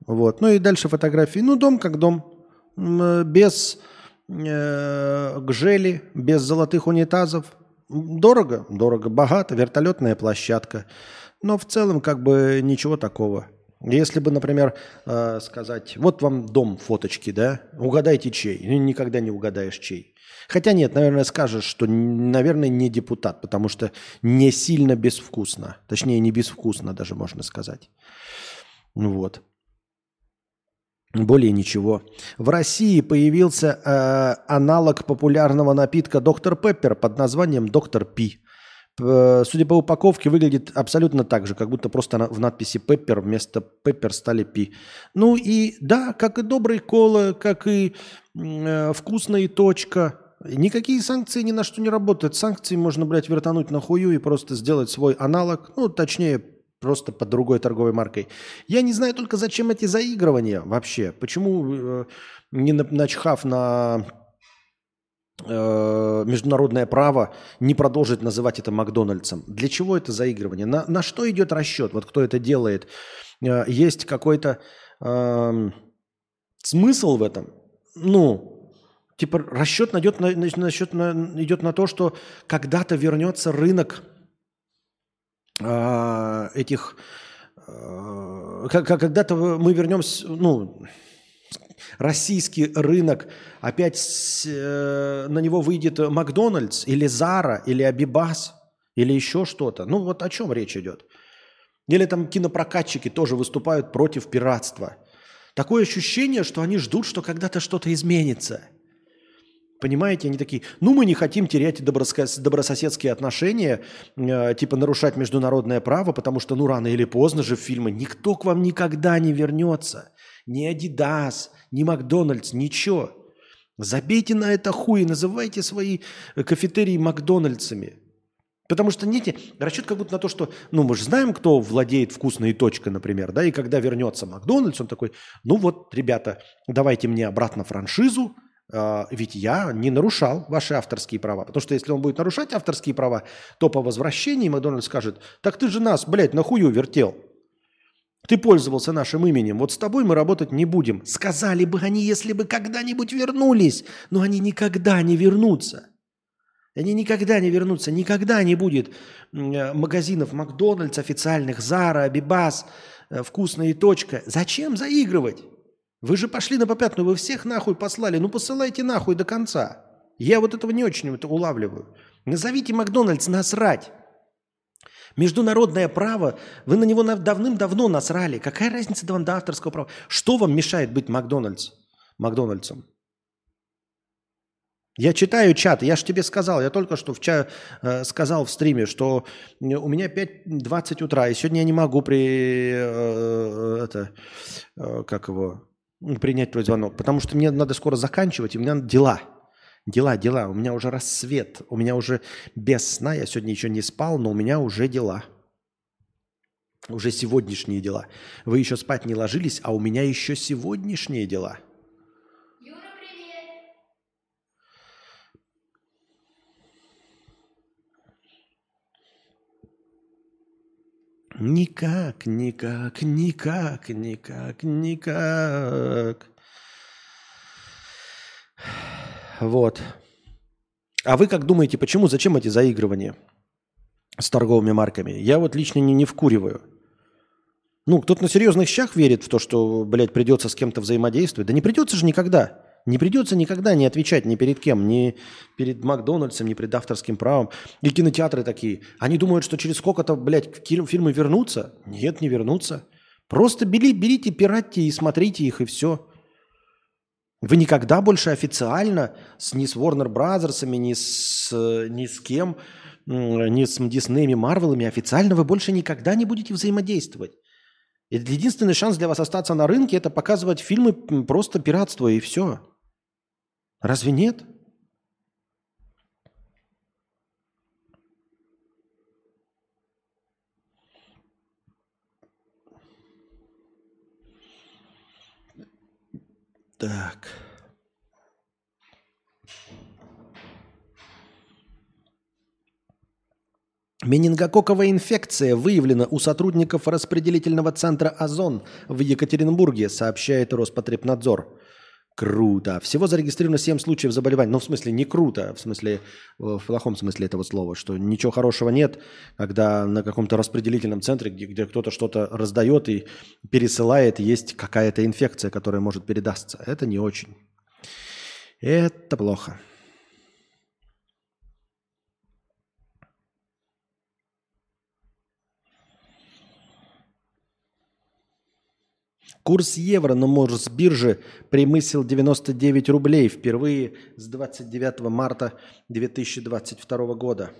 Вот. Ну и дальше фотографии. Ну, дом как дом. Э, Без э, гжели, без золотых унитазов. Дорого? Дорого. Богато. Вертолетная площадка. Но в целом как бы ничего такого. Если бы, например, э, сказать, вот вам дом, фоточки, да, угадайте чей. Никогда не угадаешь чей. Хотя нет, наверное, скажешь, что, наверное, не депутат, потому что не сильно безвкусно. Точнее, не безвкусно даже можно сказать. Вот. Более ничего. В России появился э, аналог популярного напитка Доктор Пеппер под названием Доктор Пи. Судя по упаковке, выглядит абсолютно так же, как будто просто в надписи Пеппер вместо Пеппер стали Пи. Ну и да, как и добрый кола, как и э, вкусная точка. Никакие санкции ни на что не работают. Санкции можно, блядь, вертануть на хую и просто сделать свой аналог, ну, точнее, просто под другой торговой маркой. Я не знаю только, зачем эти заигрывания вообще. Почему, э, не на- начхав на э, международное право, не продолжить называть это Макдональдсом? Для чего это заигрывание? На, на что идет расчет? Вот кто это делает? Э, есть какой-то эм, смысл в этом? Ну, типа расчет идет на, на- насчет на- идет на то, что когда-то вернется рынок а, этих э, когда-то мы вернемся, ну, российский рынок, опять с, э, на него выйдет Макдональдс или Зара или Абибас или еще что-то. Ну вот о чем речь идет. Или там кинопрокатчики тоже выступают против пиратства. Такое ощущение, что они ждут, что когда-то что-то изменится. Понимаете, они такие, ну мы не хотим терять добрососедские отношения, э, типа нарушать международное право, потому что ну рано или поздно же в фильмы никто к вам никогда не вернется. Ни Адидас, ни Макдональдс, ничего. Забейте на это хуй и называйте свои э, кафетерии Макдональдсами. Потому что, знаете, расчет как будто на то, что, ну, мы же знаем, кто владеет вкусной точкой, например, да, и когда вернется Макдональдс, он такой, ну вот, ребята, давайте мне обратно франшизу, ведь я не нарушал ваши авторские права. Потому что если он будет нарушать авторские права, то по возвращении Макдональдс скажет, так ты же нас, блядь, на хую вертел. Ты пользовался нашим именем, вот с тобой мы работать не будем. Сказали бы они, если бы когда-нибудь вернулись, но они никогда не вернутся. Они никогда не вернутся, никогда не будет э, магазинов Макдональдс официальных, Зара, Абибас, э, Вкусная точка. Зачем заигрывать? Вы же пошли на попятную, вы всех нахуй послали. Ну посылайте нахуй до конца. Я вот этого не очень это улавливаю. Назовите Макдональдс насрать. Международное право, вы на него давным-давно насрали. Какая разница вам до авторского права? Что вам мешает быть Макдональдс? Макдональдсом? Я читаю чат, я же тебе сказал, я только что в ча- э, сказал в стриме, что у меня 5.20 утра, и сегодня я не могу при, э, это, э, как его, принять твой звонок, потому что мне надо скоро заканчивать, и у меня дела. Дела, дела. У меня уже рассвет, у меня уже без сна, я сегодня еще не спал, но у меня уже дела. Уже сегодняшние дела. Вы еще спать не ложились, а у меня еще сегодняшние дела. Никак, никак, никак, никак, никак. Вот. А вы как думаете, почему, зачем эти заигрывания с торговыми марками? Я вот лично не, не вкуриваю. Ну, кто-то на серьезных щах верит в то, что, блядь, придется с кем-то взаимодействовать. Да не придется же никогда. Не придется никогда не отвечать ни перед кем, ни перед Макдональдсом, ни перед авторским правом. И кинотеатры такие. Они думают, что через сколько-то, блядь, фильмы вернутся. Нет, не вернутся. Просто бери, берите, пиратьте и смотрите их, и все. Вы никогда больше официально с, ни с Warner Brothers, ни с, ни с кем, ни с Диснеями, Марвелами, официально вы больше никогда не будете взаимодействовать. Единственный шанс для вас остаться на рынке – это показывать фильмы просто пиратство, и все. Разве нет? Так. Менингококковая инфекция выявлена у сотрудников распределительного центра «Озон» в Екатеринбурге, сообщает Роспотребнадзор. Круто. Всего зарегистрировано 7 случаев заболевания. Ну, в смысле, не круто, в смысле, э, в плохом смысле этого слова, что ничего хорошего нет, когда на каком-то распределительном центре, где, где кто-то что-то раздает и пересылает, есть какая-то инфекция, которая может передастся. Это не очень. Это плохо. Курс евро на Мосбирже превысил 99 рублей впервые с 29 марта 2022 года.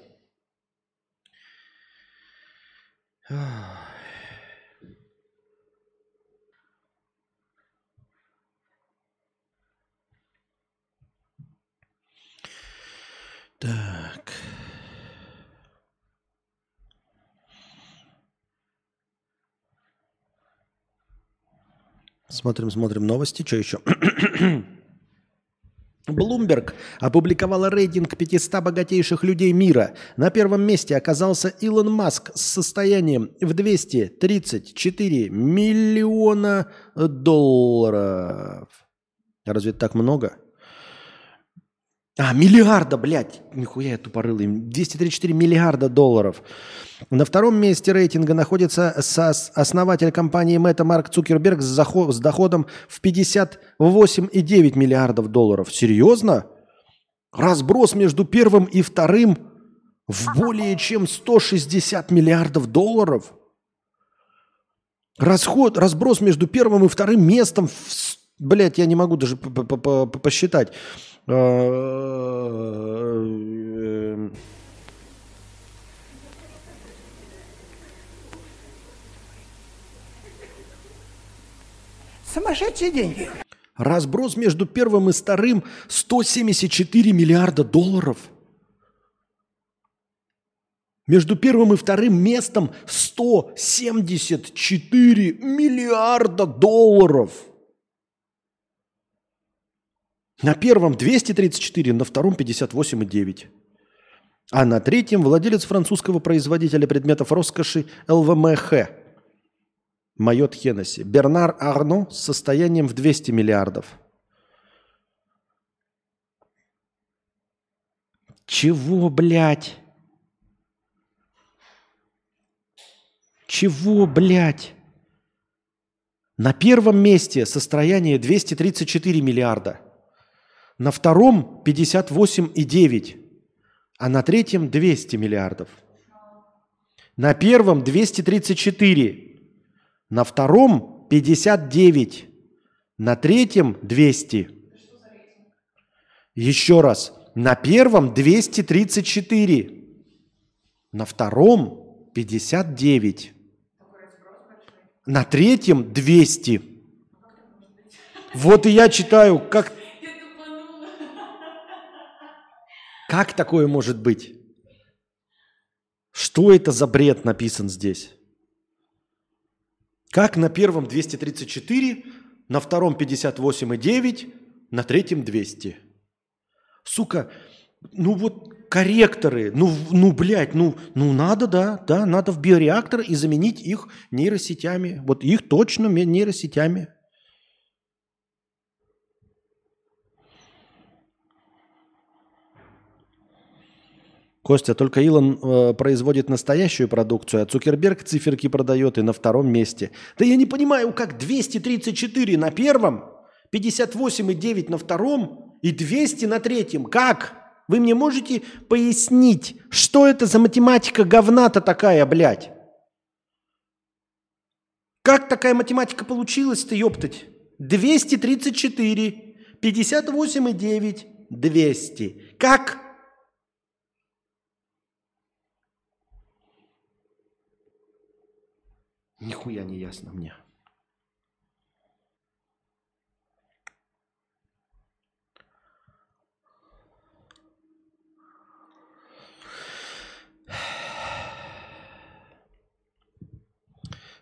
Так. Смотрим, смотрим новости. Что еще? Bloomberg опубликовала рейтинг 500 богатейших людей мира. На первом месте оказался Илон Маск с состоянием в 234 миллиона долларов. Разве так много? А, миллиарда, блядь. Нихуя я тупорылый. 234 миллиарда долларов. На втором месте рейтинга находится основатель компании Мета Марк Цукерберг с, захо- с доходом в 58,9 миллиардов долларов. Серьезно? Разброс между первым и вторым в более чем 160 миллиардов долларов? Расход, разброс между первым и вторым местом, в, блядь, я не могу даже посчитать. Э, Сумасшедшие деньги. Разброс между первым и вторым 174 миллиарда долларов. Между первым и вторым местом 174 миллиарда долларов. На первом 234, на втором 58,9. А на третьем владелец французского производителя предметов роскоши ЛВМХ Майот Хеннесси. Бернар Арно с состоянием в 200 миллиардов. Чего, блядь? Чего, блядь? На первом месте состояние 234 миллиарда. На втором 58,9. А на третьем 200 миллиардов. На первом 234. На втором 59. На третьем 200. Еще раз. На первом 234. На втором 59. На третьем 200. Вот и я читаю, как... Как такое может быть? Что это за бред написан здесь? Как на первом 234, на втором 58,9, на третьем 200? Сука, ну вот корректоры, ну, ну блядь, ну, ну надо, да, да, надо в биореактор и заменить их нейросетями. Вот их точно нейросетями. Костя, только Илон э, производит настоящую продукцию, а Цукерберг циферки продает и на втором месте. Да я не понимаю, как 234 на первом, 58,9 на втором и 200 на третьем. Как? Вы мне можете пояснить, что это за математика говна-то такая, блядь? Как такая математика получилась-то, ёптать? 234, 58,9, 200. Как? Нихуя не ясно мне.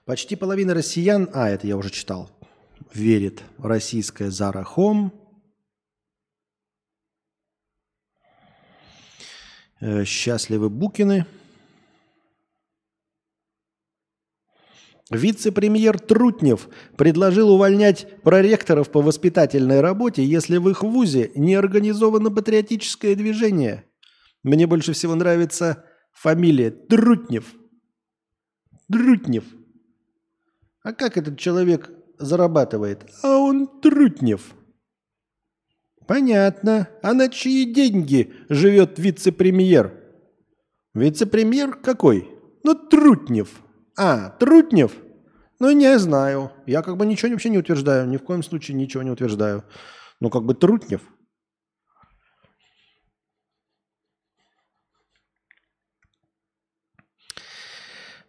Почти половина россиян, а это я уже читал, верит российская Зара Хом. Э, Счастливы Букины. Вице-премьер Трутнев предложил увольнять проректоров по воспитательной работе, если в их вузе не организовано патриотическое движение. Мне больше всего нравится фамилия Трутнев. Трутнев. А как этот человек зарабатывает? А он Трутнев. Понятно. А на чьи деньги живет вице-премьер? Вице-премьер какой? Ну, Трутнев. А, Трутнев? Ну, не знаю. Я как бы ничего вообще не утверждаю. Ни в коем случае ничего не утверждаю. Ну, как бы Трутнев.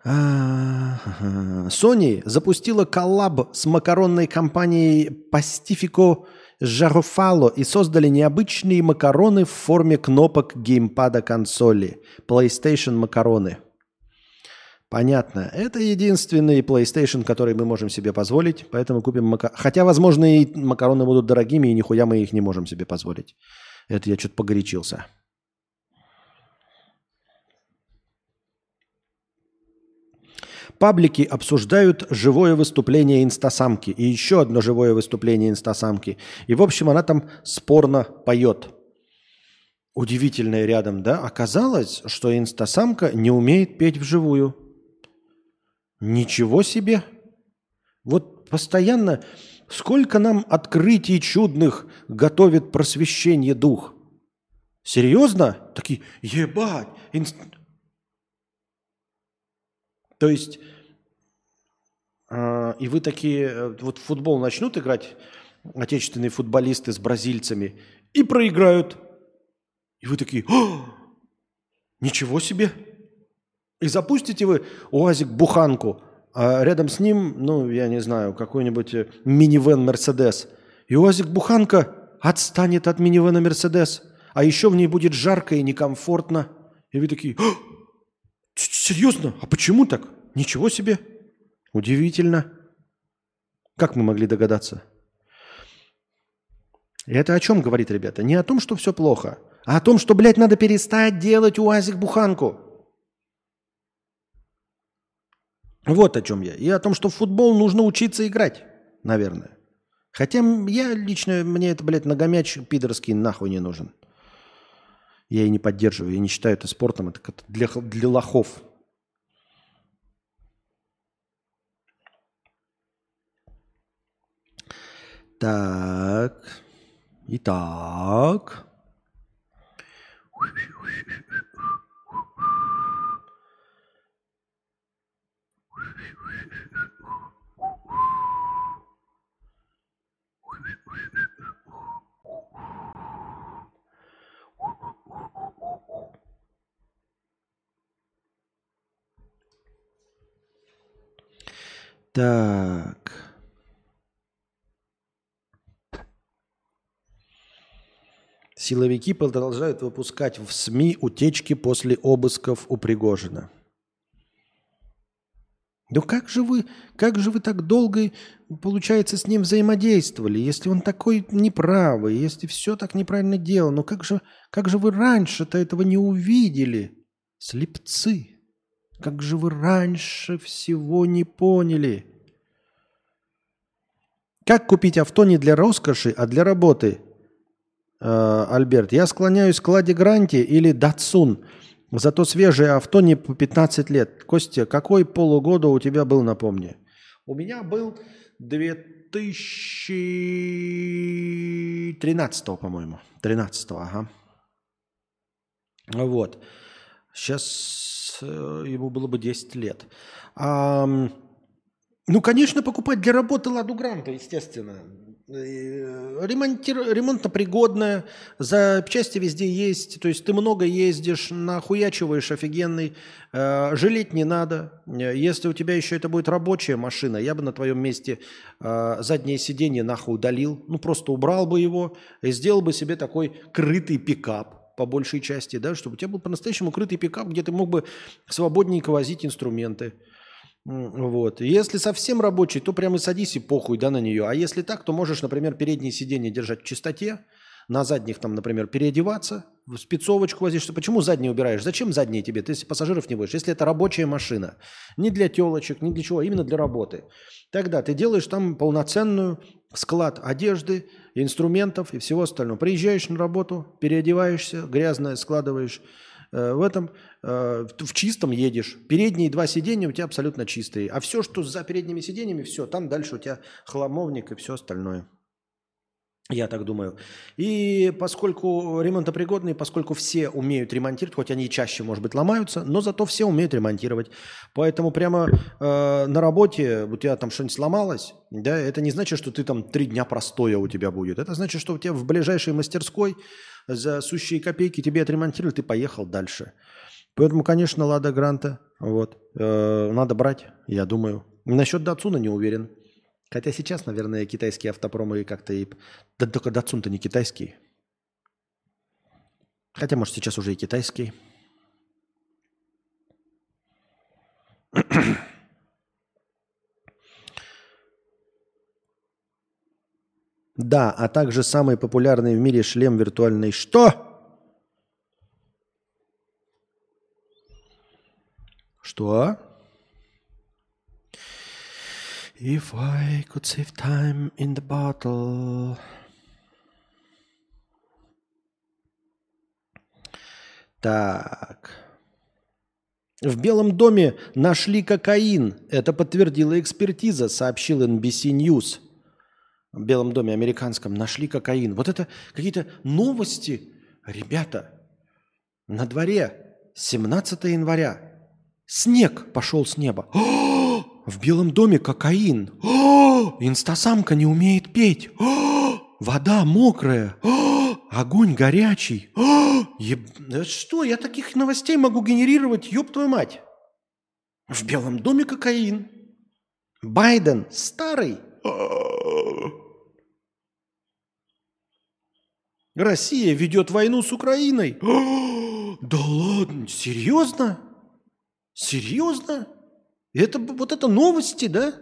А, Sony запустила коллаб с макаронной компанией Pacifico Жарофало и создали необычные макароны в форме кнопок геймпада консоли. PlayStation макароны. Понятно. Это единственный PlayStation, который мы можем себе позволить, поэтому купим макароны. Хотя, возможно, и макароны будут дорогими, и нихуя мы их не можем себе позволить. Это я что-то погорячился. Паблики обсуждают живое выступление инстасамки и еще одно живое выступление инстасамки. И, в общем, она там спорно поет. Удивительное рядом, да? Оказалось, что инстасамка не умеет петь вживую. Ничего себе! Вот постоянно сколько нам открытий чудных готовит просвещение дух. Серьезно? Такие, ебать, инст... То есть, э, и вы такие, э, вот в футбол начнут играть отечественные футболисты с бразильцами и проиграют. И вы такие, «О, ничего себе. И запустите вы УАЗик-буханку, а рядом с ним, ну, я не знаю, какой-нибудь э, минивэн Мерседес. И УАЗик-буханка отстанет от минивэна Мерседес. А еще в ней будет жарко и некомфортно. И вы такие, «О, Серьезно? А почему так? Ничего себе. Удивительно. Как мы могли догадаться? И это о чем говорит, ребята? Не о том, что все плохо, а о том, что, блядь, надо перестать делать УАЗик-буханку. Вот о чем я. И о том, что в футбол нужно учиться играть, наверное. Хотя я лично, мне это, блядь, ногомяч пидорский нахуй не нужен. Я и не поддерживаю, я не считаю это спортом, это для, для лохов. Так. Итак. Так. Силовики продолжают выпускать в СМИ утечки после обысков у Пригожина. Да как же вы, как же вы так долго, получается, с ним взаимодействовали, если он такой неправый, если все так неправильно делал, но как же, как же вы раньше-то этого не увидели, слепцы? Как же вы раньше всего не поняли? Как купить авто не для роскоши, а для работы? Э, Альберт, я склоняюсь к Ладе Гранте или Датсун. Зато свежее авто не по 15 лет. Костя, какой полугода у тебя был, напомни? У меня был 2013, по-моему. 13, ага. Вот. Сейчас э, ему было бы 10 лет. А, ну, конечно, покупать для работы Ладу Гранта, естественно. Ремонтир... Ремонтно-пригодная, запчасти везде есть, то есть ты много ездишь, нахуячиваешь офигенный, э, жалеть не надо. Если у тебя еще это будет рабочая машина, я бы на твоем месте э, заднее сиденье нахуй удалил, ну просто убрал бы его и сделал бы себе такой крытый пикап по большей части, да, чтобы у тебя был по-настоящему крытый пикап, где ты мог бы свободненько возить инструменты. Вот. Если совсем рабочий, то прямо садись и похуй, да, на нее. А если так, то можешь, например, передние сиденья держать в чистоте, на задних там, например, переодеваться, в спецовочку возишься. Почему задние убираешь? Зачем задние тебе? Ты если пассажиров не будешь. Если это рабочая машина, не для телочек, не для чего, а именно для работы. Тогда ты делаешь там полноценную склад одежды, инструментов и всего остального. Приезжаешь на работу, переодеваешься, грязное складываешь э, в этом, э, в чистом едешь. Передние два сиденья у тебя абсолютно чистые. А все, что за передними сиденьями, все, там дальше у тебя хламовник и все остальное. Я так думаю. И поскольку ремонтопригодные, поскольку все умеют ремонтировать, хоть они и чаще, может быть, ломаются, но зато все умеют ремонтировать. Поэтому прямо э, на работе у тебя там что-нибудь сломалось, да, это не значит, что ты там три дня простоя у тебя будет. Это значит, что у тебя в ближайшей мастерской за сущие копейки тебе отремонтировали, ты поехал дальше. Поэтому, конечно, Лада Гранта, вот, э, надо брать, я думаю. Насчет Датсуна не уверен. Хотя сейчас, наверное, китайские автопромы как-то и... Да только Датсун-то не китайский. Хотя, может, сейчас уже и китайский. *clears throat* Да, а также самый популярный в мире шлем виртуальный что? Что? If I could save time in the bottle. Так. В Белом доме нашли кокаин. Это подтвердила экспертиза, сообщил NBC News. В Белом доме американском нашли кокаин. Вот это какие-то новости. Ребята, на дворе 17 января. Снег пошел с неба. *gasps* О, в Белом доме кокаин. О, *gasps* инстасамка не умеет петь. О, *gasps* вода мокрая. О, *gasps* огонь горячий. О, еб- да Что, я таких новостей могу генерировать, ёб твою мать. В Белом доме кокаин. Байден старый. Россия ведет войну с Украиной. Да ладно, серьезно? Серьезно? Это вот это новости, да?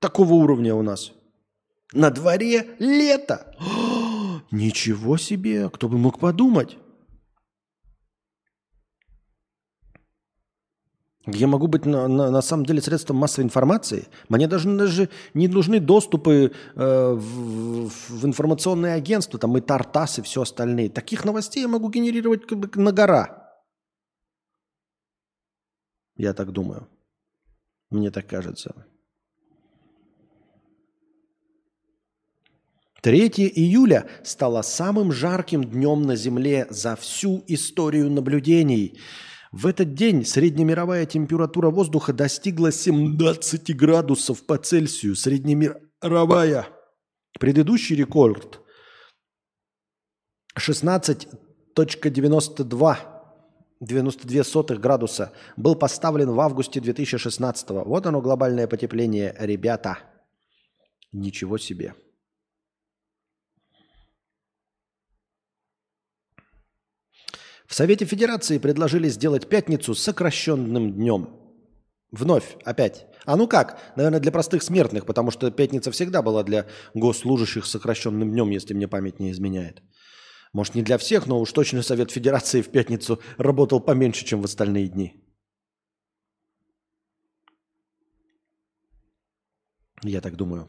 Такого уровня у нас. На дворе лето. *gasps* Ничего себе, кто бы мог подумать. Я могу быть на, на- на самом деле средством массовой информации. Мне даже, даже не нужны доступы э, в, в информационные агентства, там и Тартас, и все остальные. Таких новостей я могу генерировать как бы на гора. Я так думаю. Мне так кажется. 3 июля стало самым жарким днем на Земле за всю историю наблюдений. В этот день среднемировая температура воздуха достигла 17 градусов по Цельсию. Среднемировая. Предыдущий рекорд 16.92 92 сотых градуса был поставлен в августе 2016 Вот оно, глобальное потепление, ребята. Ничего себе. В Совете Федерации предложили сделать пятницу сокращенным днем. Вновь, опять. А ну как? Наверное, для простых смертных, потому что пятница всегда была для госслужащих сокращенным днем, если мне память не изменяет. Может, не для всех, но уж точно Совет Федерации в пятницу работал поменьше, чем в остальные дни. Я так думаю.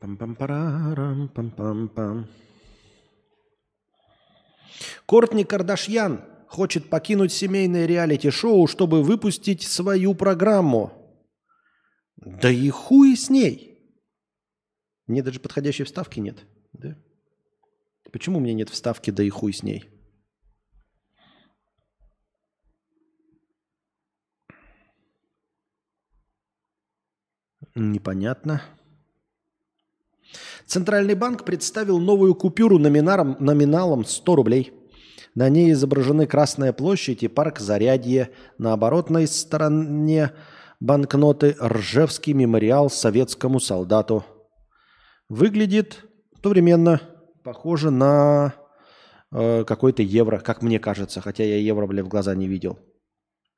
Пам-пам-парарам, пам-пам-пам. Кортни Кардашьян хочет покинуть семейное реалити-шоу, чтобы выпустить свою программу. Да и хуй с ней. Мне даже подходящей вставки нет. Да? Почему у меня нет вставки «да и хуй с ней»? Непонятно. Центральный банк представил новую купюру номиналом, номиналом 100 рублей. На ней изображены Красная площадь и парк Зарядье. На оборотной стороне банкноты Ржевский мемориал советскому солдату. Выглядит одновременно похоже на э, какой-то евро, как мне кажется, хотя я евро, бля, в глаза не видел.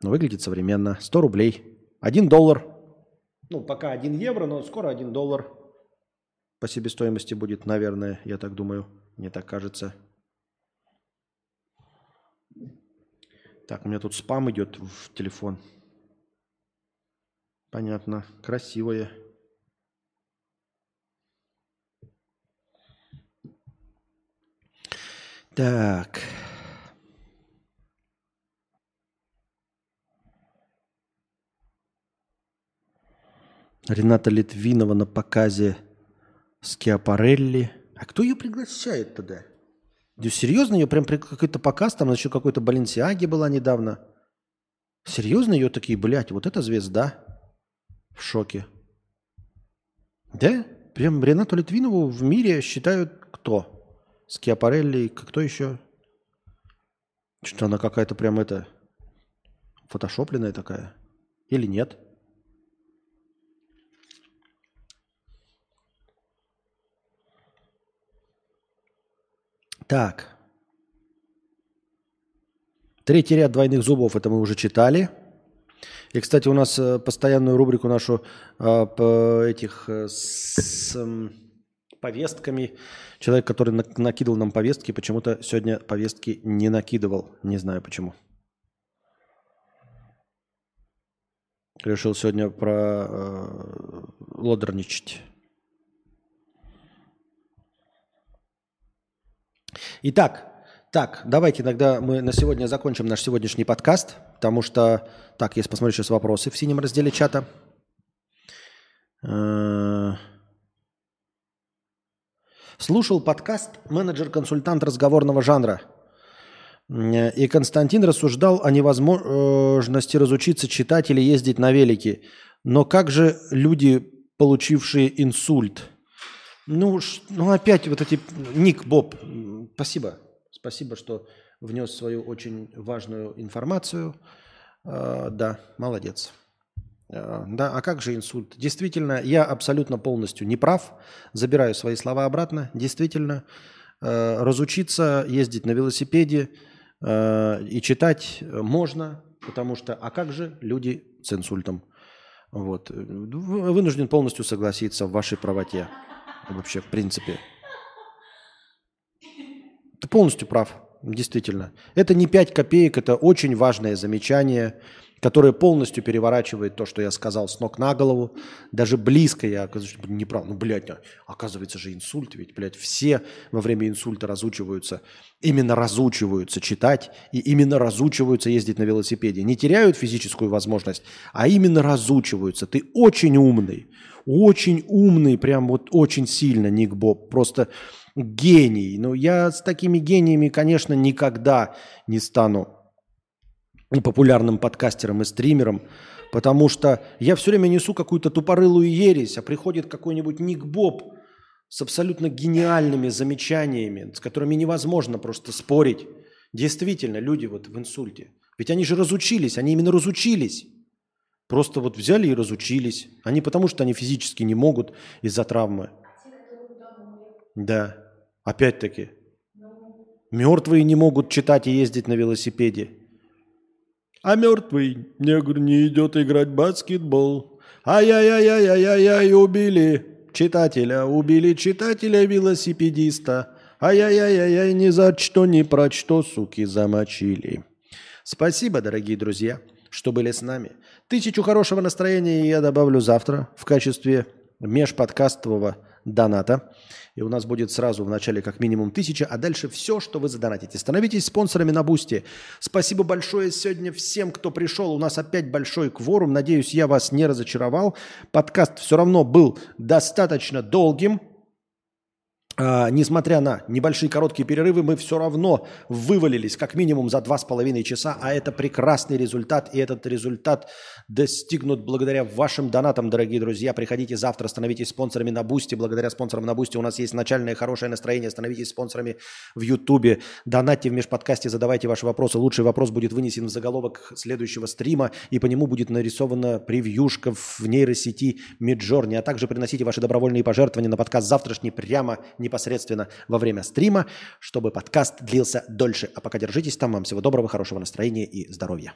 Но выглядит современно. 100 рублей. 1 доллар. Ну, пока 1 евро, но скоро 1 доллар по себестоимости будет, наверное, я так думаю. Мне так кажется. Так, у меня тут спам идет в телефон. Понятно. Красивое. Так. Рената Литвинова на показе Скиапарелли. А кто ее приглашает тогда? Да серьезно, ее прям какой-то показ, там еще какой-то Баленсиаги была недавно. Серьезно ее такие, блядь, вот это звезда. В шоке. Да? Прям Ренату Литвинову в мире считают кто? Скиапарелли, кто еще? Что она какая-то прям это фотошопленная такая? Или нет? Так. Третий ряд двойных зубов, это мы уже читали. И, кстати, у нас э, постоянную рубрику нашу э, по этих э, с м, повестками. Человек, который нак- накидывал нам повестки, почему-то сегодня повестки не накидывал. Не знаю почему. Решил сегодня про э, лодерничать. Итак, так, давайте тогда мы на сегодня закончим наш сегодняшний подкаст, потому что, так, если посмотрю сейчас вопросы в синем разделе чата. Э, Слушал подкаст «Менеджер-консультант разговорного жанра». И Константин рассуждал о невозможности разучиться читать или ездить на велике. Но как же люди, получившие инсульт? Ну, ну опять вот эти... Ник, Боб, спасибо. Спасибо, что внес свою очень важную информацию. Э, да, молодец. Э, Да, а как же инсульт? Действительно, я абсолютно полностью не прав. Забираю свои слова обратно. Действительно, э, разучиться ездить на велосипеде э, и читать можно, потому что, а как же люди с инсультом? Вот. Вынужден полностью согласиться в вашей правоте. Вообще, в принципе. Ты полностью прав, действительно. Это не 5 копеек, это очень важное замечание, которое полностью переворачивает то, что я сказал с ног на голову. Даже близко я оказываюсь не прав. Ну, блядь, а, оказывается же инсульт, ведь, блядь, все во время инсульта разучиваются, именно разучиваются читать и именно разучиваются ездить на велосипеде. Не теряют физическую возможность, а именно разучиваются. Ты очень умный, очень умный, прям вот очень сильно, Ник Боб. Просто гений. Но я с такими гениями, конечно, никогда не стану популярным подкастером и стримером, потому что я все время несу какую-то тупорылую ересь, а приходит какой-нибудь Ник Боб с абсолютно гениальными замечаниями, с которыми невозможно просто спорить. Действительно, люди вот в инсульте. Ведь они же разучились, они именно разучились. Просто вот взяли и разучились. Они потому, что они физически не могут из-за травмы. Да, опять-таки. Мертвые не могут читать и ездить на велосипеде. А мертвый негр не идет играть в баскетбол. Ай-яй-яй-яй-яй-яй, убили читателя, убили читателя-велосипедиста. Ай-яй-яй-яй, ни за что, ни про что, суки, замочили. Спасибо, дорогие друзья, что были с нами. Тысячу хорошего настроения я добавлю завтра в качестве межподкастового доната. И у нас будет сразу в начале как минимум тысяча, а дальше все, что вы задонатите. Становитесь спонсорами на Boosty. Спасибо большое сегодня всем, кто пришел. У нас опять большой кворум. Надеюсь, я вас не разочаровал. Подкаст все равно был достаточно долгим. А, несмотря на небольшие короткие перерывы, мы все равно вывалились как минимум за два с половиной часа, а это прекрасный результат, и этот результат достигнут благодаря вашим донатам, дорогие друзья. Приходите завтра, становитесь спонсорами на Boosty. Благодаря спонсорам на Boosty у нас есть начальное хорошее настроение. Становитесь спонсорами в Ютубе. Донатьте в межподкасте, задавайте ваши вопросы. Лучший вопрос будет вынесен в заголовок следующего стрима, и по нему будет нарисована превьюшка в нейросети Midjourney. А также приносите ваши добровольные пожертвования на подкаст завтрашний прямо непосредственно во время стрима, чтобы подкаст длился дольше. А пока держитесь там. Вам всего доброго, хорошего настроения и здоровья.